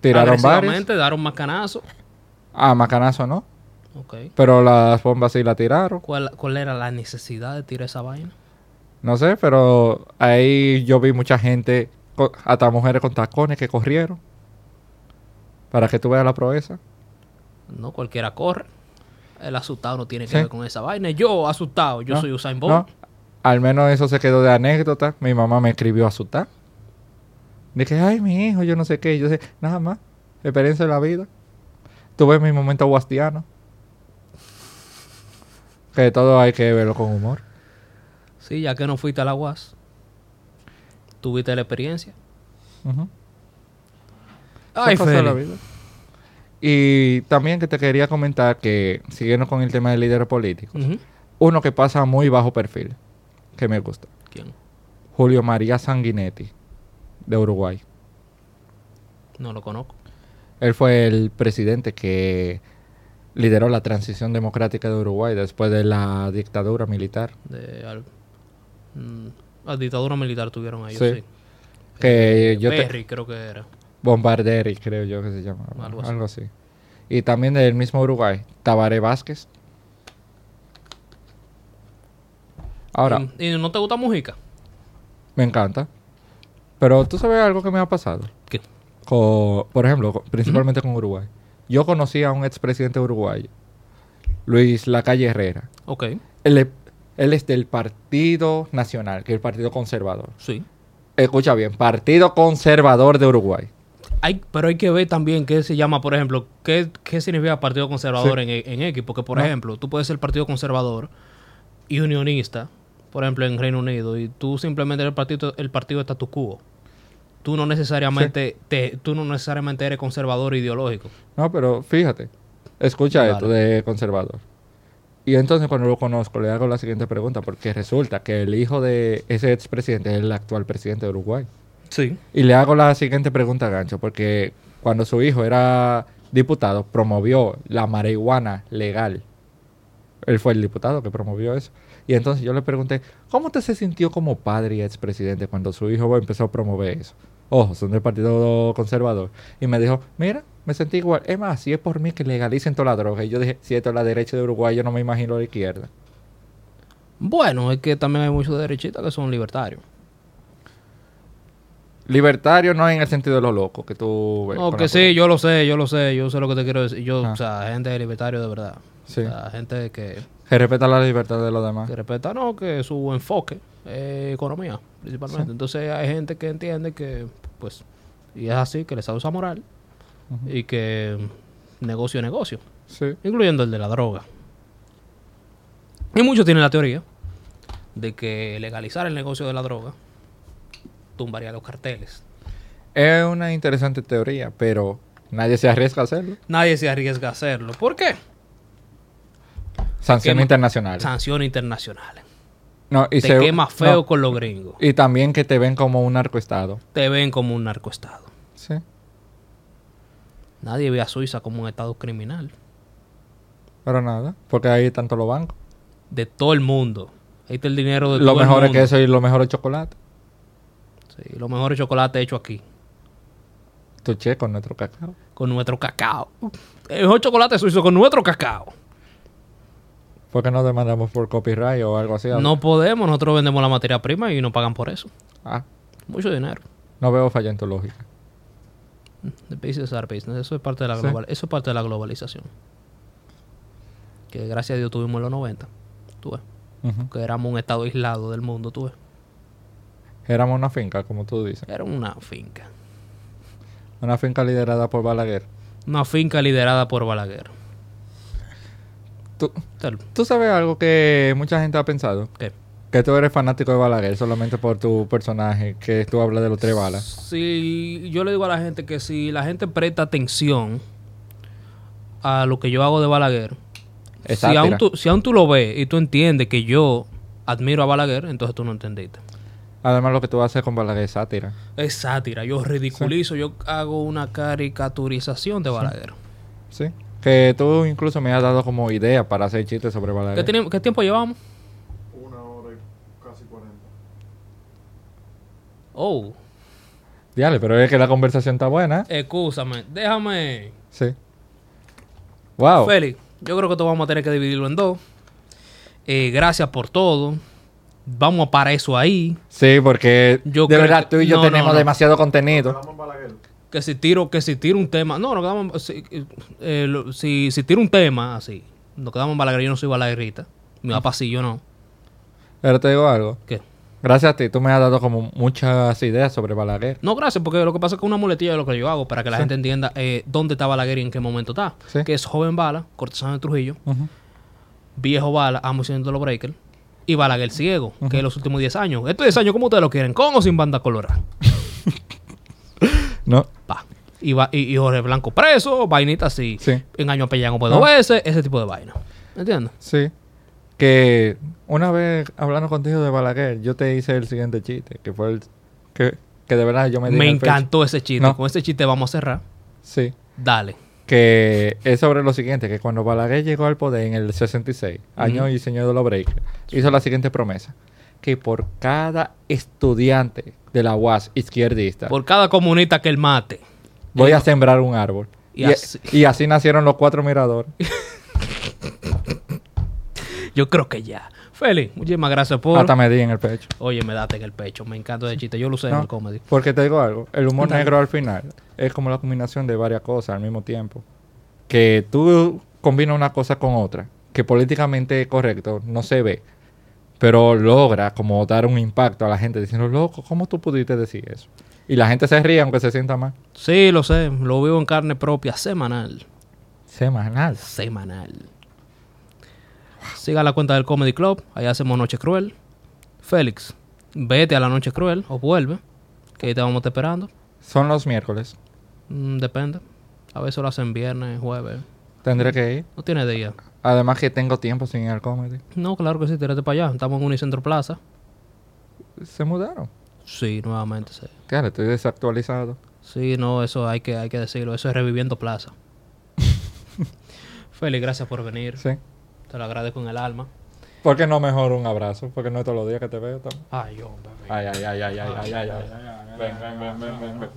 Speaker 2: Tiraron varios.
Speaker 1: Daron macanazo.
Speaker 2: Ah, macanazo no.
Speaker 1: Ok.
Speaker 2: Pero las bombas sí la tiraron.
Speaker 1: ¿Cuál, ¿Cuál era la necesidad de tirar esa vaina?
Speaker 2: No sé, pero ahí yo vi mucha gente, hasta mujeres con tacones que corrieron. Para que tú veas la proeza.
Speaker 1: No cualquiera corre. El asustado no tiene que
Speaker 2: Sí.
Speaker 1: ver con esa vaina. Yo asustado, yo
Speaker 2: No,
Speaker 1: soy Usain
Speaker 2: No,
Speaker 1: Bolt.
Speaker 2: al menos eso se quedó de anécdota. Mi mamá me escribió asustar. Dije, ay, mi hijo, yo no sé qué. Yo sé, nada más. Experiencia de la vida. Tuve mi momento guastiano. Que todo hay que verlo con humor.
Speaker 1: Sí, ya que no fuiste a la UAS. Tuviste la experiencia.
Speaker 2: Ujú.
Speaker 1: Ay,
Speaker 2: de la vida. Y también que te quería comentar que, siguiendo con el tema de líderes políticos, uno que pasa muy bajo perfil, que me gusta,
Speaker 1: ¿Quién?
Speaker 2: Julio María Sanguinetti, de Uruguay.
Speaker 1: No lo conozco.
Speaker 2: Él fue el presidente que lideró la transición democrática de Uruguay después de la dictadura militar.
Speaker 1: De, al- mm, la dictadura militar tuvieron ellos,
Speaker 2: Sí.
Speaker 1: sí.
Speaker 2: Que
Speaker 1: Eh,
Speaker 2: yo te-
Speaker 1: Berry, creo que era.
Speaker 2: Bombarderi, creo yo que se llama.
Speaker 1: Algo
Speaker 2: Algo
Speaker 1: así.
Speaker 2: así. Y también del mismo Uruguay, Tabaré Vázquez. Ahora,
Speaker 1: ¿Y, y no te gusta Mujica?
Speaker 2: me encanta. Pero tú sabes algo que me ha pasado.
Speaker 1: ¿Qué?
Speaker 2: Con, por ejemplo, con- principalmente con Uruguay. Yo conocí a un expresidente uruguayo, Luis Lacalle Herrera.
Speaker 1: Ok,
Speaker 2: Él, es- él es del Partido Nacional, que es el Partido Conservador.
Speaker 1: sí.
Speaker 2: Escucha bien, Partido Conservador de Uruguay.
Speaker 1: Hay, pero hay que ver también qué se llama, por ejemplo, qué, qué significa Partido Conservador
Speaker 2: Sí.
Speaker 1: en, en X. Porque, por
Speaker 2: No.
Speaker 1: ejemplo, tú puedes ser Partido Conservador y unionista, por ejemplo, en Reino Unido, y tú simplemente eres el partido, el partido status quo. Tú no necesariamente, te, tú no necesariamente eres conservador ideológico.
Speaker 2: No, pero fíjate, escucha esto de conservador. Y entonces cuando lo conozco le hago la siguiente pregunta, porque resulta que el hijo de ese expresidente es el actual presidente de Uruguay.
Speaker 1: Sí.
Speaker 2: Y le hago la siguiente pregunta a Gancho, porque cuando su hijo era diputado, promovió la marihuana legal. Él fue el diputado que promovió eso. Y entonces yo le pregunté, ¿cómo te se sintió como padre y expresidente cuando su hijo empezó a promover eso? Ojo, son del Partido Conservador. Y me dijo, mira, me sentí igual. Es más, si es por mí que legalicen toda la droga. Y yo dije, si esto es la derecha de Uruguay, yo no me imagino la izquierda.
Speaker 1: Bueno, es que también hay muchos derechistas que son libertarios.
Speaker 2: Libertario no en el sentido de lo loco que tú ves.
Speaker 1: No, que sí, yo lo sé, yo lo sé, yo sé lo que te quiero decir. Yo,
Speaker 2: Ah.
Speaker 1: o sea, gente libertario de verdad.
Speaker 2: Sí.
Speaker 1: O sea, gente que,
Speaker 2: Que respeta la libertad de los demás.
Speaker 1: que respeta, no, que su enfoque es economía, principalmente.
Speaker 2: Sí.
Speaker 1: Entonces hay gente que entiende que, pues, y es así, que les usa moral y que negocio negocio,
Speaker 2: Sí.
Speaker 1: incluyendo el de la droga. Y muchos tienen la teoría de que legalizar el negocio de la droga tumbaría los carteles.
Speaker 2: Es una interesante teoría, pero nadie se arriesga a hacerlo.
Speaker 1: Nadie se arriesga a hacerlo. ¿Por qué?
Speaker 2: Sanción
Speaker 1: Quema-
Speaker 2: internacional.
Speaker 1: Sanciones internacionales.
Speaker 2: No, y
Speaker 1: te
Speaker 2: se-
Speaker 1: quema feo
Speaker 2: no,
Speaker 1: con los gringos.
Speaker 2: Y también que te ven como un narcoestado.
Speaker 1: Te ven como un narcoestado.
Speaker 2: Sí.
Speaker 1: Nadie ve a Suiza como un estado criminal.
Speaker 2: Pero nada, porque ahí están todos los bancos.
Speaker 1: De todo el mundo. Ahí está el dinero de
Speaker 2: Lo
Speaker 1: todo el
Speaker 2: mejor es
Speaker 1: mundo.
Speaker 2: que eso y lo mejor es chocolate.
Speaker 1: Sí, lo mejor es chocolate hecho aquí.
Speaker 2: Tu che con nuestro cacao.
Speaker 1: Con nuestro cacao. El mejor chocolate suizo con nuestro cacao.
Speaker 2: ¿Por qué no demandamos por copyright o algo así?
Speaker 1: No podemos. Nosotros vendemos la materia prima y nos pagan por eso.
Speaker 2: Ah,
Speaker 1: Mucho dinero.
Speaker 2: no veo falla en tu lógica.
Speaker 1: The business are business. Eso es parte de la,
Speaker 2: Sí.
Speaker 1: global, eso es parte de la globalización. Que gracias a Dios tuvimos en los 90. Tú ves. Que éramos un estado aislado del mundo. Tú ves.
Speaker 2: Éramos una finca, como tú dices.
Speaker 1: Era una finca.
Speaker 2: Una finca liderada por Balaguer.
Speaker 1: Una finca liderada por Balaguer.
Speaker 2: ¿Tú, tú sabes algo que mucha gente ha pensado?
Speaker 1: ¿Qué?
Speaker 2: Que tú eres fanático de Balaguer solamente por tu personaje, que tú hablas de los tres balas.
Speaker 1: Si yo le digo a la gente que si la gente presta atención a lo que yo hago de Balaguer, si aún, tú, si aún tú lo ves y tú entiendes que yo admiro a Balaguer, entonces tú no entendiste.
Speaker 2: Además, lo que tú haces con Balaguer es sátira.
Speaker 1: Es sátira, yo ridiculizo, yo hago una caricaturización de Balaguer.
Speaker 2: Sí. Que tú incluso me has dado como idea para hacer chistes sobre
Speaker 1: ¿Qué,
Speaker 2: Balaguer.
Speaker 1: tenemos- ¿Qué tiempo llevamos?
Speaker 3: Una hora y casi 40.
Speaker 1: Oh,
Speaker 2: Diale, pero es que la conversación está buena.
Speaker 1: excúsame, déjame.
Speaker 2: Sí. Wow.
Speaker 1: Félix, yo creo que esto vamos a tener que dividirlo en dos. Eh, gracias por todo. Vamos a parar eso ahí.
Speaker 2: Sí, porque
Speaker 1: Yo
Speaker 2: de
Speaker 1: creo
Speaker 2: verdad
Speaker 1: que-
Speaker 2: tú y yo
Speaker 1: no,
Speaker 2: tenemos
Speaker 1: no, no.
Speaker 2: demasiado contenido.
Speaker 1: Que si tiro, que si tiro un tema. No, nos quedamos. Si, eh, lo- si, si tiro un tema así, nos quedamos en Balaguer. Yo no soy balaguerita. Mi papá sí, yo no.
Speaker 2: Pero te digo algo.
Speaker 1: ¿Qué?
Speaker 2: Gracias a ti, tú me has dado como muchas ideas sobre Balaguer.
Speaker 1: No, gracias, porque lo que pasa es que una muletilla de lo que yo hago para que la gente entienda eh, dónde está Balaguer y en qué momento está.
Speaker 2: Sí.
Speaker 1: Que es joven bala, cortesano de Trujillo, viejo bala, amo siendo los breakers, y Balaguer ciego, que es los últimos 10 años. Estos 10 años, ¿cómo ustedes lo quieren? ¿Con o sin banda colorada?
Speaker 2: No.
Speaker 1: Y, va- y, y Jorge Blanco preso, vainita así.
Speaker 2: Sí.
Speaker 1: Engaño a Peñango por dos veces, ese tipo de vaina. ¿Entiendes?
Speaker 2: sí. Que una vez hablando contigo de Balaguer, yo te hice el siguiente chiste, que fue el que, que de verdad yo me
Speaker 1: Me encantó ese chiste.
Speaker 2: No.
Speaker 1: Con ese chiste vamos a cerrar.
Speaker 2: Sí.
Speaker 1: Dale.
Speaker 2: Que es sobre lo siguiente, que cuando Balaguer llegó al poder en el 66, año
Speaker 1: Ujú.
Speaker 2: y señor de los breakers, hizo la siguiente promesa. Que por cada estudiante de la UAS izquierdista
Speaker 1: Por cada comunista que él mate.
Speaker 2: Voy a sembrar un árbol.
Speaker 1: Y
Speaker 2: Y,
Speaker 1: así-
Speaker 2: y así nacieron los cuatro miradores.
Speaker 1: Yo creo que ya. Félix, muchísimas gracias por.
Speaker 2: Hasta me di en el pecho.
Speaker 1: Oye, me date en el pecho. Me encanta ese chiste. Yo lo usé en
Speaker 2: No,
Speaker 1: el comedy.
Speaker 2: Porque te digo algo, el humor negro al final es como la combinación de varias cosas al mismo tiempo. Que tú combinas una cosa con otra, que políticamente correcto no se ve, pero logra como dar un impacto a la gente diciendo, loco, ¿cómo tú pudiste decir eso? Y la gente se ríe aunque se sienta mal.
Speaker 1: Sí, lo sé. Lo vivo en carne propia. Semanal.
Speaker 2: Semanal.
Speaker 1: Semanal. Siga la cuenta del Comedy Club. Ahí hacemos Noche Cruel. Félix, vete a la Noche Cruel o vuelve. Que ahí te vamos esperando.
Speaker 2: Son los miércoles.
Speaker 1: Mm, depende. A veces lo hacen viernes, jueves.
Speaker 2: Tendré que ir.
Speaker 1: No tiene día.
Speaker 2: Además que tengo tiempo sin ir al comedy.
Speaker 1: No, claro que sí, tírate para allá. Estamos en Unicentro Plaza.
Speaker 2: Se mudaron.
Speaker 1: Sí, nuevamente, sí.
Speaker 2: Claro, estoy desactualizado.
Speaker 1: Sí, no, eso hay que, hay que decirlo. Eso es Reviviendo Plaza. Félix, gracias por venir.
Speaker 2: Sí.
Speaker 1: Te lo agradezco en el alma.
Speaker 2: ¿Por qué no mejor un abrazo? Porque no es todos los días que te veo también.
Speaker 1: Ay, hombre.
Speaker 2: Ay, ay, ay, ay, ay, ay, ay, ay. Ven, ven, ven, ven, ven, ven.